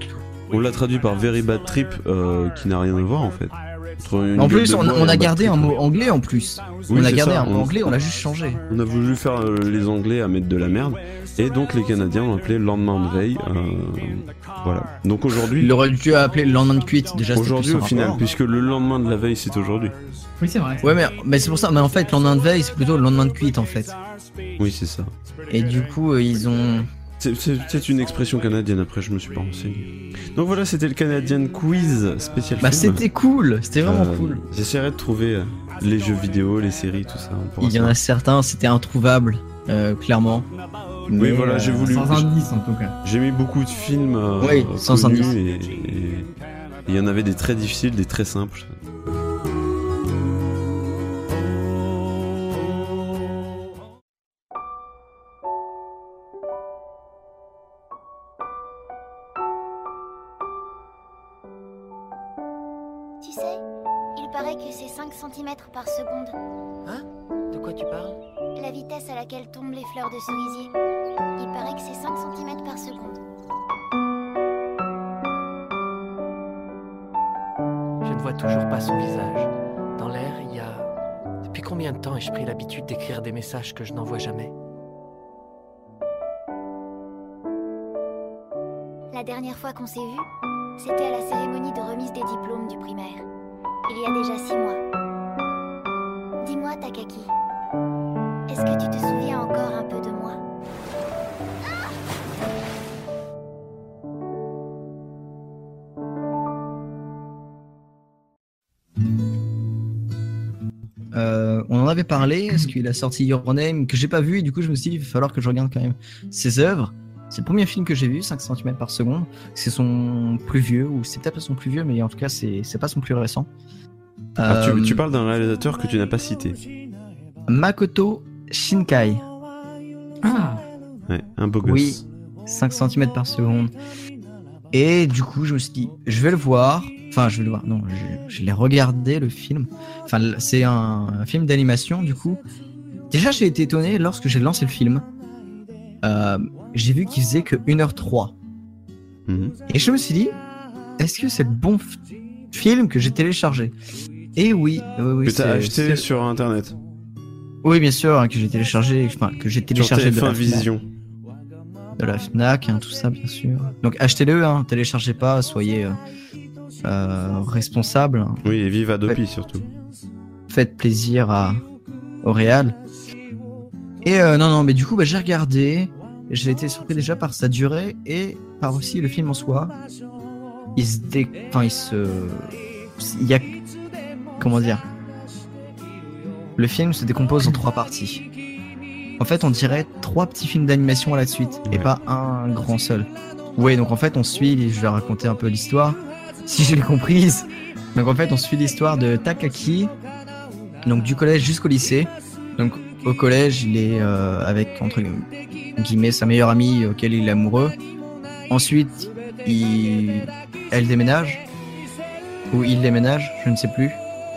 on l'a traduit par Very Bad Trip, euh, qui n'a rien à voir en fait. Entre une En plus, on, a gardé un mot anglais en plus. Oui, on a gardé ça, un mot anglais, on l'a juste changé. On a voulu faire euh, les Anglais à mettre de la merde. Et donc les Canadiens l'ont appelé lendemain de veille. euh, voilà. Donc aujourd'hui, Il aurait dû appeler le lendemain de cuite déjà. aujourd'hui plus au final, rapport. puisque le lendemain de la veille c'est aujourd'hui. Oui, c'est vrai. Ouais, mais, mais c'est pour ça. Mais en fait, le lendemain de veille, c'est plutôt le lendemain de cuite en fait. Oui, c'est ça. Et du coup, euh, ils ont. C'est- c'est une expression canadienne, après je me suis pas renseigné. Donc voilà, c'était le Canadian Quiz spécial Bah, film. c'était cool. C'était vraiment Euh, cool. J'essaierai de trouver euh, les jeux vidéo, les séries, tout ça. Il y en a certains, c'était introuvable, euh, clairement. Oui, Mais, voilà, j'ai voulu. Sans indice, en tout cas. J'ai mis beaucoup de films euh, Oui, sans indice. et il y en avait des très difficiles, des très simples. Paraît que c'est 5 cm par seconde. Hein? De quoi tu parles? La vitesse à laquelle tombent les fleurs de cerisier. Il paraît que c'est 5 cm par seconde. Je ne vois toujours pas son visage. Dans l'air, il y a... Depuis combien de temps ai-je pris l'habitude d'écrire des messages que je n'envoie jamais? La dernière fois qu'on s'est vu, c'était à la cérémonie de remise des diplômes du primaire. Il y a déjà six mois. Dis-moi, Takaki, est-ce que tu te souviens encore un peu de moi? Euh, on en avait parlé, est-ce qu'il a sorti Your Name que j'ai pas vu et du coup je me suis dit il va falloir que je regarde quand même ses œuvres. C'est le premier film que j'ai vu, 5 cm par seconde. C'est son plus vieux, ou c'est peut-être pas son plus vieux, mais en tout cas c'est pas son plus récent. Tu, Euh, tu parles d'un réalisateur que tu n'as pas cité. Makoto Shinkai. Ah Ouais, un beau gosse. Oui, 5 cm par seconde. Et du coup, je me suis dit, je vais le voir. Enfin, je vais le voir. Non, je, je l'ai regardé le film. Enfin, c'est un, un film d'animation, du coup. Déjà, j'ai été étonné lorsque j'ai lancé le film. Euh, j'ai vu qu'il faisait que 1h03. Mhm. Et je me suis dit, est-ce que c'est le bon film que j'ai téléchargé? Et oui, oui, oui. que t'as acheté sur internet. Oui, bien sûr, hein, que j'ai téléchargé, enfin, que j'ai téléchargé de TF1 la Fnac. Vision. De la Fnac, hein, tout ça, bien sûr. Donc achetez-le, hein, téléchargez pas, soyez euh, euh, responsable. Oui, et vive Adopi surtout. Faites plaisir à, au Real. Et euh, non, non, mais du coup, bah, j'ai regardé. J'ai été surpris déjà par sa durée et par aussi le film en soi. Il se dé... Enfin, il se... Il y a... Comment dire? Le film se décompose en trois parties. En fait, on dirait trois petits films d'animation à la suite et pas un grand seul. Ouais, donc en fait, on suit, je vais raconter un peu l'histoire, si j'ai comprise. Donc en fait, on suit l'histoire de Takaki, donc du collège jusqu'au lycée. Donc au collège, il est euh, avec entre guillemets sa meilleure amie auquel il est amoureux. Ensuite, il... elle déménage ou il déménage, je ne sais plus.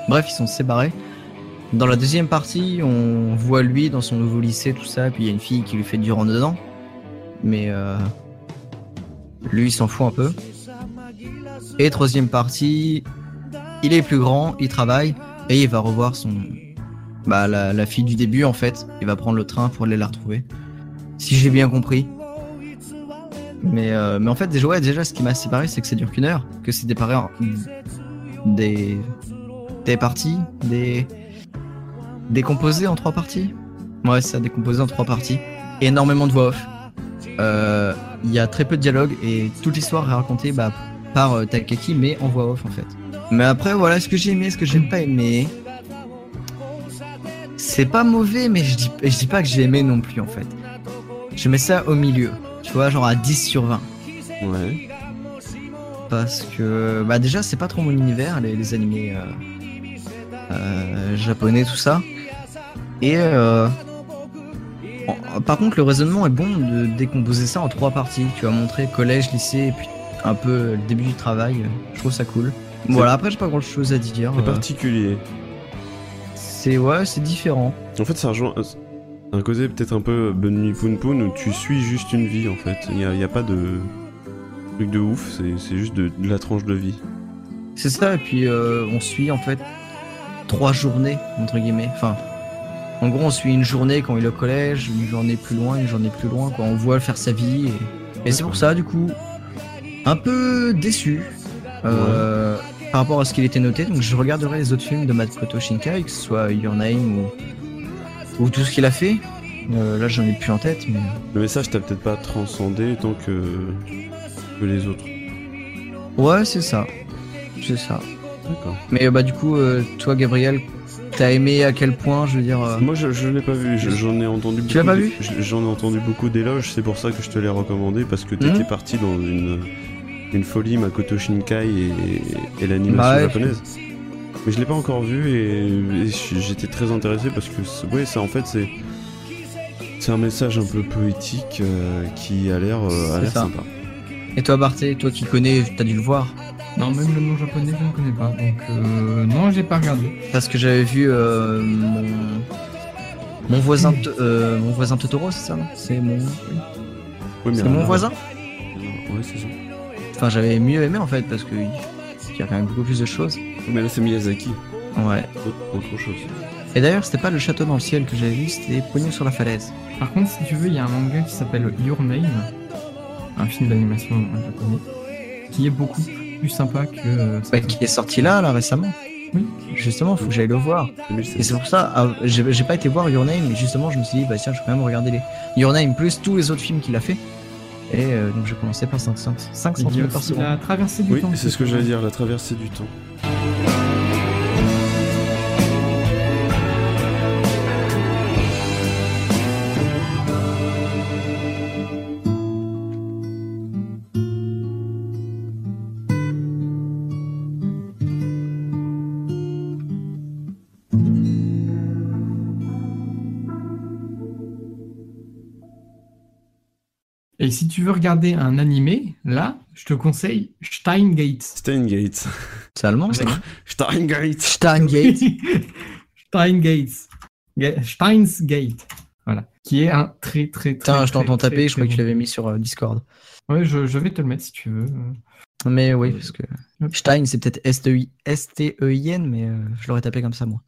Bref, ils sont séparés. Dans la deuxième partie, on voit lui dans son nouveau lycée, tout ça, puis il y a une fille qui lui fait du rentre dedans. Mais euh, lui, il s'en fout un peu. Et troisième partie, il est plus grand, il travaille, et il va revoir son. Bah, la, fille du début, en fait. Il va prendre le train pour aller la retrouver. Si j'ai bien compris. Mais, euh, mais en fait, déjà, déjà, ce qui m'a séparé, c'est que ça dure qu'une heure. Que c'est séparé en des, des parties, des, décomposé en trois parties. Ouais, ça, décomposé en trois parties. Énormément de voix off. Euh, Il y a très peu de dialogue et toute l'histoire est racontée bah, par euh, Takaki, mais en voix off en fait. Mais après, voilà ce que j'ai aimé, ce que j'ai pas aimé. C'est pas mauvais, mais je dis, je dis pas que j'ai aimé non plus en fait. Je mets ça au milieu, tu vois, genre à 10 sur 20. Ouais. Parce que, bah déjà, c'est pas trop mon univers, les, les animés euh, euh, japonais, tout ça. Et euh, en- par contre, le raisonnement est bon de décomposer ça en trois parties. Tu vas montrer collège, lycée, et puis un peu le début du travail. Je trouve ça cool. Voilà, après, j'ai pas grand chose à dire. C'est Euh, particulier. C'est ouais, c'est différent. En fait, ça rejoint un côté peut-être un peu Bonne Nuit Poun Poun où tu suis juste une vie en fait. Il n'y a, y a pas de truc de ouf, c'est juste de, de la tranche de vie. C'est ça, et puis euh, on suit en fait trois journées, entre guillemets. Enfin, en gros, on suit une journée quand il est au collège, une journée plus loin, une journée plus loin, quoi. On voit faire sa vie, et, et c'est pour ça, du coup, un peu déçu euh, par rapport à ce qu'il était noté. Donc, je regarderai les autres films de Makoto Shinkai, que ce soit Your Name ou, ou tout ce qu'il a fait. Euh, là, j'en ai plus en tête, mais. Le message t'a peut-être pas transcendé tant que, que les autres. Ouais, c'est ça. C'est ça. D'accord. Mais euh, bah du coup, euh, toi Gabriel, t'as aimé à quel point, je veux dire... euh, Moi, je, je l'ai pas vu, je- j'en ai entendu beaucoup. Tu l'as pas vu je- J'en ai entendu beaucoup d'éloges, c'est pour ça que je te l'ai recommandé, parce que t'étais Mhm. parti dans une, une folie Makoto Shinkai et, et l'animation Bah ouais, japonaise. Mais je l'ai pas encore vu et, et j'étais très intéressé parce que, c'est- ouais, ça en fait, c'est. C'est un message un peu poétique euh, qui a l'air euh, sympa. Et toi Barthé, toi qui connais, t'as dû le voir Non, même le nom japonais, je ne connais pas. Donc, euh, non, j'ai pas regardé. Parce que j'avais vu euh, mon... Mon voisin, T- euh, mon voisin Totoro, c'est ça, non? C'est mon. Oui, mais c'est mon voisin? Ouais, c'est ça. Enfin, j'avais mieux aimé en fait parce que il y a quand même beaucoup plus de choses. Mais là, c'est Miyazaki. Ouais. Autre, autre chose. Et d'ailleurs, c'était pas le château dans le ciel que j'avais vu, c'était Pognon sur la falaise. Par contre, si tu veux, il y a un manga qui s'appelle Your Name, un film d'animation japonais, qui est beaucoup plus sympa que. euh, Ouais, qui est sorti là, là récemment. Oui. Justement, faut que j'aille le voir. Et c'est pour ça, ah, j'ai j'ai pas été voir Your Name, mais justement, je me suis dit, bah tiens, je vais quand même regarder les Your Name plus tous les autres films qu'il a fait. Et euh, donc, j'ai commencé par 5, 5, 5 Il y a cm par aussi seconde. la traversée du Oui, temps. c'est ce que j'allais dire, la traversée du temps. Et si tu veux regarder un animé, là, je te conseille Steingate. Steingate. C'est allemand, ça Steingate. Steingate. Steingate. Ga- Steins Gate. Voilà. Qui est un très très très. Putain, je t'entends taper, très je croyais que tu l'avais mis sur euh, Discord. Ouais, je, je vais te le mettre si tu veux. Mais oui, parce que Stein, c'est peut-être S-T-E-I- S-T-E-I-N, mais euh, je l'aurais tapé comme ça, moi.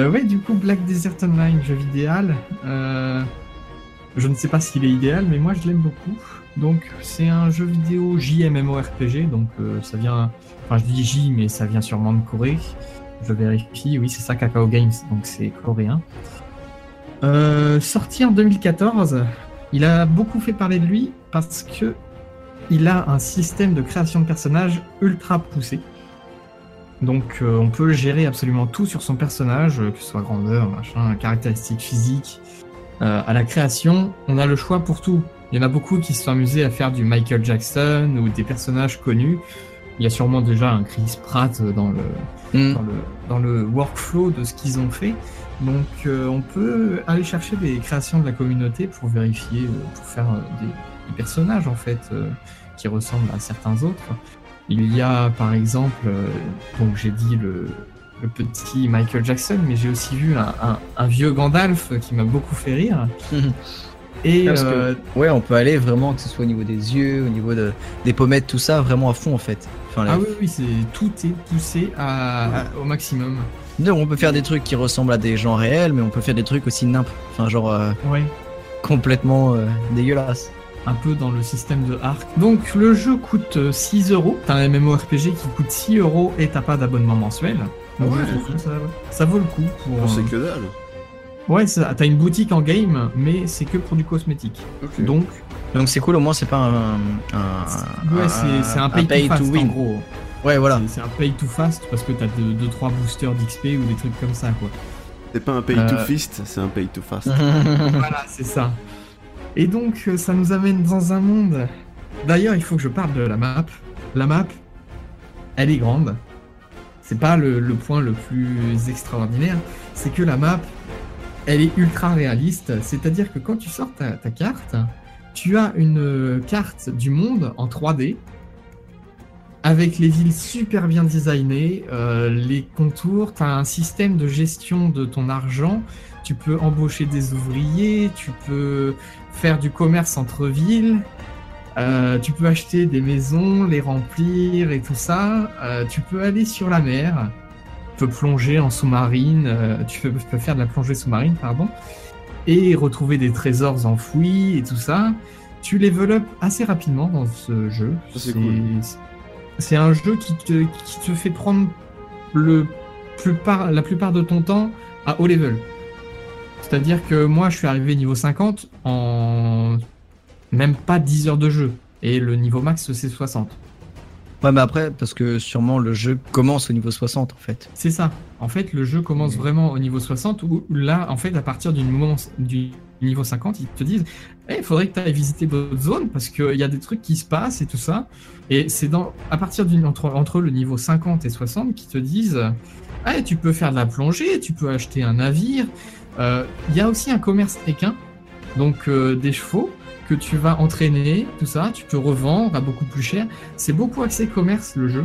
Euh, ouais, du coup, Black Desert Online, jeu idéal. Euh, je ne sais pas s'il est idéal, mais moi je l'aime beaucoup. Donc, c'est un jeu vidéo JMMORPG, donc euh, ça vient. Enfin, je dis J, mais ça vient sûrement de Corée. Je vérifie, oui, c'est ça, Kakao Games, donc c'est coréen. Euh, sorti en 2014, il a beaucoup fait parler de lui parce que il a un système de création de personnages ultra poussé. Donc euh, on peut gérer absolument tout sur son personnage, euh, que ce soit grandeur, machin, caractéristiques physiques. Euh, à la création, on a le choix pour tout. Il y en a beaucoup qui se sont amusés à faire du Michael Jackson ou des personnages connus. Il y a sûrement déjà un Chris Pratt dans le, Mm. dans le, dans le workflow de ce qu'ils ont fait. Donc euh, on peut aller chercher des créations de la communauté pour vérifier, euh, pour faire euh, des, des personnages en fait euh, qui ressemblent à certains autres. Il y a par exemple, euh, donc j'ai dit le, le petit Michael Jackson, mais j'ai aussi vu un, un- un vieux Gandalf qui m'a beaucoup fait rire. Et Parce que, euh, ouais, on peut aller vraiment, que ce soit au niveau des yeux, au niveau de, des pommettes, tout ça, vraiment à fond en fait. Enfin, ah oui, oui, c'est tout est poussé à, à- au maximum. Donc, on peut faire des trucs qui ressemblent à des gens réels, mais on peut faire des trucs aussi nimp. Enfin, genre euh, Ouais. complètement euh, dégueulasse. Un peu dans le système de arc. Donc le jeu coûte euh, 6 euros. T'as un MMORPG qui coûte 6 euros et t'as pas d'abonnement mensuel. Donc Ouais. je trouve que ça, ça vaut le coup pour. Oh, c'est euh, que dalle. Ouais, ça- t'as une boutique en game, mais c'est que pour du cosmétique. Donc Donc c'est cool, au moins c'est pas un. un- ouais, c'est un pay, to, fast, en gros. Ouais, voilà. C'est- un pay to fast parce que t'as 2-3 boosters d'XP ou des trucs comme ça, quoi. C'est pas un pay to Euh. fist, c'est un pay to fast. voilà, c'est ça. Et donc, euh, ça nous amène dans un monde. D'ailleurs, il faut que je parle de la map. La map, elle est grande. C'est pas le, point le plus extraordinaire, c'est que la map, elle est ultra réaliste. C'est-à-dire que quand tu sors ta, ta carte, tu as une euh, carte du monde en 3D avec les villes super bien designées, euh, les contours, tu as un système de gestion de ton argent, tu peux embaucher des ouvriers, tu peux faire du commerce entre villes, euh, tu peux acheter des maisons, les remplir et tout ça, euh, tu peux aller sur la mer, tu peux plonger en sous-marine, euh, tu peux, tu peux faire de la plongée sous-marine, pardon, et retrouver des trésors enfouis et tout ça. Tu level up assez rapidement dans ce jeu. c'est cool. Un jeu qui te, qui te fait prendre le la plupart de ton temps à haut level. C'est-à-dire que moi, je suis arrivé niveau 50 en même pas 10 heures de jeu. Et le niveau max, c'est 60. Ouais, mais après, parce que sûrement le jeu commence au niveau 60 en fait. C'est ça. En fait, le jeu commence vraiment au niveau 60 où là, en fait, à partir du moment, du niveau 50, ils te disent Eh, il faudrait que tu ailles visiter d'autres zones parce qu'il y a des trucs qui se passent et tout ça. Et c'est dans à partir d'une entre, entre le niveau 50 et 60 qui te disent Ah, tu peux faire de la plongée, tu peux acheter un navire. Euh, Il y a aussi un commerce équin, donc euh, des chevaux que tu vas entraîner, tout ça, tu peux revendre à beaucoup plus cher. C'est beaucoup axé commerce le jeu.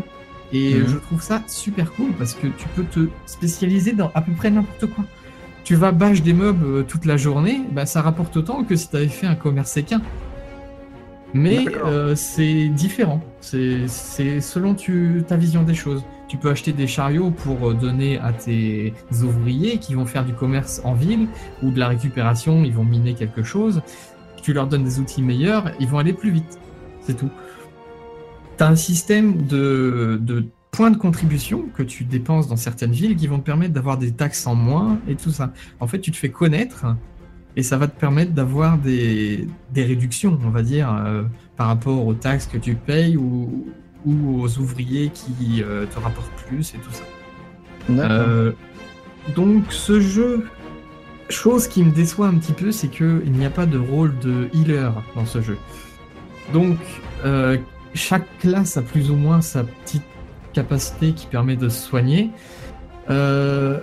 Et Mhm. je trouve ça super cool parce que tu peux te spécialiser dans à peu près n'importe quoi. Tu vas bâche des meubles euh, toute la journée, bah, ça rapporte autant que si tu avais fait un commerce équin. Mais euh, c'est différent. C'est c'est selon tu, ta vision des choses. Tu peux acheter des chariots pour euh, donner à tes ouvriers qui vont faire du commerce en ville ou de la récupération, ils vont miner quelque chose. Tu leur donnes des outils meilleurs, ils vont aller plus vite. C'est tout. Tu as un système de, points de contribution que tu dépenses dans certaines villes qui vont te permettre d'avoir des taxes en moins et tout ça. En fait, tu te fais connaître et ça va te permettre d'avoir des, des réductions, on va dire, euh, par rapport aux taxes que tu payes ou, ou aux ouvriers qui euh, te rapportent plus et tout ça. Euh, donc ce jeu, chose qui me déçoit un petit peu, c'est que il n'y a pas de rôle de healer dans ce jeu. Donc euh, chaque classe a plus ou moins sa petite capacité qui permet de se soigner. Euh,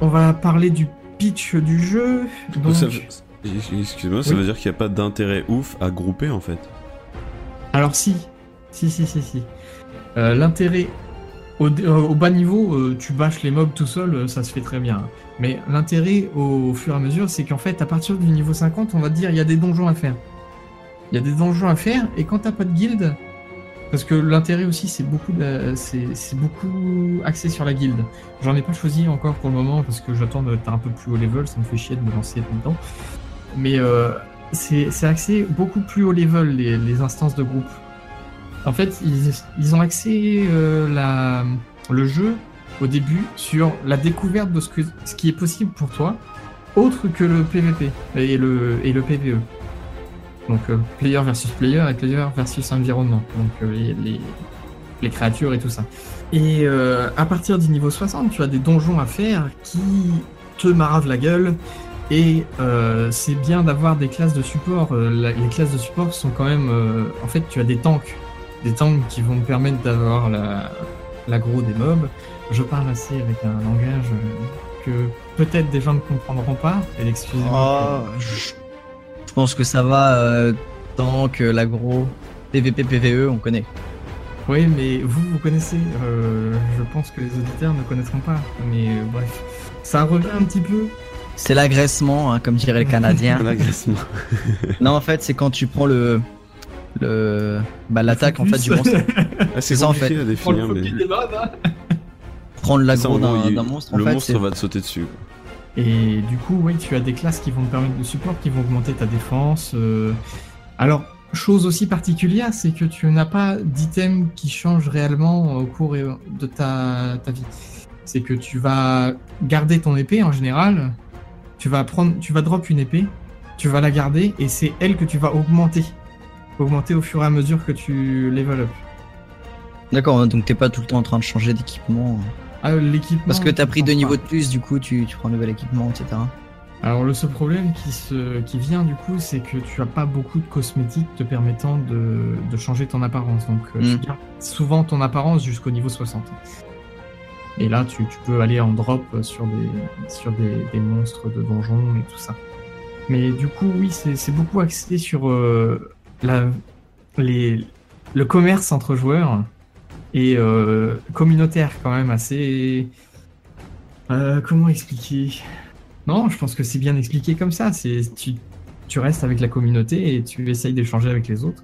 on va parler du pitch du jeu. Donc, Ça veut- Excuse-moi, ça Oui. veut dire qu'il n'y a pas d'intérêt ouf à grouper en fait? Alors si, si, si, si, si. Euh, L'intérêt euh, au bas niveau, euh, tu bâches les mobs tout seul, ça se fait très bien. Mais l'intérêt au, fur et à mesure, c'est qu'en fait, à partir du niveau 50, on va dire il y a des donjons à faire. Il y a des donjons à faire, et quand t'as pas de guilde, parce que l'intérêt aussi, c'est beaucoup, c'est axé sur la guilde. J'en ai pas choisi encore pour le moment parce que j'attends d'être un peu plus haut level, ça me fait chier de me lancer là-dedans. Mais c'est c'est axé beaucoup plus haut level les instances de groupe. En fait, ils, ont axé euh, le jeu au début sur la découverte de ce, qui est possible pour toi, autre que le PVP et le, PVE. Donc euh, player versus player et player versus environnement. Donc euh, les, créatures et tout ça. Et à partir du niveau 60, tu as des donjons à faire qui te maravent la gueule. Et c'est bien d'avoir des classes de support. Les classes de support sont quand même. en fait, tu as des tanks. Des tanks qui vont te permettre d'avoir la- l'aggro des mobs. Je parle assez avec un langage que peut-être des gens ne comprendront pas. Et excusez-moi. Oh, je je pense que ça va euh, tant que l'agro PVP PVE on connaît. Oui, mais vous, vous connaissez. euh, je pense que les auditeurs ne connaîtront pas. Mais euh, bref, ça revient un petit peu. C'est l'agressement, hein, comme dirait le Canadien. L'agressement. non, en fait, c'est quand tu prends le. Le bah, l'attaque en fait du monstre. Ah, c'est ça en fait. à définir, mais Prendre l'aggro en d'un monstre, en le fait. monstre c'est- va te sauter dessus. Et du coup, oui, tu as des classes qui vont te permettre de support, qui vont augmenter ta défense. euh. Alors, chose aussi particulière, c'est que tu n'as pas d'item qui change réellement au cours et- de ta, ta vie. C'est que tu vas garder ton épée en général. Tu vas prendre, tu vas drop une épée, tu vas la garder et c'est elle que tu vas augmenter, augmenter au fur et à mesure que tu level up. D'accord, donc t'es pas tout le temps en train de changer d'équipement. Ah, l'équipement. Parce que t'as pris deux niveaux de plus, du coup tu, tu prends un nouvel équipement, etc. Alors le seul problème qui, se, qui vient du coup, c'est que tu as pas beaucoup de cosmétiques te permettant de, de changer ton apparence. Donc euh, Mm. tu gardes souvent ton apparence jusqu'au niveau 60. Et là, tu, tu peux aller en drop sur des, sur des, des monstres de donjons et tout ça. Mais du coup, oui, c'est c'est beaucoup axé sur euh, la, les, le commerce entre joueurs et euh, communautaire quand même assez... Euh, comment expliquer? Non, je pense que c'est bien expliqué comme ça. C'est tu, tu restes avec la communauté et tu essayes d'échanger avec les autres.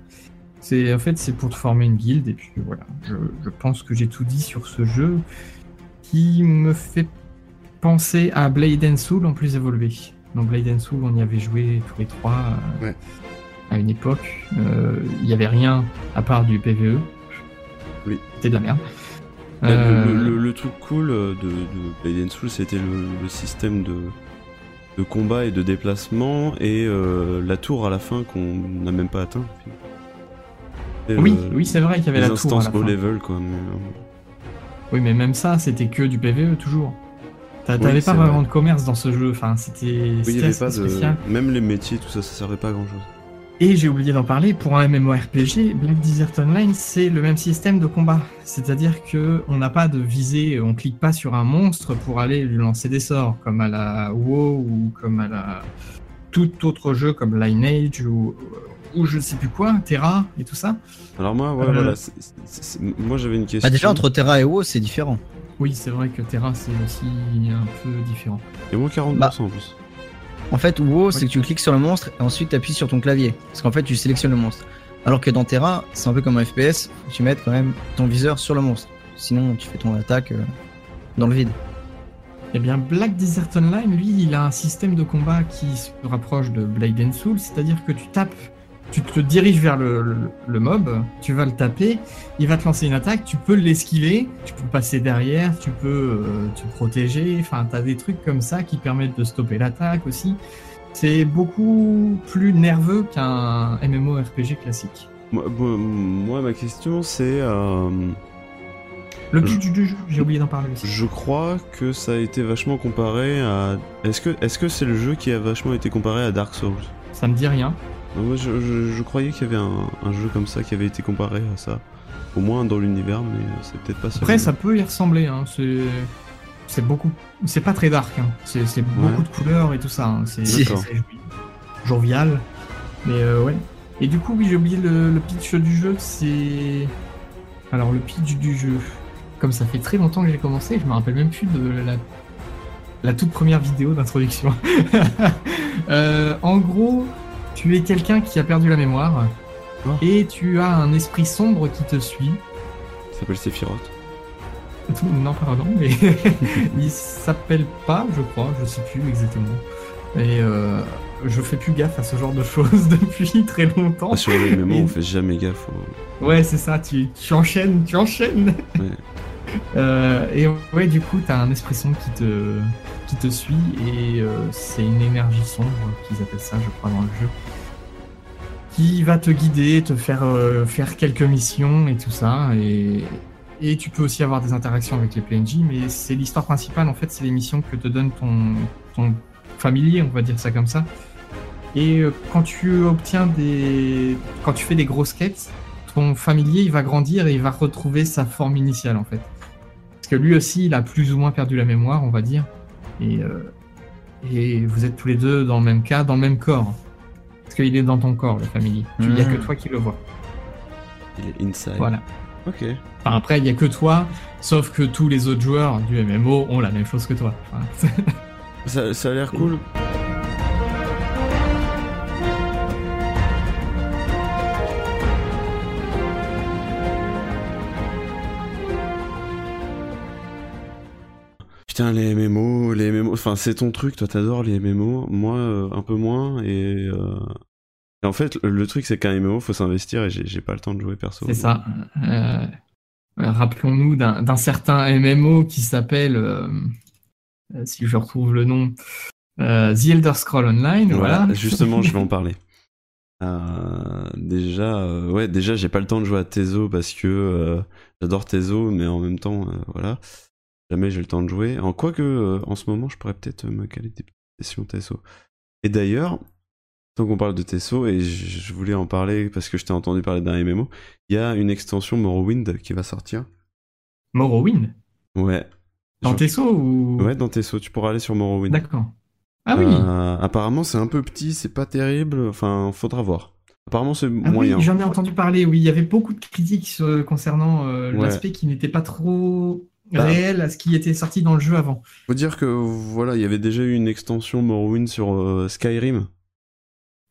C'est en fait c'est pour te former une guilde et puis voilà. Je, je pense que j'ai tout dit sur ce jeu qui me fait penser à Blade and Soul en plus évolué. Dans Blade and Soul, on y avait joué tous les trois euh, à une époque. Euh, Il y avait rien à part du PVE. Oui. C'était de la merde. Le- Euh, le, le- le truc cool euh, de, de Blade Soul, c'était le, système de, de combat et de déplacement et euh, la tour à la fin qu'on n'a même pas atteint. Oui, oui, c'est vrai qu'il y avait les la tour à instances fin. level quoi. mais, Oui, mais même ça, c'était que du PVE toujours. Oui, T'avais pas vrai. vraiment de commerce dans ce jeu, enfin c'était Oui, pas de. spécial. Même les métiers, tout ça, ça servait pas à grand chose. Et j'ai oublié d'en parler, pour un MMORPG, Black Desert Online, c'est le même système de combat. C'est-à-dire que on n'a pas de visée, on clique pas sur un monstre pour aller lui lancer des sorts, comme à la WoW ou comme à la tout autre jeu comme Lineage ou, ou je sais plus quoi, Terra et tout ça. Alors moi, ouais, Euh, voilà. Moi, j'avais une question. Bah déjà entre Terra et WoW c'est différent. Oui, c'est vrai que Terra c'est aussi un peu différent. Et moins 40% Bah. en plus. En fait, WoW, c'est que tu cliques sur le monstre et ensuite tu appuies sur ton clavier. Parce qu'en fait, tu sélectionnes le monstre. Alors que dans Terra, c'est un peu comme un FPS, faut que tu mettes quand même ton viseur sur le monstre. Sinon, tu fais ton attaque euh, dans le vide. Eh bien, Black Desert Online, lui, il a un système de combat qui se rapproche de Blade and Soul, c'est-à-dire que tu tapes, tu te diriges vers le, le- le mob, tu vas le taper, il va te lancer une attaque, tu peux l'esquiver, tu peux passer derrière, tu peux euh, te protéger, enfin, t'as des trucs comme ça qui permettent de stopper l'attaque aussi. C'est beaucoup plus nerveux qu'un MMORPG classique. Moi, ma question, c'est. euh, Le but du jeu, j'ai oublié d'en parler aussi. Je crois que ça a été vachement comparé à. Est-ce que est-ce que c'est le jeu qui a vachement été comparé à Dark Souls? Ça me dit rien. Moi, je, je- je croyais qu'il y avait un, un jeu comme ça qui avait été comparé à ça. Au moins dans l'univers, mais c'est peut-être pas ça. Après, ça peut y ressembler. Hein. C'est, beaucoup. C'est pas très dark. Hein. C'est, beaucoup de couleurs et tout ça. hein. C'est, jovial. Mais euh, ouais. Et du coup, oui, j'ai oublié le, le pitch du jeu. C'est. Alors, le pitch du jeu. Comme ça fait très longtemps que j'ai commencé, je me rappelle même plus de la, la toute première vidéo d'introduction. Euh, en gros, tu es quelqu'un qui a perdu la mémoire. Et tu as un esprit sombre qui te suit. Ça s'appelle Sephiroth. Non, pardon, mais il s'appelle pas, je crois, je sais plus exactement. Et euh, je fais plus gaffe à ce genre de choses depuis très longtemps. Ah, sur les MMO, Et- on fait jamais gaffe. au- Ouais, c'est ça, tu, tu enchaînes, tu enchaînes. Ouais. Euh, et ouais, du coup, t'as un esprit sombre qui te, qui te suit et euh, c'est une énergie sombre qu'ils appellent ça, je crois, dans le jeu, qui va te guider, te faire euh, faire quelques missions et tout ça. Et, tu peux aussi avoir des interactions avec les PNJ, mais c'est l'histoire principale, en fait, c'est les missions que te donne ton, familier, on va dire ça comme ça. Et euh, quand tu obtiens des. Quand tu fais des grosses quêtes, ton familier il va grandir et il va retrouver sa forme initiale en fait. Parce que lui aussi il a plus ou moins perdu la mémoire, on va dire. Et, euh, et vous êtes tous les deux dans le même cas, dans le même corps. Parce qu'il est dans ton corps, le familier. Tu- Il n'y a que Mm. toi qui le vois. Il est inside. Voilà. Ok. Enfin, après, il n'y a que toi, sauf que tous les autres joueurs du MMO ont la même chose que toi. Enfin, Ça, ça a l'air cool. Putain, les MMO, les MMO, enfin, c'est ton truc, toi t'adores les MMO, moi euh, un peu moins, et, euh, et en fait, le, truc c'est qu'un MMO faut s'investir et j'ai pas le temps de jouer perso. C'est ça. Euh, Rappelons-nous d'un certain MMO qui s'appelle, si je retrouve le nom, The Elder Scroll Online. Voilà, Voilà, justement, je vais en parler. Déjà, ouais, déjà, j'ai pas le temps de jouer à Tezo parce que j'adore Tezo, mais en même temps, voilà, jamais j'ai le temps de jouer. En quoi que, euh, en ce moment, je pourrais peut-être me caler des petites sessions Tezo. Et d'ailleurs, tant qu'on parle de Tezo, et je, voulais en parler parce que je t'ai entendu parler d'un MMO, il y a une extension Morrowind qui va sortir. Morrowind? Ouais. Dans Tesso ou? Ouais, dans Tesso, tu pourras aller sur Morrowind. D'accord. Ah oui. Euh, apparemment, c'est un peu petit, c'est pas terrible. Enfin, faudra voir. Apparemment, c'est Ah moyen. oui, j'en ai entendu parler. Oui, il y avait beaucoup de critiques euh, concernant euh, Ouais. l'aspect qui n'était pas trop. Réel à ce qui était sorti dans le jeu avant. Faut dire que voilà, il y avait déjà eu une extension Morrowind sur euh, Skyrim.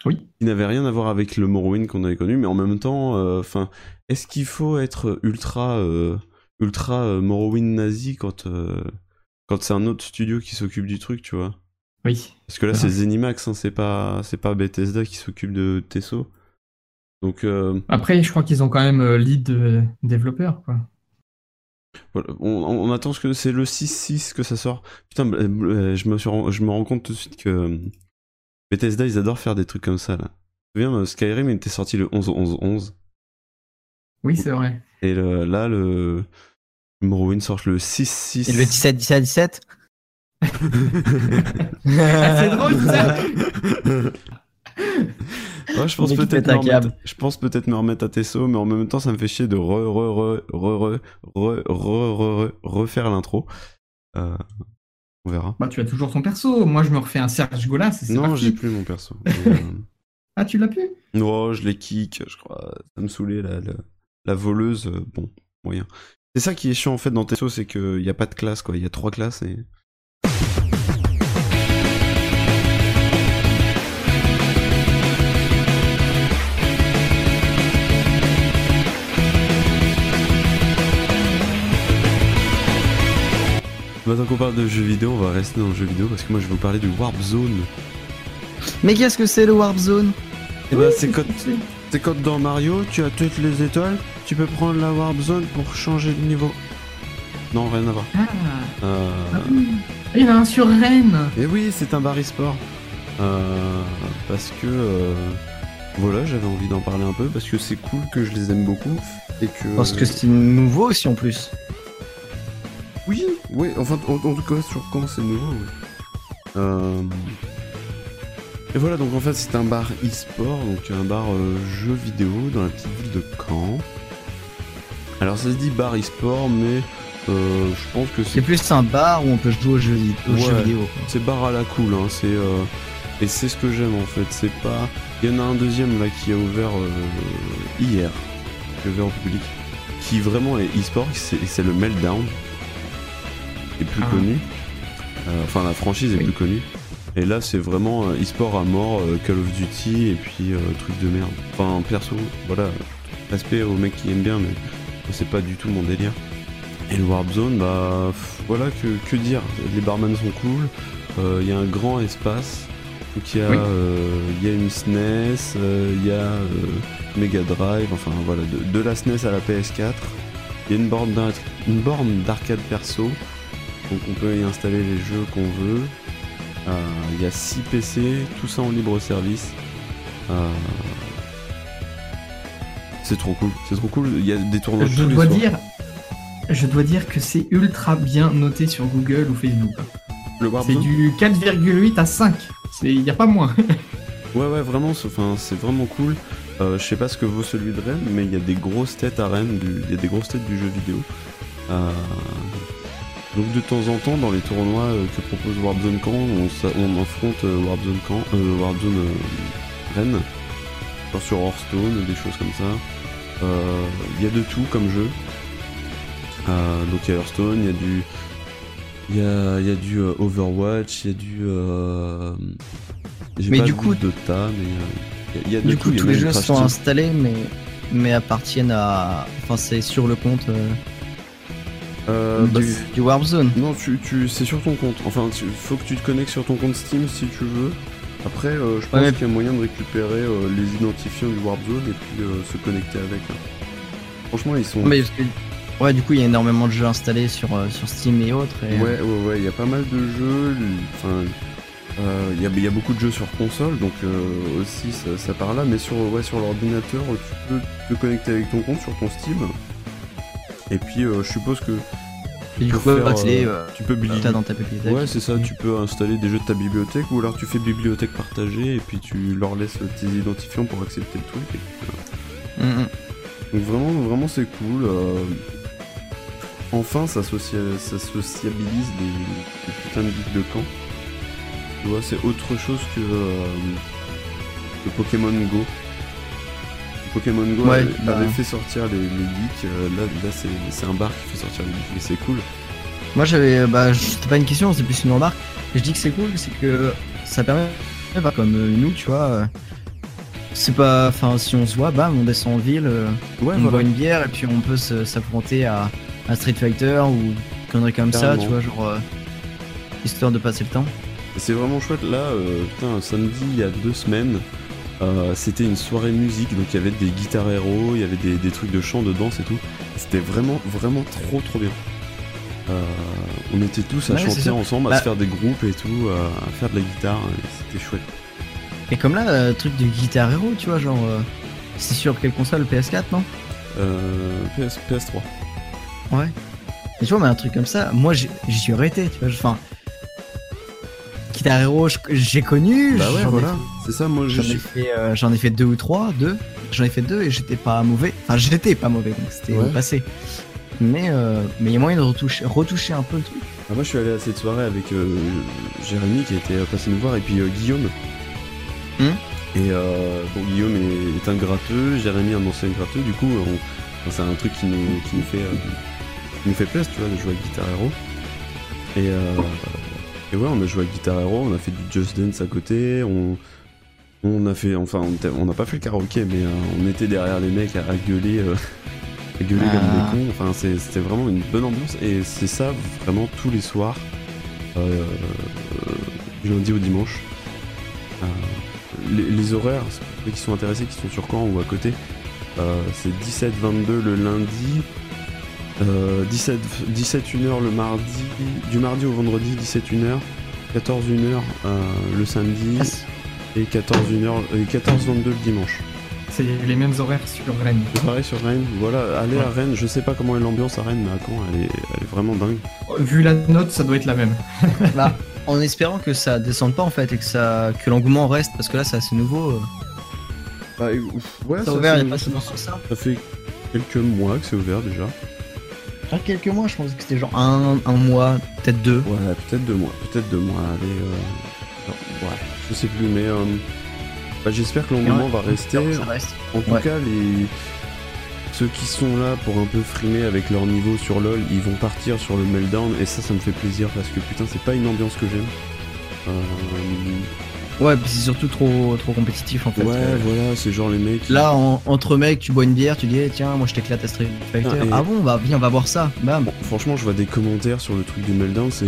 Oui. Qui n'avait rien à voir avec le Morrowind qu'on avait connu, mais en même temps, euh, enfin, est-ce qu'il faut être ultra, euh, ultra Morrowind nazi quand, quand c'est un autre studio qui s'occupe du truc, tu vois? Oui. Parce que là, C'est Zenimax, hein, c'est pas, c'est pas Bethesda qui s'occupe de Tesso. Donc, Après, je crois qu'ils ont quand même lead développeur, quoi. Voilà, on, on attend ce que c'est le 6-6 que ça sort. Putain, euh, euh, je me, suis je me rends compte tout de suite que euh, Bethesda, ils adorent faire des trucs comme ça, là. Tu te souviens, euh, Skyrim, il était sorti le 11-11-11. Oui, c'est vrai. Et le- là, le le Morrowind sort le 6-6. Et le 17-17-17 Ah, c'est drôle ça Ouais, je pense peut-être me peut-être me remettre à Tesso, mais en même temps, ça me fait chier de re, re, re, re, re, re, re, re, re- refaire l'intro. Euh, on verra. Bah, tu as toujours ton perso. Moi, je me refais un Serge Golas. Non, j'ai plus mon perso. Euh, Ah, tu l'as plus? Non, je les kick, je crois. Ça me saoulait, la, la, la voleuse, euh, bon, moyen. C'est ça qui est chiant en fait dans Tesso, c'est qu'il n'y a pas de classe, quoi. Il y a trois classes et. Maintenant qu'on parle de jeux vidéo, on va rester dans le jeu vidéo parce que moi je vais vous parler du Warp Zone. Mais qu'est-ce que c'est le Warp Zone? Et bah c'est quand, c'est quand dans Mario, tu as toutes les étoiles, tu peux prendre la Warp Zone pour changer de niveau. Non, rien à voir. Ah, Euh, il y en a un sur Rennes. Et oui, c'est un bar e-sport. Euh, parce que euh, voilà, j'avais envie d'en parler un peu parce que c'est cool que je les aime beaucoup et que. Parce que c'est nouveau aussi en plus. Oui, oui, enfin en, en tout cas sur quand c'est nouveau. oui. Euh, Et voilà, donc en fait c'est un bar e-sport, donc un bar euh, jeux vidéo dans la petite ville de Caen. Alors ça se dit bar e-sport, mais euh, je pense que c'est C'est plus un bar où on peut jouer aux jeux, aux jeux Ouais, vidéo. C'est bar à la cool, hein. C'est euh, et c'est ce que j'aime en fait. C'est pas. Il y en a un deuxième là qui a ouvert euh, hier, qui a ouvert au public, qui vraiment est e-sport. C'est c'est le Meltdown, est plus Ah. connu. Euh, enfin, la franchise est plus connue. Et là, c'est vraiment euh, e-sport à mort, euh, Call of Duty et puis truc de merde. Enfin, perso, voilà. Respect aux mecs qui aiment bien, mais c'est pas du tout mon délire. Et le Warp Zone, bah voilà que, que dire. Les barman sont cool. Euh, Il y a un grand espace. Donc il y a, Oui. euh, il y a une SNES, euh, il y a euh, Mega Drive, enfin voilà, de, de la SNES à la PS4. Il y a une borne d'ar- une borne d'arcade perso. Donc on peut y installer les jeux qu'on veut. Euh, Il y a 6 PC, tout ça en libre service. Euh, c'est trop cool, c'est trop cool. Il y a des tournois Je tous les dois soirs. dire, je dois dire que c'est ultra bien noté sur Google ou Facebook. Le C'est du 4,8 à 5. Il n'y a pas moins. Ouais, ouais, vraiment, c'est enfin, vraiment cool. Euh, je sais pas ce que vaut celui de Rennes, mais il y a des grosses têtes à Rennes, il y a des grosses têtes du jeu vidéo. Euh, donc de temps en temps, dans les tournois euh, que propose Warzone Caen, on, affronte euh, Warzone Caen, euh, Warzone euh, Rennes, sur Hearthstone, des choses comme ça. Euh, Il y a de tout comme jeu. Euh, donc il y a Hearthstone, il y a du, il y a, il y a du euh, Overwatch, il y a du. euh, Mais pas du coup- Dota, mais euh, il y a- il y a de Du coup, tous les jeux sont installés, mais, mais appartiennent à. Enfin, c'est sur le compte euh, Euh, bah, du, c'est- du Warp Zone. Non, tu, tu, c'est sur ton compte. Enfin, il faut que tu te connectes sur ton compte Steam si tu veux. Après, euh, je pense Ouais, mais- qu'il y a moyen de récupérer euh, les identifiants du Warp Zone et puis euh, se connecter avec. hein. Franchement, ils sont. Mais parce que- ouais, du coup, il y a énormément de jeux installés sur, sur Steam et autres. Et, Ouais, ouais, ouais, il y a pas mal de jeux. Enfin, il y, a, y a beaucoup de jeux sur console, donc aussi ça, ça part là. Mais sur, ouais, sur l'ordinateur, tu peux te connecter avec ton compte sur ton Steam. Et puis, euh, je suppose que. Tu peux faire, accéder, euh, euh, tu peux bili- t'as dans ta bibliothèque. Ouais, c'est ça. Tu peux installer des jeux de ta bibliothèque, ou alors tu fais bibliothèque partagée et puis tu leur laisses tes identifiants pour accepter le truc. et puis voilà. Mhm. Donc vraiment, vraiment c'est cool. euh, Enfin, ça, socia- ça sociabilise des, des putains de geeks de camp. Tu vois, c'est autre chose que, euh, que Pokémon Go. Pokémon Go Ouais, avait, bah. avait fait sortir les, les geeks. euh, là, là c'est, un bar qui fait sortir les geeks, et c'est cool. Moi j'avais, bah c'était pas une question, c'est plus une remarque. Je dis que c'est cool, c'est que ça permet, comme euh, nous, tu vois, euh, c'est pas, enfin si on se voit, bam, on descend en ville, euh, Ouais, on voilà. boit une bière et puis on peut s'affronter à, à Street Fighter ou une connerie comme ça, tu vois, genre euh, histoire de passer le temps. C'est vraiment chouette. Là, euh, putain, samedi, il y a deux semaines, euh, c'était une soirée musique. Donc il y avait des guitares héros, il y avait des, des trucs de chant, de danse et tout. C'était vraiment, vraiment trop, trop bien. Euh, on était tous à Ouais, chanter ensemble, à Bah- se faire des groupes et tout, euh, à faire de la guitare. et C'était chouette. Et comme là, euh, truc de Guitar Hero, tu vois, genre, c'est sur quelle console PS4, non? Euh, PS, PS3. Ouais. Et tu vois, mais un truc comme ça, moi j'y aurais été, tu vois. Enfin, Guitar Hero, j'ai connu. Bah ouais, j'en ai voilà. fait- C'est ça, moi J'en ai, fait, euh, j'en ai fait deux ou trois, deux. J'en ai fait deux et j'étais pas mauvais. Enfin, j'étais pas mauvais, donc c'était Ouais. passé. Mais euh, mais il y a moyen de retoucher, retoucher un peu le truc. Ah, moi je suis allé à cette soirée avec euh, Jérémy qui était passé nous voir et puis euh, Guillaume. Hmm. Et euh, bon, Guillaume est, est un gratteux, Jérémy un ancien gratteux, du coup on- c'est un truc qui nous, qui nous fait euh, qui nous fait plaisir, tu vois, de jouer avec Guitar Hero. Et, euh, et ouais, on a joué avec Guitar Hero, on a fait du Just Dance à côté, on, on a fait, enfin on n'a pas fait le karaoké, mais euh, on était derrière les mecs à, à gueuler, euh, à gueuler Ah. comme des cons. Enfin c'est- c'était vraiment une bonne ambiance et c'est ça vraiment tous les soirs, euh, euh, du lundi au dimanche. Euh, les, les horaires, pour ceux qui sont intéressés, qui sont sur Caen ou à côté, euh, c'est 17-22 le lundi, euh, 17, 17 1h le mardi, du mardi au vendredi 17 1h, 14 1h euh, le samedi et 14 1h, et 14 22 le dimanche. C'est les mêmes horaires sur Rennes. C'est pareil sur Rennes, voilà, aller à Rennes, je sais pas comment est l'ambiance à Rennes, mais à Caen elle est, elle est vraiment dingue. Vu la note, ça doit être la même. Bah, en espérant que ça descende pas en fait et que ça que l'engouement reste parce que là c'est assez nouveau. euh. Bah, ouf, ouais, Ça ça a ouvert il y a pas si longtemps ça. Ça fait quelques mois que c'est ouvert déjà. Quelques mois, je pense que c'était genre un, un mois, peut-être deux. Ouais, peut-être deux mois, peut-être deux mois. Allez, euh... non, ouais, je sais plus, mais euh, bah, j'espère que l'engouement Ouais, va rester. reste. En tout Ouais. cas, les ceux qui sont là pour un peu frimer avec leur niveau sur LoL, ils vont partir sur le meltdown et ça, ça me fait plaisir parce que putain, c'est pas une ambiance que j'aime. Euh, Ouais, puis c'est surtout trop trop compétitif en fait. Ouais, Euh, voilà, c'est genre les mecs. Là, en- entre mecs, tu bois une bière, tu dis eh, tiens, moi je t'éclate à Street Fighter. Ah, et- Ah, bon, bah viens, on va voir ça. Bam. Franchement, je vois des commentaires sur le truc du meltdown, c'est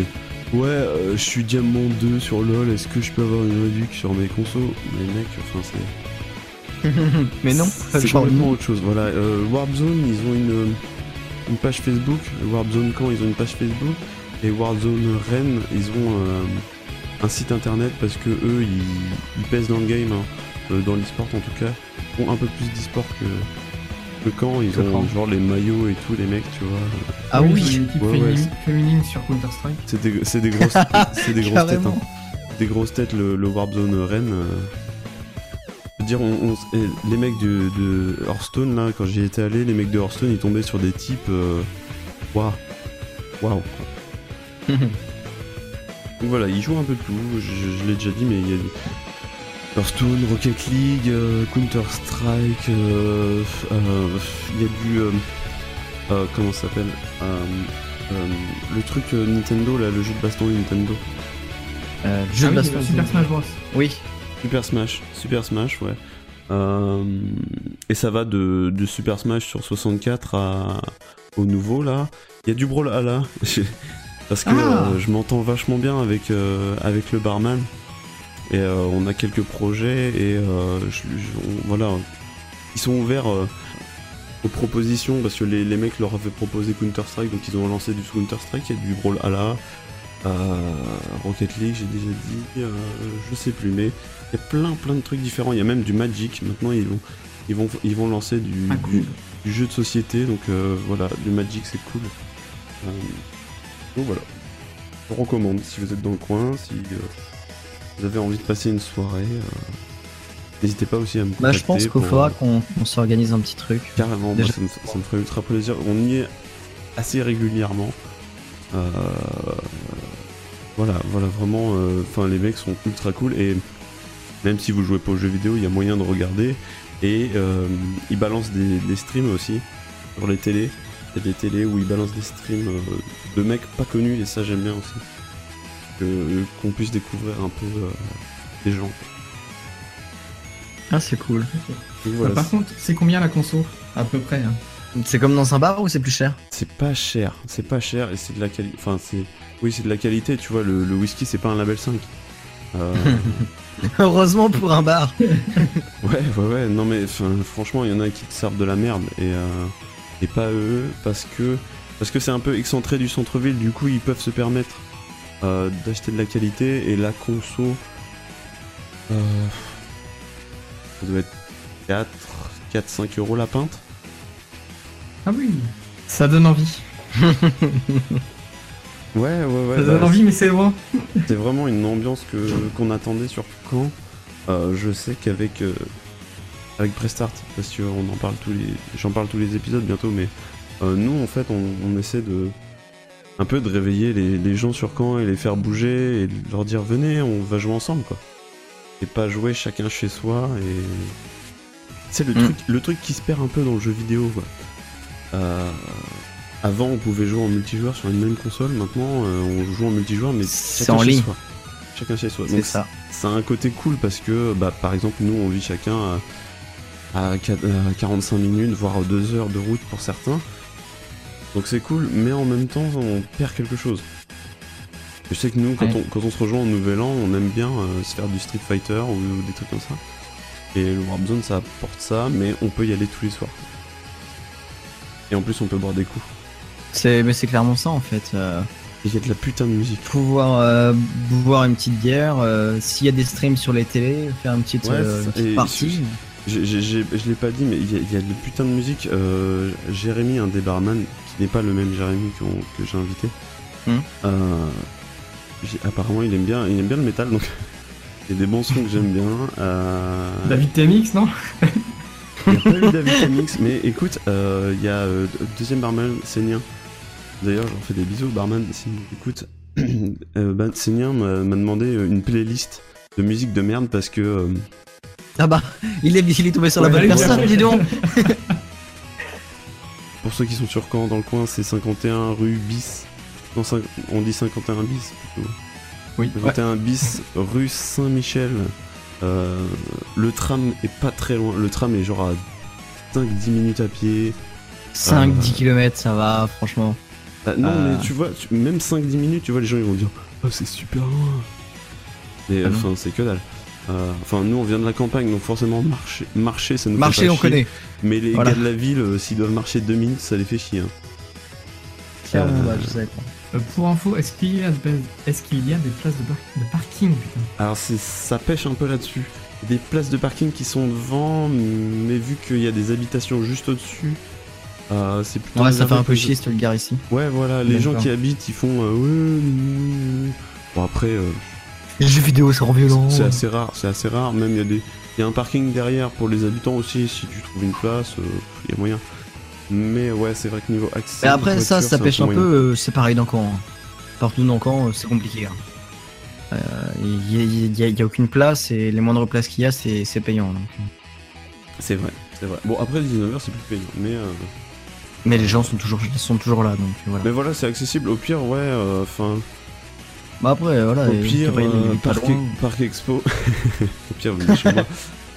ouais, euh, je suis diamant 2 sur LoL, est-ce que je peux avoir une réduc sur mes consos? Mais mec, enfin c'est. Mais non, c'est complètement autre chose. Voilà, euh, Warzone, ils ont une, une page Facebook. Warzone Caen, ils ont une page Facebook. Et Warzone Rennes, ils ont euh, un site internet parce que eux, ils, ils pèsent dans le game, hein. Euh, dans l'e-sport en tout cas. Ils ont un peu plus d'e-sport que, que Caen. Ils ont genre les maillots et tout, les mecs, tu vois. Ah Oui, oui. ils ont une équipe Ouais, ouais, féminine, sur Counter-Strike. c'est des, c'est des grosses, c'est des grosses têtes. Hein. Des grosses têtes, le, le Warzone Rennes. euh. Je veux dire, on, on- et les mecs de, de Hearthstone, là, quand j'y étais allé, les mecs de Hearthstone, ils tombaient sur des types. euh, Waouh! Waouh! Donc voilà, ils jouent un peu de tout, je, je l'ai déjà dit, mais il y a du Hearthstone, Rocket League, euh, Counter-Strike, euh, euh, il y a du. euh, euh, comment ça s'appelle Euh, euh, Le truc euh, Nintendo, là, le jeu de baston de Nintendo. Euh, jeu Ah de oui, baston. Super Smash Bros. Oui. Super Smash, Super Smash, ouais. Euh, et ça va de, de Super Smash sur 64 à, au nouveau là. Il y a du Brawlhalla. Parce que Ah. euh, je m'entends vachement bien avec, euh, avec le barman. Et euh, on a quelques projets et je- je- on- voilà. Ils sont ouverts aux propositions parce que les, les mecs leur avaient proposé Counter-Strike donc ils ont lancé du Counter-Strike, il y a du Brawlhalla. Euh, Rocket League, j'ai déjà dit, euh, je sais plus, mais il y a plein plein de trucs différents. Il y a même du Magic. Maintenant, ils vont ils vont ils vont lancer du, Ah, du, du jeu de société. Donc euh, voilà, du Magic, c'est cool. Donc voilà, je vous recommande si vous êtes dans le coin, si euh, vous avez envie de passer une soirée. euh, N'hésitez pas aussi à me Bah, je contacter pense qu'il faudra euh, qu'on on s'organise un petit truc. Carrément, ça, me, ça me ferait ultra plaisir. On y est assez régulièrement. Euh, voilà, voilà, vraiment. Enfin, les mecs sont ultra cool et même si vous jouez pas aux jeux vidéo, il y a moyen de regarder. Et ils balancent des, des streams aussi sur les télés. Il y a des télés où ils balancent des streams euh, de mecs pas connus et ça j'aime bien aussi. Que- Qu'on puisse découvrir un peu euh, des gens. Ah, c'est cool. Voilà, Par contre, c'est combien la conso À peu près. hein. C'est comme dans un bar ou c'est plus cher? C'est pas cher, c'est pas cher et c'est de la qualité. Enfin, c'est. Oui, c'est de la qualité, tu vois. Le, le whisky, c'est pas un label 5. Euh, Heureusement pour un bar. ouais, ouais, ouais. Non, mais franchement, il y en a qui te servent de la merde et, euh, et pas eux parce que parce que c'est un peu excentré du centre-ville. Du coup, ils peuvent se permettre euh, d'acheter de la qualité et la conso. Euh, ça doit être 4, 4, 5 euros la pinte. Ah oui, ça donne envie. Ouais, ouais, ouais. Ça bah, donne envie, mais c'est loin. C'est vraiment une ambiance que qu'on attendait sur Caen. Euh, je sais qu'avec euh, avec Prestart, parce qu'on en parle tous les, j'en parle tous les épisodes bientôt, mais euh, nous en fait on, on essaie de un peu de réveiller les, les gens sur Caen et les faire bouger et leur dire venez, on va jouer ensemble quoi. Et pas jouer chacun chez soi et c'est le Mm. truc le truc qui se perd un peu dans le jeu vidéo quoi. Euh, avant on pouvait jouer en multijoueur sur une même console, maintenant euh, on joue en multijoueur mais chacun en chez ligne. soi. Chacun chez soi. C'est ça. ça a un côté cool parce que bah, par exemple nous on vit chacun à, à quat- à 45 minutes voire 2 heures de route pour certains. Donc c'est cool mais en même temps on perd quelque chose. Je sais que nous quand, Ouais. on, quand on se rejoint au nouvel an on aime bien euh, se faire du Street Fighter ou, ou des trucs comme ça. Et le Warzone ça apporte ça mais on peut y aller tous les soirs. Et en plus on peut boire des coups. C'est, mais c'est clairement ça en fait. euh, Il y a de la putain de musique. pouvoir euh, boire une petite bière, euh, s'il y a des streams sur les télés, faire une petite, Ouais, euh, une petite Et partie. J'ai- j'ai- j'ai- Je l'ai pas dit, mais il y, a- il y a de putain de musique. Euh, Jérémy, un des barman, qui n'est pas le même Jérémy que j'ai invité, Hmm. euh, j'ai- apparemment il aime bien, il aime bien le métal, donc il y a des bons sons que j'aime bien. Euh, David TMX, non Il n'y a pas eu David MX, mais écoute, euh, il y a euh, deuxième barman, Sénien. D'ailleurs, j'en fais des bisous, barman. Si écoute, euh, bah, Sénien m'a m'a demandé une playlist de musique de merde parce que. Ah bah, il est, il est tombé sur la bonne allez, personne, dis donc Pour ceux qui sont sur Caen, dans le coin, c'est 51 rue bis. Non, on dit 51 bis plutôt. Oui. 51 bis rue Saint-Michel. Euh, le tram est pas très loin. Le tram est genre à 5-10 minutes à pied. 5-10 Euh, km, ça va, franchement. bah, non, Euh. mais tu vois, tu- même 5-10 minutes, tu vois, les gens ils vont dire Oh, c'est super loin. Mais Ah enfin, c'est que dalle. Euh, Enfin, nous on vient de la campagne, donc forcément, marcher, marcher ça nous Marcher, fait pas on chier. connaît. Mais les Voilà. gars de la ville, euh, s'ils doivent marcher 2 minutes, ça les fait chier. hein. Euh, bah, je sais pas. Euh, Pour info, est-ce qu'il y, a est-ce qu'il y a des places de, par- de parking putain Alors c'est ça pêche un peu là-dessus. Des places de parking qui sont devant, mais vu qu'il y a des habitations juste au-dessus, euh, c'est plutôt. Ouais, ça fait un peu chier si tu le gares ici. Ouais, voilà, les gens qui habitent, ils font. euh, ouais, ouais, ouais. Bon après, euh, Les jeux vidéo, c'est violent. c'est assez rare, c'est assez rare. Même il y a des, il y a un parking derrière pour les habitants aussi. Si tu trouves une place, euh, il y a moyen. Mais ouais, c'est vrai que niveau accès. Mais après, ça, voiture, ça pêche un moyen. peu, euh, c'est pareil dans Caen. Partout dans Caen, euh, c'est compliqué. hein. Euh, Il n'y a, il y a aucune place et les moindres places qu'il y a, c'est c'est payant. C'est vrai, c'est vrai. Bon après 19h c'est plus payant, mais. euh, Mais les gens sont toujours, sont toujours là, donc voilà. Mais voilà, c'est accessible. Au pire, ouais, euh, enfin. Bah après, voilà. Au et pire, pas- euh, pas parc, loin. parc Expo. au pire, venez chez moi.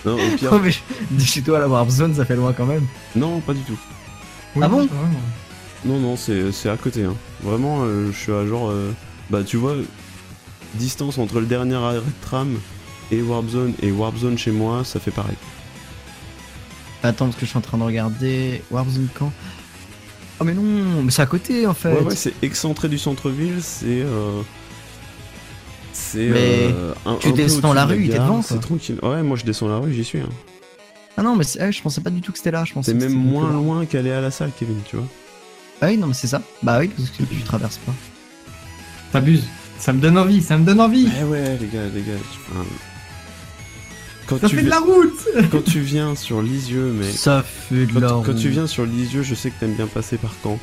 Non, au pire. Oh, mais de chez toi à la Warp Zone, ça fait loin quand même. Non, pas du tout. Ah bon? Non, non, c'est c'est à côté. Hein. Vraiment, euh, je suis à genre. euh, bah, tu vois, distance entre le dernier arrêt de tram et Warp Zone et Warp Zone chez moi, ça fait pareil. Attends, parce que je suis en train de regarder Warp Zone Caen. Oh, mais non, mais c'est à côté en fait. Ouais, ouais, c'est excentré du centre-ville, c'est. euh, C'est. Mais euh, un- tu un descends la rue, t'es gare, devant, C'est tranquille. Ouais, moi je descends la rue, j'y suis. hein. Ah non, mais ah, je pensais pas du tout que c'était là. Je pensais C'est même moins loin qu'aller à la salle, Kevin, tu vois. Ah oui, non, mais c'est ça. Bah oui, parce que tu traverses pas. T'abuses. Ça me donne envie, ça me donne envie. Eh ouais, les gars, les gars. enfin, Quand Ça tu fait de la route Quand tu viens sur Lisieux, mais. Ça fait de quand, la quand tu route. viens sur Lisieux, je sais que t'aimes bien passer par Caen.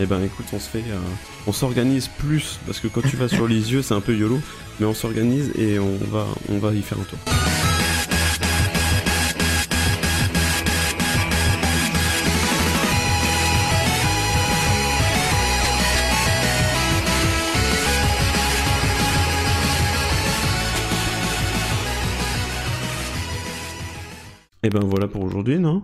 Eh ben écoute, on se fait. euh, on s'organise plus, parce que quand tu vas sur Lisieux, c'est un peu YOLO, mais on s'organise et on va, on va y faire un tour. Et ben voilà pour aujourd'hui, non?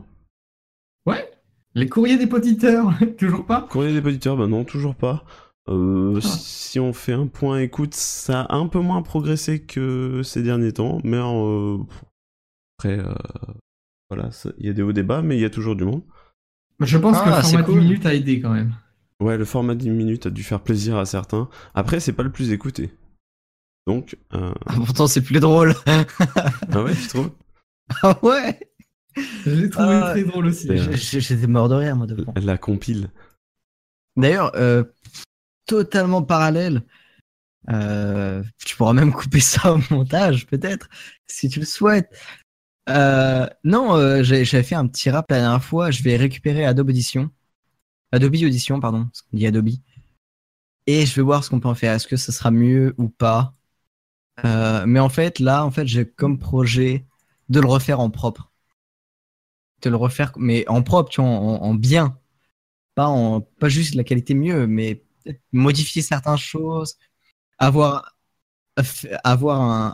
Ouais. Les courriers des poditeurs, toujours pas? Courrier des auditeurs, bah non, toujours pas. Euh, Si on fait un point écoute, ça a un peu moins progressé que ces derniers temps, mais euh, après, euh, voilà, il y a des hauts débats, mais il y a toujours du monde. Je pense que Ah, le c'est format cool. 10 minutes a aidé quand même. Ouais, le format 10 minutes a dû faire plaisir à certains. Après, c'est pas le plus écouté. Donc, euh... Ah, pourtant, c'est plus drôle. ah ouais, tu trouves? Ah ouais Je l'ai trouvé Ah, très drôle aussi. J'étais mort de rire, moi, devant. La compile. D'ailleurs, euh, totalement parallèle. Euh, tu pourras même couper ça au montage, peut-être, si tu le souhaites. Euh, non, euh, j'avais fait un petit rap la dernière fois. Je vais récupérer Adobe Audition. Adobe Audition, pardon. Parce qu'on dit Adobe. Et je vais voir ce qu'on peut en faire. Est-ce que ça sera mieux ou pas? Euh, Mais en fait, là, en fait, j'ai comme projet de le refaire en propre. De le refaire, mais en propre, tu vois, en, en bien. Pas, en, pas juste la qualité mieux, mais modifier certaines choses. Avoir, avoir un,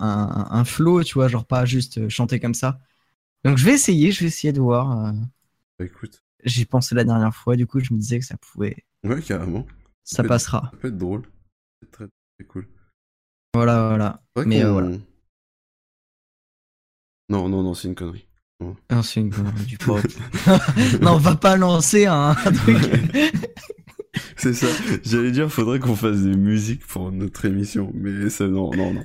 un, un flow, tu vois, genre pas juste euh, chanter comme ça. Donc je vais essayer, je vais essayer de voir. euh, Bah, écoute. J'y pensé la dernière fois, du coup, je me disais que ça pouvait. Ouais, carrément. Ça peut être- passera. ça peut être drôle. C'est très, très cool. Voilà, voilà. Mais euh, voilà. Non, non, non, c'est une connerie. Non. Non, c'est une connerie du pop. non, on va pas lancer un truc. C'est ça. J'allais dire, faudrait qu'on fasse des musiques pour notre émission, mais ça, non, non, non.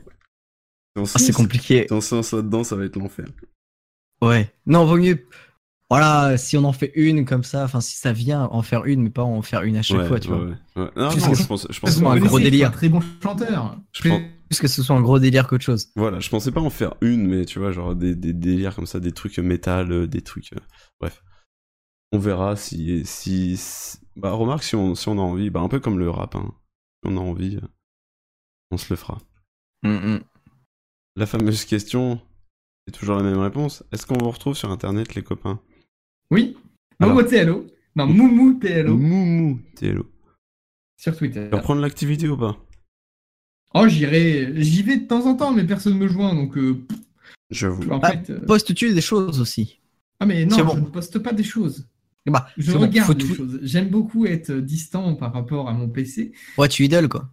Ah, c'est compliqué. Si on se lance là-dedans, ça va être l'enfer. Ouais. Non, vaut mieux. Voilà, si on en fait une comme ça, enfin, si ça vient, en faire une, mais pas en faire une à chaque Ouais, fois, tu ouais, vois. ouais, ouais. Non, que- je pense, je pense pas un gros délire. Un très bon chanteur. Je pense- plus que ce soit un gros délire qu'autre chose. Voilà, je pensais pas en faire une, mais tu vois, genre des, des délires comme ça, des trucs métal, euh, des trucs. euh, bref. On verra si. si, si- Bah, remarque si on, si on a envie, bah, un peu comme le rap, hein. Si on a envie, on se le fera. Mm, La fameuse question, c'est toujours la même réponse. Est-ce qu'on vous retrouve sur internet, les copains? Oui. Alors. Momo TLO. Non, Moumou TLO. Moumou TLO. Sur Twitter. Tu vas reprendre l'activité ou pas? Oh, j'irai, j'y vais de temps en temps, mais personne me joint, donc. euh, J'avoue. en Ah, fait, euh, Postes-tu des choses aussi? Ah mais non, je ne poste pas des choses. Bah, Je regarde faut les tout- choses. J'aime beaucoup être distant par rapport à mon PC. Ouais, tu idoles, quoi.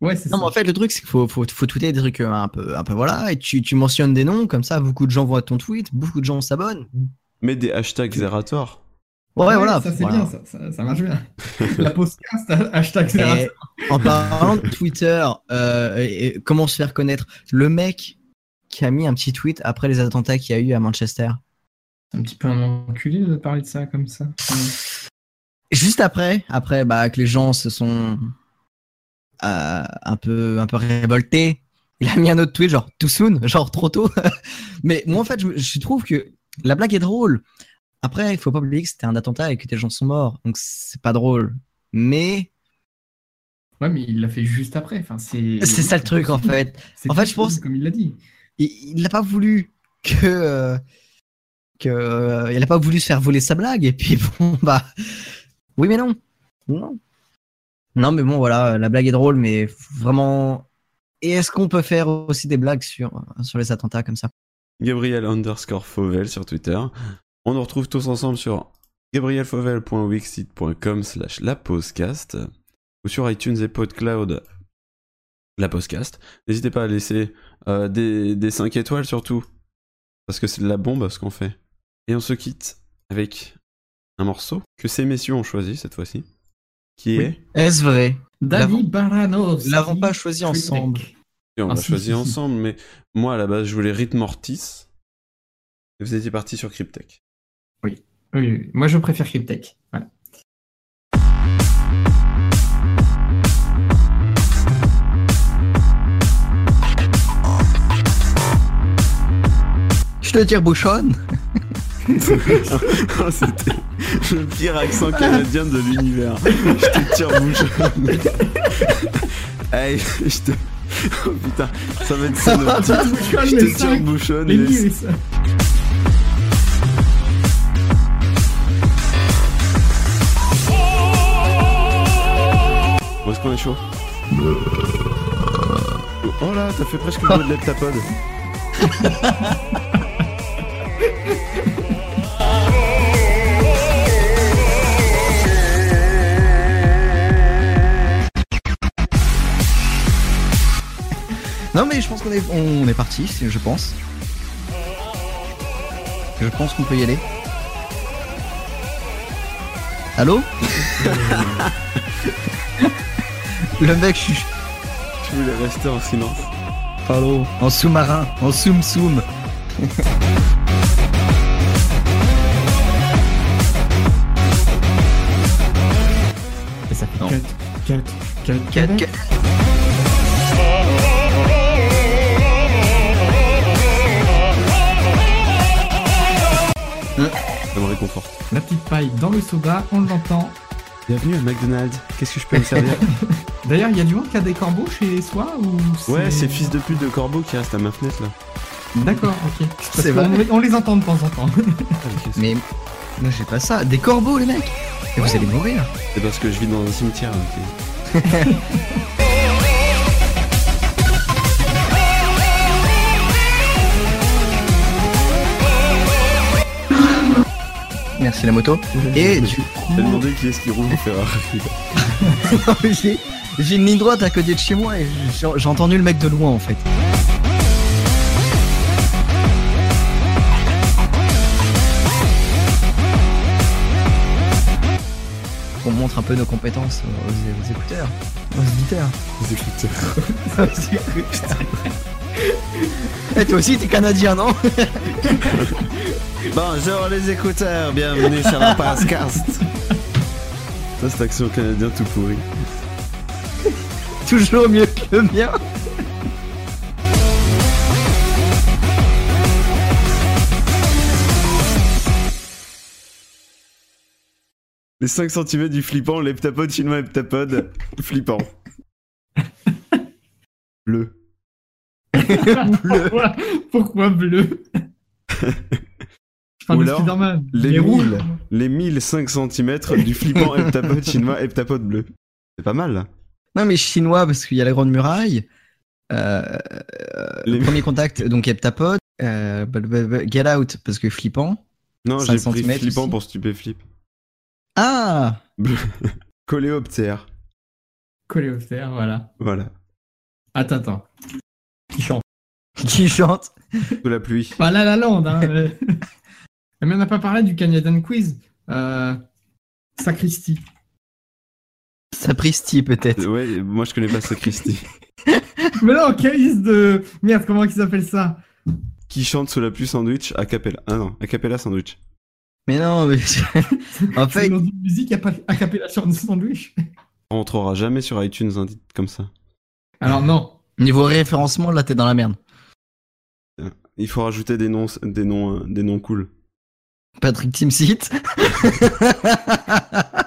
Ouais, c'est Non, ça. mais en fait, le truc, c'est qu'il faut, faut, faut tweeter des trucs euh, un peu, un peu voilà, et tu, tu mentionnes des noms, comme ça, beaucoup de gens voient ton tweet, beaucoup de gens s'abonnent. Mets des hashtags zératoire. Ouais, voilà. Ça, c'est voilà. bien, ça, ça, ça marche bien. La podcast, hashtag Et Zérator. en parlant de Twitter, euh, et- et comment se faire connaître? Le mec qui a mis un petit tweet après les attentats qu'il y a eu à Manchester. C'est un petit peu un enculé de parler de ça comme ça. Juste après, après bah, que les gens se sont euh, un peu un peu révoltés, il a mis un autre tweet genre too soon, genre trop tôt. Mais moi en fait, je, je trouve que la blague est drôle. Après, il faut pas oublier que c'était un attentat et que des gens sont morts, donc c'est pas drôle. Mais Ouais, mais il l'a fait juste après. Enfin, c'est. c'est ça le truc en fait. En fait, je pense Comme il l'a dit. il il n'a pas voulu que euh, que euh, n'a pas voulu se faire voler sa blague et puis bon bah oui mais non non non mais bon voilà la blague est drôle mais vraiment et est-ce qu'on peut faire aussi des blagues sur sur les attentats comme ça? Gabriel underscore Fauvel sur Twitter. On nous retrouve tous ensemble sur gabrielfauvel.wixit.com slash laposcast ou sur iTunes et PodCloud la podcast. N'hésitez pas à laisser euh, des, des 5 étoiles surtout parce que c'est de la bombe ce qu'on fait. Et on se quitte avec un morceau que ces messieurs ont choisi cette fois-ci qui Oui. est est-ce vrai? David Baranos. Nous l'avons pas choisi ensemble Et on Ah, l'a si, choisi si, si. ensemble, mais moi à la base je voulais Rhythm Mortis. Et vous étiez parti sur Cryptech. Oui. oui, oui. Moi, je préfère Cryptech. Voilà. je te tire bouchonne Oh, C'était le pire accent canadien de l'univers. Je te tire bouchon. Hey, je te. Oh putain, ça va être ça titre. Je te tire bouchonne. Les les- lyrics. Où est-ce qu'on est chaud? Oh là, t'as fait presque le mot de l'heptapode. Non mais je pense qu'on est, on est parti, je pense. Je pense qu'on peut y aller. Allô Le mec, je, je voulais rester en silence. Allô En sous-marin, en soum-soum. ça fait 4, 4, 4, 4, 4. Ça me réconforte. La petite paille dans le soda, on l'entend. Bienvenue à McDonald's. Qu'est-ce que je peux me servir D'ailleurs, il y a du monde qui a des corbeaux chez soi ou Ouais, c'est fils de pute de corbeau qui reste à ma fenêtre là. D'accord, ok. Parce vrai. on les entend de temps en temps. Mais moi j'ai pas ça. Des corbeaux les mecs Et vous allez mourir. C'est parce que je vis dans un cimetière. ok. Merci la moto. Et du coup, J'ai demandé qui est-ce qui roule en Ferrari. j'ai j'ai une ligne droite à côté de chez moi et j'ai entendu le mec de loin en fait. On montre un peu nos compétences aux, aux écouteurs, aux auditeurs. Les écouteurs. Eh, toi aussi t'es canadien non? Bonjour les écouteurs, bienvenue sur la podcast. Ça, c'est action canadien tout pourri. Toujours mieux que le mien. Les 5 cm du flippant, l'heptapode chinois heptapode, flippant. Bleu. Pourquoi, pourquoi bleu? Ou alors, les Il est rouge. 1000, les 1005 cm du flippant heptapode chinois heptapode bleu. C'est pas mal là. Non mais chinois parce qu'il y a la grande muraille. Euh, euh, Les- Premier contact donc heptapode. Euh, bah, bah, bah, get out parce que flippant. Non, 5 j'ai pris centimètres flippant aussi. pour stupéflip. Ah Coléoptère. Coléoptère, voilà. Voilà. Attends, attends. Qui chante? Qui chante? Sous la pluie. Pas La La Land, hein. Mais on n'a pas parlé du Canadian Quiz. Euh... Sacristie. Sapristi peut-être. Ouais, moi je connais pas Sacristi. Mais non, quiz de... Merde, comment il s'appelle ça? Qui chante sous la pluie sandwich a cappella. Ah non, a cappella sandwich. Mais non, mais en fait, dans une musique capella sur un sandwich. On rentrera jamais sur iTunes un titre comme ça. Alors non. niveau référencement, là t'es dans la merde. Il faut rajouter des noms, des noms, euh, des noms cool. Patrick Timsit.